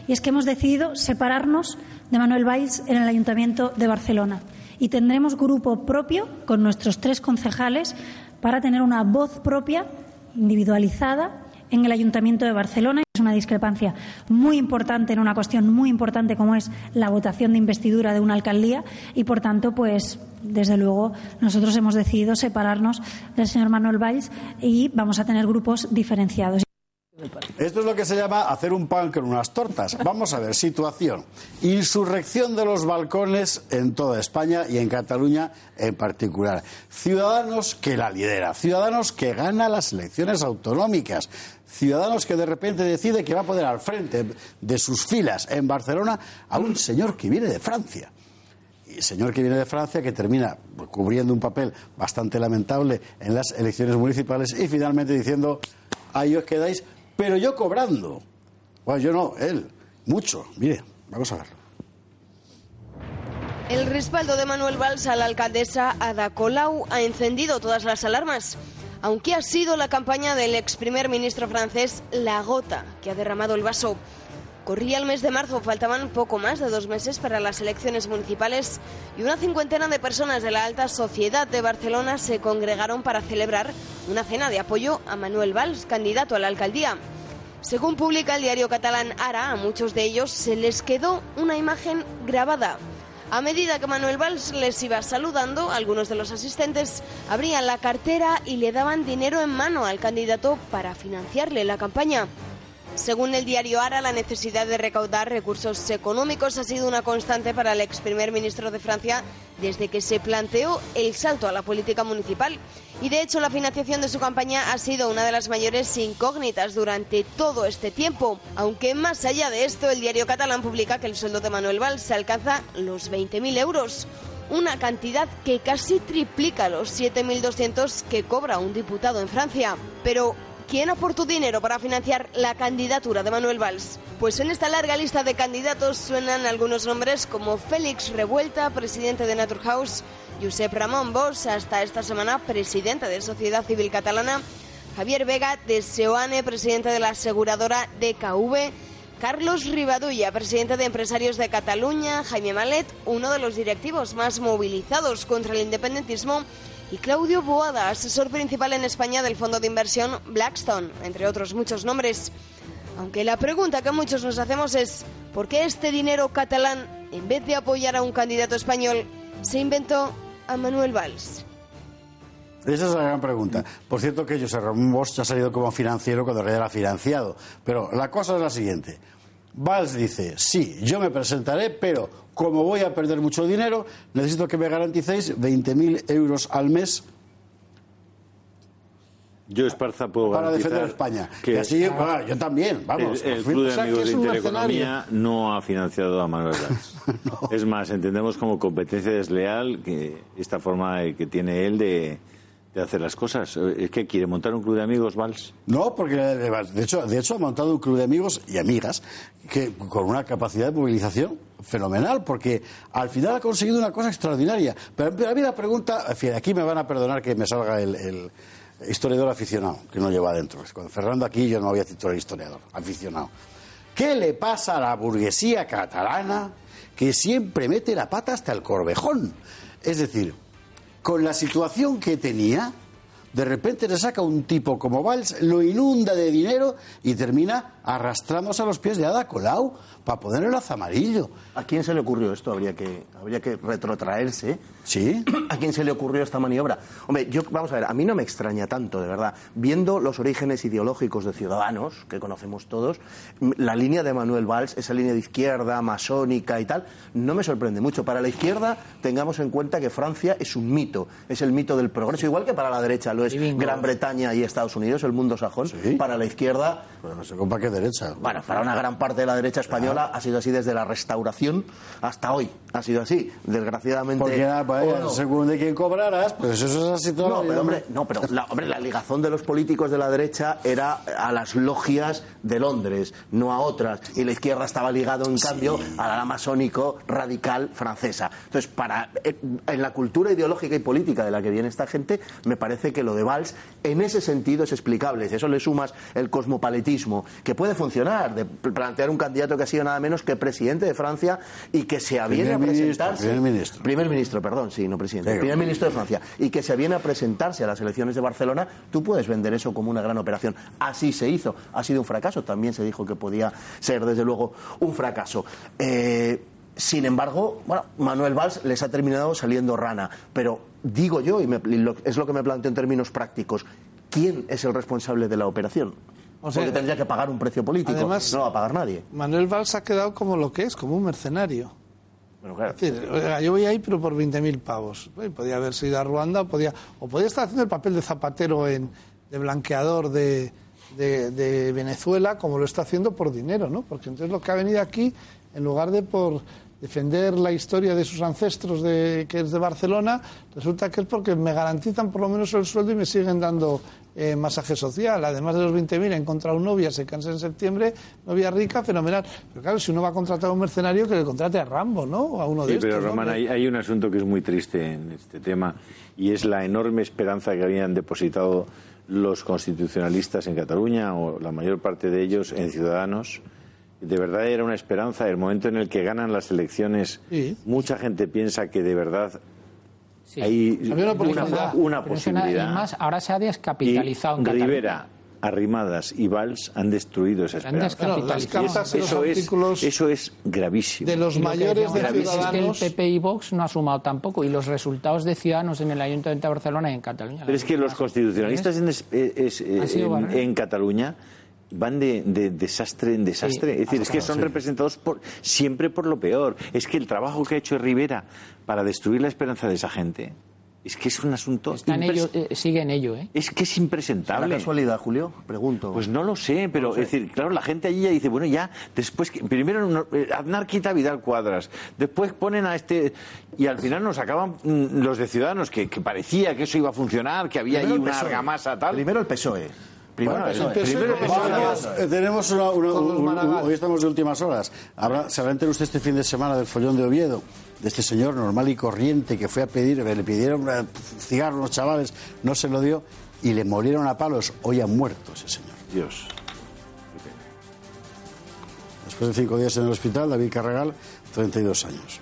Y es que hemos decidido separarnos de Manuel Valls en el Ayuntamiento de Barcelona. Y tendremos grupo propio con nuestros tres concejales para tener una voz propia, individualizada, en el Ayuntamiento de Barcelona. Una discrepancia muy importante en una cuestión muy importante como es la votación de investidura de una alcaldía y, por tanto, pues desde luego nosotros hemos decidido separarnos del señor Manuel Valls y vamos a tener grupos diferenciados. Esto es lo que se llama hacer un pan con unas tortas. Vamos a ver, situación. Insurrección de los balcones en toda España y en Cataluña en particular. Ciudadanos que la lidera, ciudadanos que gana las elecciones autonómicas, ciudadanos que de repente decide que va a poner al frente de sus filas en Barcelona a un señor que viene de Francia. Y señor que viene de Francia que termina cubriendo un papel bastante lamentable en las elecciones municipales y finalmente diciendo, ahí os quedáis, pero yo cobrando. Bueno, yo no, él, mucho. Mire, vamos a verlo. El respaldo de Manuel Valls a la alcaldesa Ada Colau ha encendido todas las alarmas, aunque ha sido la campaña del ex primer ministro francés la gota que ha derramado el vaso. Corría el mes de marzo, faltaban poco más de dos meses para las elecciones municipales y una cincuentena de personas de la alta sociedad de Barcelona se congregaron para celebrar una cena de apoyo a Manuel Valls, candidato a la alcaldía. Según publica el diario catalán Ara, a muchos de ellos se les quedó una imagen grabada. A medida que Manuel Valls les iba saludando, algunos de los asistentes abrían la cartera y le daban dinero en mano al candidato para financiarle la campaña. Según el diario Ara, la necesidad de recaudar recursos económicos ha sido una constante para el ex primer ministro de Francia desde que se planteó el salto a la política municipal. Y de hecho, la financiación de su campaña ha sido una de las mayores incógnitas durante todo este tiempo. Aunque más allá de esto, el diario catalán publica que el sueldo de Manuel Valls alcanza los 20.000 euros una cantidad que casi triplica los 7.200 que cobra un diputado en Francia. Pero, ¿Quién aportó dinero para financiar la candidatura de Manuel Valls? Pues en esta larga lista de candidatos suenan algunos nombres como Félix Revuelta, presidente de Naturhaus, Josep Ramón Bosch, hasta esta semana presidente de Sociedad Civil Catalana, Javier Vega de Seoane, presidente de la aseguradora DKV, Carlos Rivadulla, presidente de Empresarios de Cataluña, Jaime Malet, uno de los directivos más movilizados contra el independentismo, y Claudio Boada, asesor principal en España del fondo de inversión Blackstone, entre otros muchos nombres. Aunque la pregunta que muchos nos hacemos es, ¿por qué este dinero catalán, en vez de apoyar a un candidato español, se inventó a Manuel Valls? Esa es la gran pregunta. Por cierto que José Ramón Bosch ha salido como financiero cuando era financiado. Pero la cosa es la siguiente. Valls dice, sí, yo me presentaré, pero como voy a perder mucho dinero, necesito que me garanticéis 20.000 euros al mes yo, Esparza, puedo para defender España. Que, así, bueno, yo también, vamos. El, el Club de Amigos de Intereconomía no ha financiado a Manuel Valls. no. Es más, entendemos como competencia desleal que esta forma que tiene él de, de hacer las cosas. ¿Es que quiere montar un club de amigos, Valls? No, porque de hecho, de hecho ha montado un club de amigos y amigas que con una capacidad de movilización fenomenal, porque al final ha conseguido una cosa extraordinaria. Pero, a mí la pregunta, aquí me van a perdonar que me salga el, historiador aficionado, que no lleva adentro. Con Fernando aquí yo no había titulado historiador, aficionado. ¿Qué le pasa a la burguesía catalana que siempre mete la pata hasta el corvejón? Es decir, con la situación que tenía, de repente le saca un tipo como Valls, lo inunda de dinero y termina arrastrándose a los pies de Ada Colau para poner el lazo amarillo. ¿A quién se le ocurrió esto? Habría que, habría que retrotraerse. ¿Sí? ¿A quién se le ocurrió esta maniobra? Hombre, yo, vamos a ver, a mí no me extraña tanto, de verdad. Viendo los orígenes ideológicos de Ciudadanos, que conocemos todos, la línea de Manuel Valls, esa línea de izquierda, masónica y tal, no me sorprende mucho. Para la izquierda, tengamos en cuenta que Francia es un mito, es el mito del progreso, igual que para la derecha lo es Gran Bretaña y Estados Unidos, el mundo sajón. ¿Sí? Para la izquierda. Pero no sé con qué derecha. Bueno, para una gran parte de la derecha española ha sido así desde la restauración hasta hoy. Ha sido así, desgraciadamente. Porque ah, vaya, no. según de quién cobrarás, pues eso es así todo. No, pero hombre, no, pero la, hombre, la ligazón de los políticos de la derecha era a las logias de Londres, no a otras. Y la izquierda estaba ligado, en sí. cambio, a la masónico radical francesa. Entonces, para, en la cultura ideológica y política de la que viene esta gente, me parece que lo de Valls, en ese sentido, es explicable. Si eso le sumas el cosmopaletismo, que puede funcionar, de plantear un candidato que ha sido nada menos que presidente de Francia y que se aviene a presentarse. Primer ministro. Primer ministro, perdón, sí, no presidente. Primer ministro de Francia. Y que se aviene a presentarse a las elecciones de Barcelona, tú puedes vender eso como una gran operación. Así se hizo. Ha sido un fracaso. También se dijo que podía ser, desde luego, un fracaso. Eh, sin embargo, bueno, Manuel Valls les ha terminado saliendo rana. Pero digo yo, y, me, y lo, es lo que me planteo en términos prácticos, ¿quién es el responsable de la operación? O sea, Porque tendría que pagar un precio político. Además, no va a pagar nadie. Manuel Valls ha quedado como lo que es, como un mercenario. Bueno, claro. Es decir, yo voy ahí, pero por 20.000 pavos. Podía haber sido a Ruanda, o podía, o podía estar haciendo el papel de zapatero, en, de blanqueador de, de, de, Venezuela, como lo está haciendo por dinero, ¿no? Porque entonces lo que ha venido aquí, en lugar de por defender la historia de sus ancestros de, que es de Barcelona, resulta que es porque me garantizan por lo menos el sueldo y me siguen dando eh, masaje social. Además de los 20.000, he encontrado un novia, se cansa en septiembre, novia rica, fenomenal. Pero claro, si uno va a contratar a un mercenario, que le contrate a Rambo, ¿no? O a uno sí, de pero estos. Román, ¿no? hay, hay, un asunto que es muy triste en este tema y es la enorme esperanza que habían depositado los constitucionalistas en Cataluña, o la mayor parte de ellos en Ciudadanos, de verdad era una esperanza. El momento en el que ganan las elecciones, mucha gente piensa que de verdad hay Había una, una posibilidad. y más, ahora se ha descapitalizado en Y Cataluña. Rivera, Arrimadas y Valls han destruido esa esperanza. eso- Las cartas eso, es, artículos eso es gravísimo. de los mayores de Ciudadanos. Es que el PP y Vox no ha sumado tampoco. Y los resultados de Ciudadanos en el Ayuntamiento de Barcelona y en Cataluña. Pero es que los constitucionalistas en, es- es- en- barreras. en Cataluña van de, de desastre en desastre. Sí, es decir, es que son sí. representados por, siempre por lo peor. Es que el trabajo que ha hecho Rivera para destruir la esperanza de esa gente es que es un asunto. Está en ello, eh, sigue en ello, ¿eh? Es que es impresentable. ¿La casualidad, Julio? Pregunto. Pues no lo sé, pero es decir, claro, la gente allí ya dice, bueno, ya, después, que- primero no- eh, Aznar quita a Vidal Cuadras, después ponen a este, y al final nos acaban mm, los de Ciudadanos, que, que parecía que eso iba a funcionar, que había Primero ahí una PSOE. argamasa tal. Primero el PSOE. Primero Bueno, primero. Vamos, eh, tenemos una, una- un- un- hoy estamos de últimas horas. Habrá, se habrá enterado usted este fin de semana del follón de Oviedo, de este señor normal y corriente que fue a pedir, le pidieron eh, cigarros a los chavales, no se lo dio y le murieron a palos. Hoy ha muerto ese señor. Dios. Después de cinco días en el hospital, David Carregal, 32 años.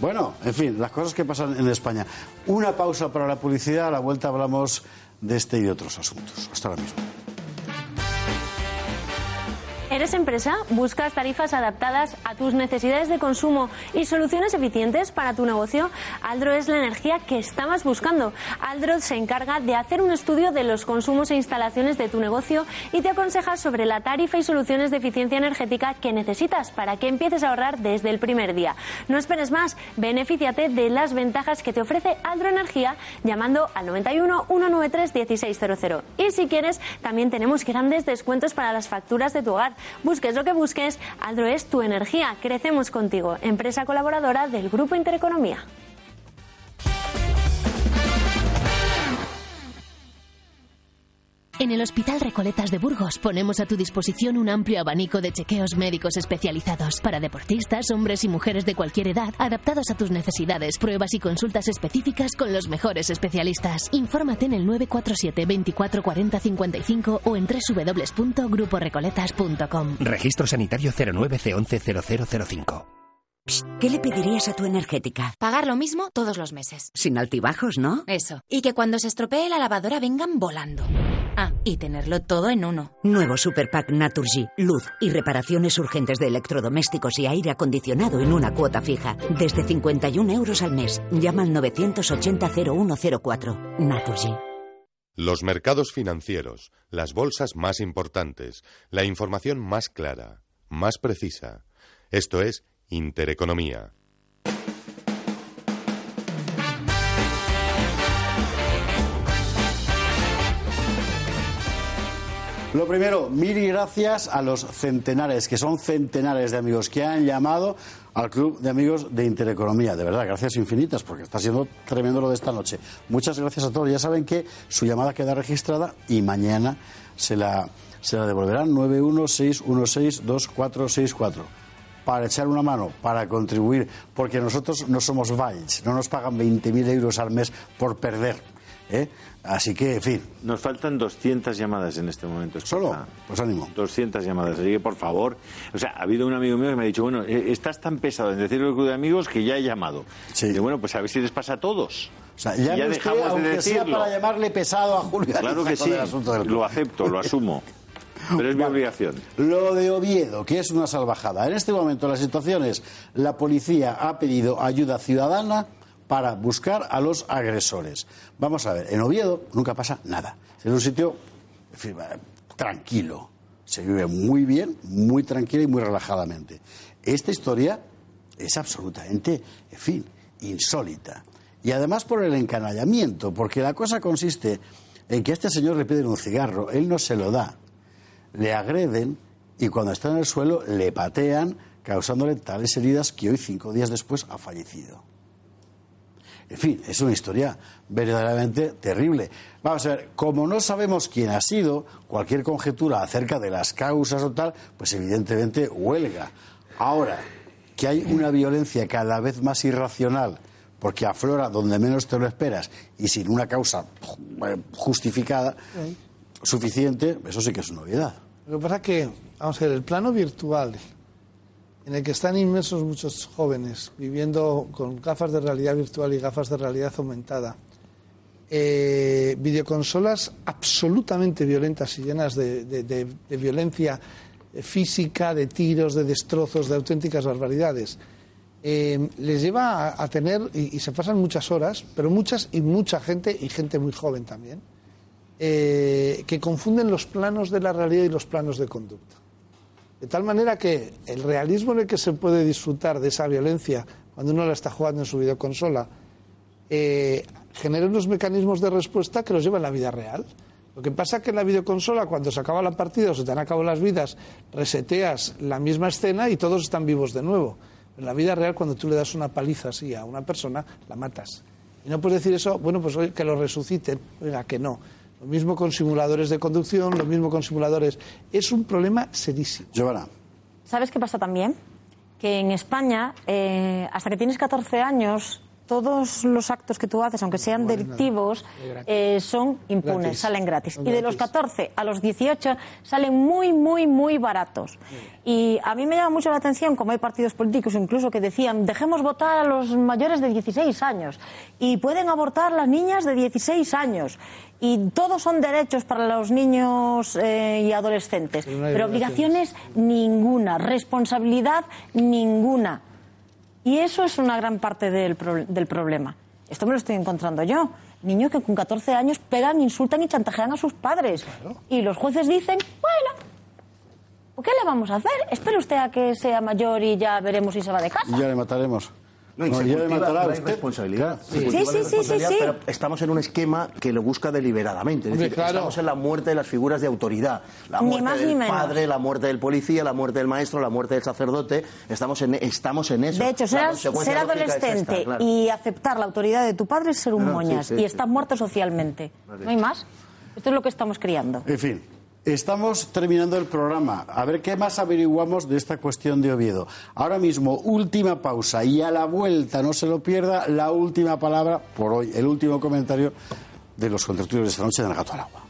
Bueno, en fin, las cosas que pasan en España. Una pausa para la publicidad, a la vuelta hablamos de este y de otros asuntos. Hasta ahora mismo. ¿Eres empresa? ¿Buscas tarifas adaptadas a tus necesidades de consumo y soluciones eficientes para tu negocio? Aldro es la energía que estabas buscando. Aldro se encarga de hacer un estudio de los consumos e instalaciones de tu negocio y te aconseja sobre la tarifa y soluciones de eficiencia energética que necesitas para que empieces a ahorrar desde el primer día. No esperes más, benefíciate de las ventajas que te ofrece Aldro Energía llamando al 91 193 1600. Y si quieres, también tenemos grandes descuentos para las facturas de tu hogar. Busques lo que busques, Aldro es tu energía. Crecemos contigo, empresa colaboradora del Grupo Intereconomía. En el Hospital Recoletas de Burgos ponemos a tu disposición un amplio abanico de chequeos médicos especializados para deportistas, hombres y mujeres de cualquier edad, adaptados a tus necesidades, pruebas y consultas específicas con los mejores especialistas. Infórmate en el 947 24 40 55 o en www.gruporecoletas.com. Registro sanitario 09C110005. ¿Qué le pedirías a tu energética? Pagar lo mismo todos los meses. Sin altibajos, ¿no? Eso. Y que cuando se estropee la lavadora vengan volando. Ah, y tenerlo todo en uno. Nuevo Super Pack Naturgy. Luz y reparaciones urgentes de electrodomésticos y aire acondicionado en una cuota fija. Desde 51 euros al mes. Llama al 980-0104. Naturgy. Los mercados financieros, las bolsas más importantes, la información más clara, más precisa. Esto es Intereconomía. Lo primero, mil gracias a los centenares, que son centenares de amigos que han llamado al Club de Amigos de Intereconomía. De verdad, gracias infinitas, porque está siendo tremendo lo de esta noche. Muchas gracias a todos. Ya saben que su llamada queda registrada y mañana se la, se la devolverán 916162464 para echar una mano, para contribuir, porque nosotros no somos Valls, no nos pagan 20.000 euros al mes por perder. ¿eh? Así que, en fin. Nos faltan 200 llamadas en este momento. ¿Solo? Pues ánimo. 200 llamadas. Así que, por favor. O sea, ha habido un amigo mío que me ha dicho, bueno, eh, estás tan pesado en decirlo al club de amigos que ya he llamado. Sí. Y bueno, pues a ver si les pasa a todos. O sea, ya, ya usted, dejamos de aunque sea decirlo. para llamarle pesado a Julio Claro que sí. Lo acepto, lo asumo. Pero es mi obligación. Lo de Oviedo, que es una salvajada. En este momento la situación es, la policía ha pedido ayuda ciudadana para buscar a los agresores. Vamos a ver, en Oviedo nunca pasa nada. Es un sitio tranquilo. Se vive muy bien, muy tranquilo y muy relajadamente. Esta historia es absolutamente, en fin, insólita. Y además por el encanallamiento, porque la cosa consiste en que a este señor le piden un cigarro, él no se lo da, le agreden y cuando está en el suelo le patean, causándole tales heridas que hoy, cinco días después, ha fallecido. En fin, es una historia verdaderamente terrible. Vamos a ver, como no sabemos quién ha sido, cualquier conjetura acerca de las causas o tal, pues evidentemente huelga. Ahora, que hay una violencia cada vez más irracional, porque aflora donde menos te lo esperas y sin una causa eh, justificada suficiente, eso sí que es una novedad. Lo que pasa es que vamos a ver, el plano virtual en el que están inmersos muchos jóvenes viviendo con gafas de realidad virtual y gafas de realidad aumentada, eh, videoconsolas absolutamente violentas y llenas de, violencia física, de tiros, de destrozos, de auténticas barbaridades. Eh, les lleva a, tener, y, se pasan muchas horas, pero muchas y mucha gente, y gente muy joven también, eh, que confunden los planos de la realidad y los planos de conducta. De tal manera que el realismo en el que se puede disfrutar de esa violencia cuando uno la está jugando en su videoconsola eh, genera unos mecanismos de respuesta que los llevan a la vida real. Lo que pasa es que en la videoconsola, cuando se acaba la partida o se te han acabado las vidas, reseteas la misma escena y todos están vivos de nuevo. En la vida real, cuando tú le das una paliza así a una persona, la matas. Y no puedes decir eso, bueno, pues que lo resuciten. Oiga, que no. Lo mismo con simuladores de conducción, lo mismo con simuladores. Es un problema serísimo. Giovanna. ¿Sabes qué pasa también? Que en España, eh, hasta que tienes 14 años, todos los actos que tú haces, aunque sean delictivos, eh, son impunes, Gratis. salen gratis. Y de los gratis. 14 a los 18 salen muy, muy, muy baratos. Y a mí me llama mucho la atención, como hay partidos políticos incluso que decían, dejemos votar a los mayores de 16 años. Y pueden abortar las niñas de 16 años. Y todos son derechos para los niños eh, y adolescentes. Pero no hay Pero obligaciones ninguna, responsabilidad ninguna. Y eso es una gran parte del, pro- del problema. Esto me lo estoy encontrando yo. Niños que con 14 años pegan, insultan y chantajean a sus padres. Y los jueces dicen, bueno, ¿por qué le vamos a hacer? Espere usted a que sea mayor y ya veremos si se va de casa. Ya le mataremos. No, y No, se cultiva matará a la irresponsabilidad. Sí. Sí, sí, irresponsabilidad. Pero estamos en un esquema que lo busca deliberadamente. Es Hombre, decir, claro. estamos en la muerte de las figuras de autoridad. La Ni muerte más del ni menos. padre, la muerte del policía, la muerte del maestro, la muerte del sacerdote. Estamos en, estamos en eso. De hecho, ser, consecuencia ser lógica es esta, adolescente claro. y aceptar la autoridad de tu padre es ser un moñas. sí, y sí. estás muerto socialmente. No hay más. Esto es lo que estamos criando. En fin, estamos terminando el programa. A ver qué más averiguamos de esta cuestión de Oviedo. Ahora mismo, última pausa y a la vuelta, no se lo pierda, la última palabra por hoy, el último comentario de los contraturios de esta noche del gato al agua.